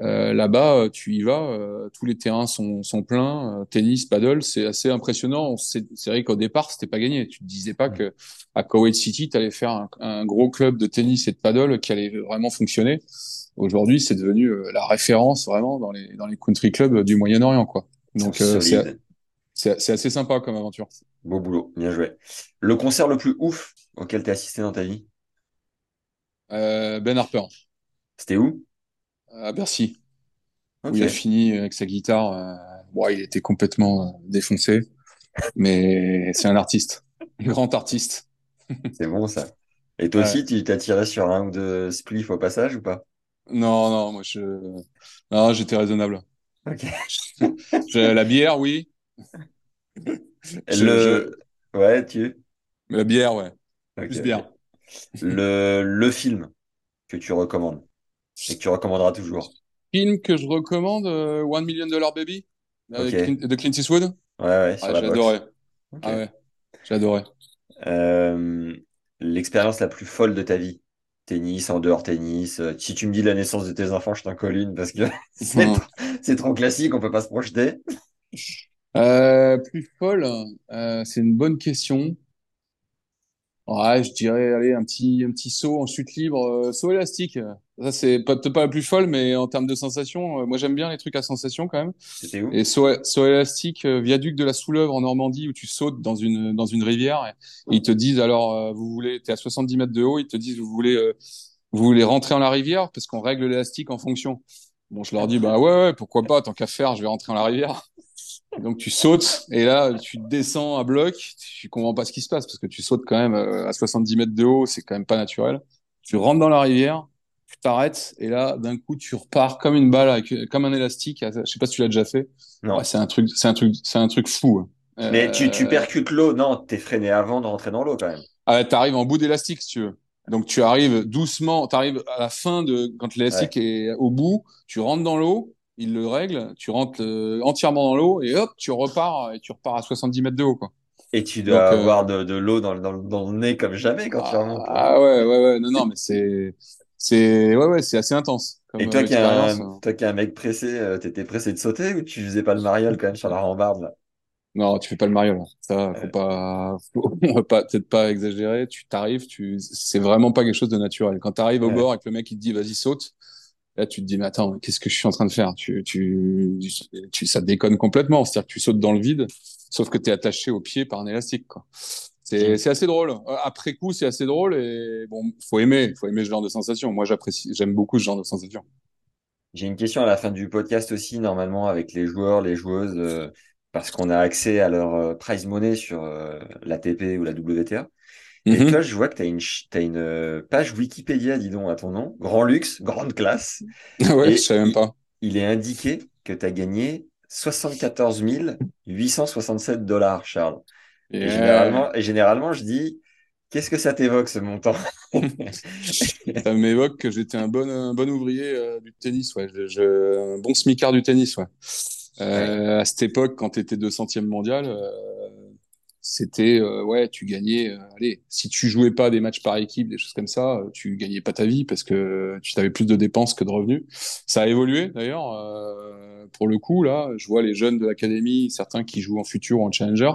Euh, Là-bas, euh, tu y vas, euh, tous les terrains sont, sont pleins, euh, tennis, paddle, c'est assez impressionnant. C'est vrai qu'au départ, c'était pas gagné. Tu te disais pas que à Kuwait City, tu allais faire un, un, gros club de tennis et de paddle qui allait vraiment fonctionner. Aujourd'hui, c'est devenu la référence vraiment dans les dans les country clubs du Moyen-Orient, quoi. Donc c'est assez sympa comme aventure. Beau boulot, bien joué. Le concert le plus ouf auquel tu as assisté dans ta vie? Ben Harper. C'était où? À Bercy, où il a fini avec sa guitare. Euh, bon, il était complètement euh, défoncé, mais c'est un artiste, un grand artiste. c'est bon ça. Et toi aussi, tu t'as tiré sur un ou deux spliffs au passage ou pas? Non, non, moi je, non, j'étais raisonnable. Ok. la bière, oui. le... Ouais, tu. La bière, ouais. Plus bière. Le, le film que tu recommandes? Et que tu recommanderas toujours. Film que je recommande, euh, One Million Dollar Baby de Clint Eastwood. Ouais, ouais. Ah, j'ai adoré. Ah ouais, adoré. Euh, l'expérience la plus folle de ta vie Tennis, en dehors tennis. Euh, si tu me dis la naissance de tes enfants, je t'incolline parce que c'est trop classique, on peut pas se projeter. plus folle, c'est une bonne question. Ouais, je dirais, allez, un petit, un petit saut en chute libre, saut élastique. Ça, c'est peut-être pas la plus folle, mais en termes de sensation, euh, moi j'aime bien les trucs à sensation quand même. C'était où? Et saut, élastique, euh, viaduc de la Souleuvre en Normandie, où tu sautes dans une dans une rivière. Et, ils te disent alors, euh, vous voulez, t'es à 70 mètres de haut, ils te disent vous voulez vous voulez rentrer dans la rivière parce qu'on règle l'élastique en fonction. Bon, je leur dis bah ouais, ouais pourquoi pas, tant qu'à faire, je vais rentrer dans la rivière. Donc tu sautes et là tu descends à bloc, tu comprends pas ce qui se passe parce que tu sautes quand même à 70 mètres de haut, c'est quand même pas naturel. Tu rentres dans la rivière, tu t'arrêtes et là d'un coup tu repars comme une balle avec, comme un élastique. Je sais pas si tu l'as déjà fait. Non. C'est un truc c'est un truc c'est un truc fou hein. mais tu, tu euh, percutes l'eau. Non t'es freiné avant de rentrer dans l'eau quand même. Ah t'arrives en bout d'élastique si tu veux. Donc tu arrives doucement t'arrives à la fin de quand l'élastique est au bout tu rentres dans l'eau il le règle tu rentres euh, entièrement dans l'eau et hop tu repars et tu repars à 70 mètres de haut quoi. Et tu dois euh, avoir de, de l'eau dans, dans, dans, le nez comme jamais quand tu ah, remontes. Ah ouais, ouais, ouais. Non, non, mais c'est, c'est ouais ouais c'est assez intense. et toi qui es un, hein. toi qui es un mec pressé, euh, t'étais pressé de sauter ou tu faisais pas le mariole quand même sur la rambarde là? Non, tu fais pas le mariole. Ça, faut pas, on va pas peut-être pas exagérer. Tu t'arrives, tu, c'est vraiment pas quelque chose de naturel. Quand t'arrives au bord et que le mec il te dit vas-y saute, là tu te dis mais attends qu'est-ce que je suis en train de faire? Tu tu tu ça déconne complètement. C'est-à-dire que tu sautes dans le vide, sauf que t'es attaché au pied par un élastique quoi. C'est assez drôle. Euh, après coup, c'est assez drôle et bon, faut aimer, faut aimer ce genre de sensation. Moi, j'apprécie, j'aime beaucoup ce genre de sensation. J'ai une question à la fin du podcast aussi, normalement, avec les joueurs, les joueuses, euh, parce qu'on a accès à leur euh, prize money sur euh, l'ATP ou la WTA. Et Mhm. toi, je vois que tu as t'as une euh, page Wikipédia, dis donc, à ton nom. Grand luxe, grande classe. Ouais, je Et savais même pas. il est indiqué que tu as gagné 74 867 dollars, Charles. Et Yeah. généralement, et généralement, je dis, qu'est-ce que ça t'évoque, ce montant? Ça m'évoque que j'étais un bon, un bon ouvrier euh, du tennis, ouais. Je, je- un bon smicard du tennis, ouais. Euh, À cette époque, quand tu étais 200e mondial, euh, c'était, euh, ouais, tu gagnais, euh, allez, si tu jouais pas des matchs par équipe, des choses comme ça, euh, tu gagnais pas ta vie parce que tu avais plus de dépenses que de revenus. Ça a évolué, d'ailleurs, euh, pour le coup, là, je vois les jeunes de l'académie, certains qui jouent en futur ou en challenger,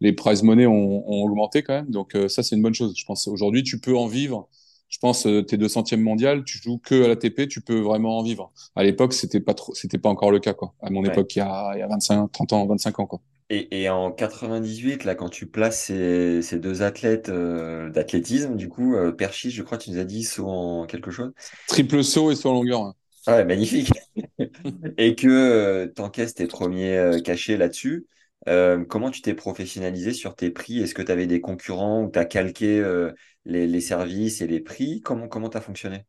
les prize money ont, ont augmenté quand même, donc euh, ça, c'est une bonne chose. Je pense aujourd'hui, tu peux en vivre je pense euh, t'es 200e mondial, tu joues que à l'ATP, tu peux vraiment en vivre. À l'époque, c'était pas trop, c'était pas encore le cas quoi. À mon Ouais. époque, il y a, il y a 25, 30 ans, 25 ans quoi. Et, et en 98, là, quand tu places ces, ces deux athlètes euh, d'athlétisme, du coup, euh, Perchis, je crois, tu nous as dit, saut en quelque chose? Triple saut et saut en longueur. hein. Ah ouais, magnifique. Et que tu encaisses tes premiers euh, cachets là-dessus. Euh, comment tu t'es professionnalisé sur tes prix? Est-ce que tu avais des concurrents ou tu as calqué euh, les, les services et les prix? Comment comment t'as fonctionné?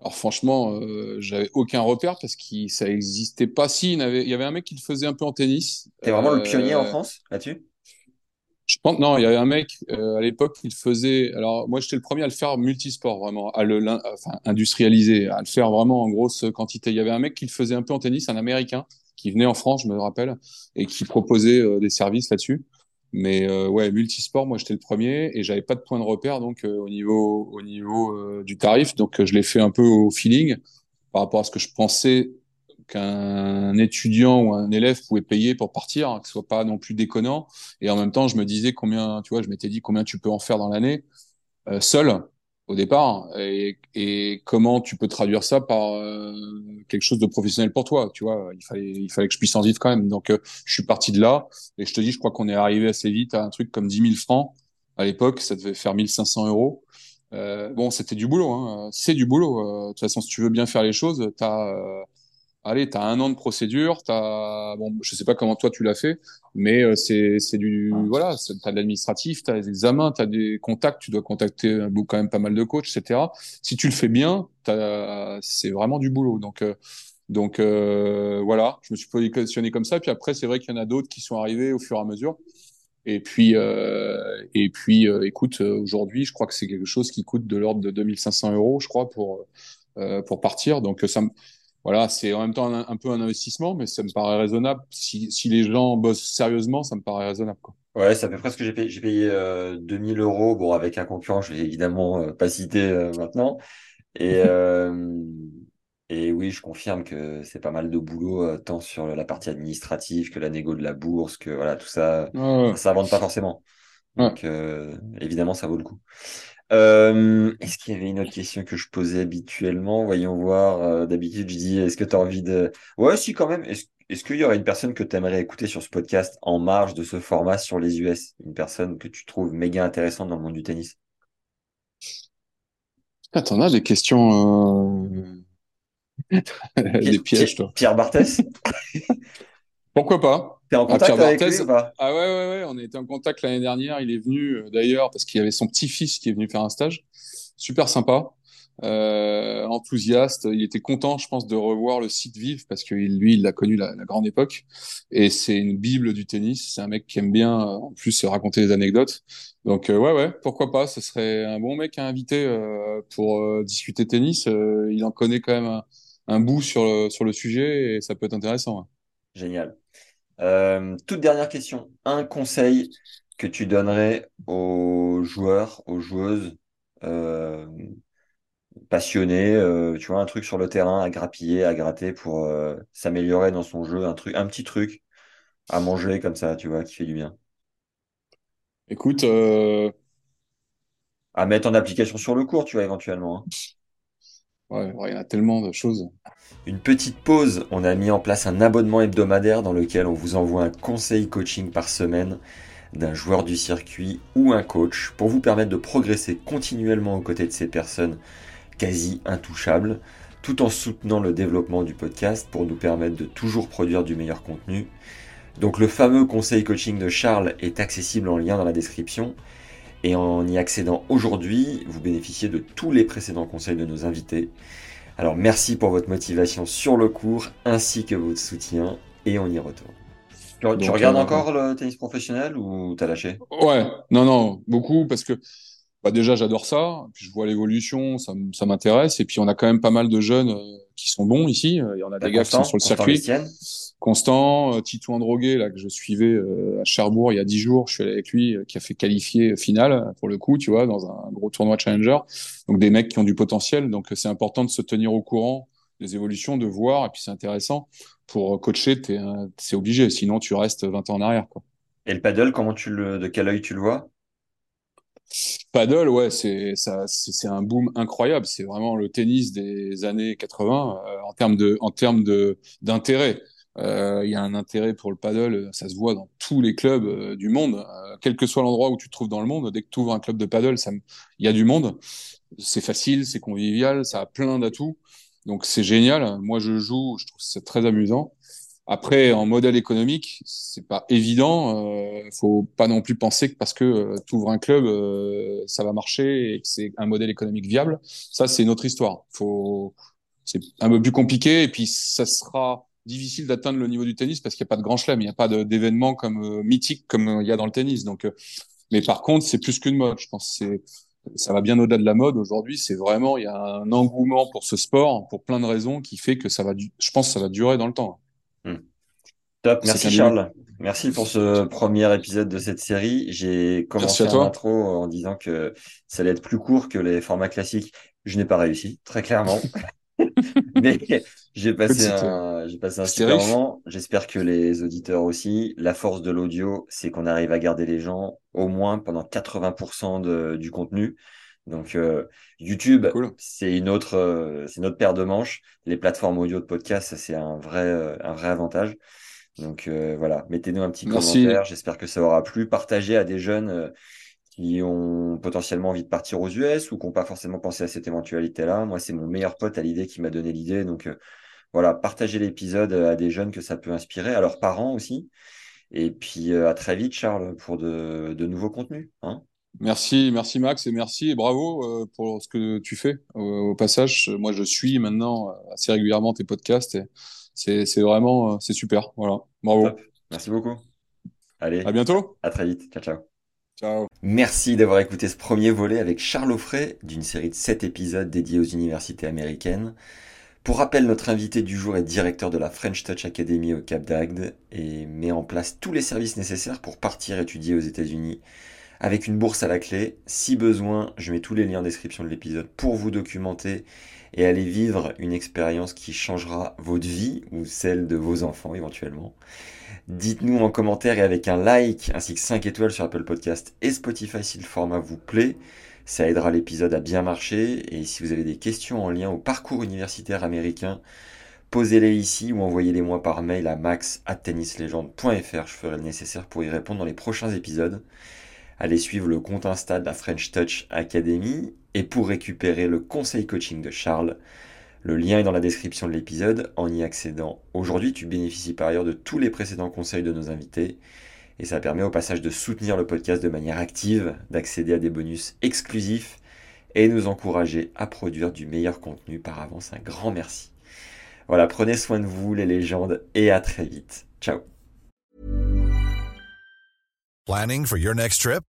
Alors franchement, euh, j'avais aucun repère parce que ça existait pas. Si, il y, avait, il y avait un mec qui le faisait un peu en tennis. T'es vraiment le pionnier en Euh, France là-dessus? Je pense non, il y avait un mec euh, à l'époque qui le faisait. Alors moi, j'étais le premier à le faire multisport vraiment, à le enfin industrialiser, à le faire vraiment en grosse quantité. Il y avait un mec qui le faisait un peu en tennis, un Américain qui venait en France, je me rappelle, et qui proposait euh, des services là-dessus. Mais euh, ouais, multisport, moi j'étais le premier et j'avais pas de point de repère donc euh, au niveau au niveau euh, du tarif, donc euh, je l'ai fait un peu au feeling par rapport à ce que je pensais qu'un étudiant ou un élève pouvait payer pour partir, hein, que ce soit pas non plus déconnant. Et en même temps, je me disais combien, tu vois, je m'étais dit combien tu peux en faire dans l'année euh, seul au départ et, comment tu peux traduire ça par euh, quelque chose de professionnel pour toi. Tu vois, il fallait, il fallait que je puisse en vivre quand même. Donc, euh, je suis parti de là et je te dis, je crois qu'on est arrivé assez vite à un truc comme 10 000 francs. À l'époque, ça devait faire 1500 euros. Euh, bon, c'était du boulot, hein. C'est du boulot. De toute façon, si tu veux bien faire les choses, t'as, allez, t'as un an de procédure, t'as, bon, je sais pas comment toi tu l'as fait, mais euh, c'est, c'est du, voilà, c'est- t'as de l'administratif, t'as des examens, t'as des contacts, tu dois contacter quand même pas mal de coachs, etc. Si tu le fais bien, t'as, c'est vraiment du boulot. Donc, euh, donc euh, voilà, je me suis positionné comme ça. Puis après, c'est vrai qu'il y en a d'autres qui sont arrivés au fur et à mesure. Et puis, euh, et puis, euh, écoute, euh, aujourd'hui, je crois que c'est quelque chose qui coûte de l'ordre de 2500 euros, je crois, pour pour partir. Donc ça, me- voilà, c'est en même temps un, un peu un investissement, mais ça me paraît raisonnable. Si si les gens bossent sérieusement, ça me paraît raisonnable, quoi. Ouais, peu près ce que j'ai payé. J'ai payé euh, 2000 euros, bon, avec un concurrent, je vais évidemment euh, pas citer euh, maintenant. Et, euh, et oui, je confirme que c'est pas mal de boulot, euh, tant sur la partie administrative que la négo de la bourse, que voilà, tout ça, Ouais, ouais. ça s'invente pas forcément. Ouais. Donc, euh, évidemment, ça vaut le coup. Euh, est-ce qu'il y avait une autre question que je posais habituellement? Voyons voir. Euh, d'habitude, je dis, est-ce que tu as envie de... Ouais, si, quand même. Est-ce, est-ce qu'il y aurait une personne que tu aimerais écouter sur ce podcast en marge de ce format sur les US? Une personne que tu trouves méga intéressante dans le monde du tennis? Putain, t'en as des questions, euh... des pièges, toi. Pierre Barthès? Pourquoi pas? T'es en Ah, contact avec lui ou pas? Ah ouais, ouais, ouais, on a été en contact l'année dernière. Il est venu euh, d'ailleurs parce qu'il y avait son petit-fils qui est venu faire un stage. Super sympa, euh, enthousiaste. Il était content, je pense, de revoir le site Vive parce que lui, il l'a connu la, la grande époque. Et c'est une bible du tennis. C'est un mec qui aime bien, euh, en plus, raconter des anecdotes. Donc euh, ouais, ouais, pourquoi pas? Ce serait un bon mec à inviter euh, pour euh, discuter tennis. Euh, il en connaît quand même un, un bout sur le, sur le sujet et ça peut être intéressant. ouais. Génial. Euh, toute dernière question. Un conseil que tu donnerais aux joueurs, aux joueuses euh, passionnés, euh, tu vois, un truc sur le terrain à grappiller, à gratter pour s'améliorer dans son jeu, un truc, un petit truc à manger comme ça, tu vois, qui fait du bien? Écoute, À mettre en application sur le court, tu vois, éventuellement. hein. Il y en a tellement de choses. Une petite pause, on a mis en place un abonnement hebdomadaire dans lequel on vous envoie un conseil coaching par semaine d'un joueur du circuit ou un coach pour vous permettre de progresser continuellement aux côtés de ces personnes quasi intouchables. tout en soutenant le développement du podcast pour nous permettre de toujours produire du meilleur contenu. Donc le fameux conseil coaching de Charles est accessible en lien dans la description. Et en y accédant aujourd'hui, vous bénéficiez de tous les précédents conseils de nos invités. Alors merci pour votre motivation sur le cours ainsi que votre soutien et on y retourne. Tu, regardes euh, encore le tennis professionnel ou t'as lâché? Ouais, non, non, beaucoup parce que bah déjà j'adore ça, puis je vois l'évolution, ça, ça m'intéresse, et puis on a quand même pas mal de jeunes euh, qui sont bons ici. Il y en a des gars qui sont sur le circuit. Constant, euh, Tito Androguet, là, que je suivais euh, à Cherbourg il y a dix jours, je suis allé avec lui, qui a fait qualifier finale, pour le coup, tu vois, dans un gros tournoi Challenger. Donc des mecs qui ont du potentiel. Donc c'est important de se tenir au courant des évolutions, de voir, et puis c'est intéressant. Pour coacher, c'est obligé, sinon tu restes 20 ans en arrière. Quoi. Et le paddle, comment tu le, de quel œil tu le vois? Paddle, ouais, c'est ça, c'est un boom incroyable. C'est vraiment le tennis des années 80 euh, en termes de, en termes de d'intérêt. Euh, il y a un intérêt pour le paddle, ça se voit dans tous les clubs euh, du monde, quel que soit l'endroit où tu te trouves dans le monde. Dès que tu ouvres un club de paddle, il y a du monde. C'est facile, c'est convivial, ça a plein d'atouts. Donc c'est génial. Moi, je joue, je trouve c'est très amusant. Après, en modèle économique, c'est pas évident. Euh, faut pas non plus penser que parce que euh, tu ouvres un club, euh, ça va marcher et que c'est un modèle économique viable. Ça, c'est notre histoire. Faut, c'est un peu plus compliqué et puis ça sera difficile d'atteindre le niveau du tennis parce qu'il n'y a pas de grand chelem, il n'y a pas d'événements comme euh, mythique comme il y a dans le tennis. Donc, mais par contre, c'est plus qu'une mode. Je pense c'est ça va bien au-delà de la mode aujourd'hui. C'est vraiment, il y a un engouement pour ce sport pour plein de raisons qui fait que ça va, je pense, que ça va durer dans le temps. Hmm. Top, merci Charles. Merci pour ce premier épisode de cette série. J'ai commencé l'intro en disant que ça allait être plus court que les formats classiques. Je n'ai pas réussi, très clairement. Mais j'ai passé un, passé un super moment. J'espère que les auditeurs aussi. La force de l'audio, c'est qu'on arrive à garder les gens au moins pendant 80% de, du contenu. Donc euh, YouTube, c'est une autre, euh, c'est une autre paire de manches. Les plateformes audio de podcast, c'est un vrai, euh, un vrai avantage. Donc voilà, mettez-nous un petit commentaire. J'espère que ça aura plu. Partagez à des jeunes qui ont potentiellement envie de partir aux US ou qui n'ont pas forcément pensé à cette éventualité-là. Moi, c'est mon meilleur pote à l'idée qui m'a donné l'idée. Donc voilà, partagez l'épisode à des jeunes que ça peut inspirer, à leurs parents aussi. Et puis à très vite, Charles, pour de, de nouveaux contenus. Hein Merci, merci Max et merci et bravo euh, pour ce que tu fais au, passage. Moi, je suis maintenant euh, assez régulièrement tes podcasts et c'est vraiment euh, c'est super. Voilà, bravo. Merci beaucoup. Allez, à bientôt. À très vite. Ciao, ciao. Merci d'avoir écouté ce premier volet avec Charles Offray d'une série de 7 épisodes dédiés aux universités américaines. Pour rappel, notre invité du jour est directeur de la French Touch Academy au Cap d'Agde et met en place tous les services nécessaires pour partir étudier aux États-Unis avec une bourse à la clé. Si besoin, je mets tous les liens en description de l'épisode pour vous documenter et aller vivre une expérience qui changera votre vie ou celle de vos enfants éventuellement. Dites-nous en commentaire et avec un like ainsi que 5 étoiles sur Apple Podcast et Spotify si le format vous plaît. Ça aidera l'épisode à bien marcher et si vous avez des questions en lien au parcours universitaire américain, posez-les ici ou envoyez-les moi par mail à max@tennislegende.fr. Je ferai le nécessaire pour y répondre dans les prochains épisodes. Allez suivre le compte Insta de la French Touch Academy et pour récupérer le conseil coaching de Charles, le lien est dans la description de l'épisode. En y accédant aujourd'hui, tu bénéficies par ailleurs de tous les précédents conseils de nos invités. Et ça permet au passage de soutenir le podcast de manière active, d'accéder à des bonus exclusifs et nous encourager à produire du meilleur contenu. Par avance, un grand merci. Voilà, prenez soin de vous les légendes et à très vite. Ciao. Planning for your next trip?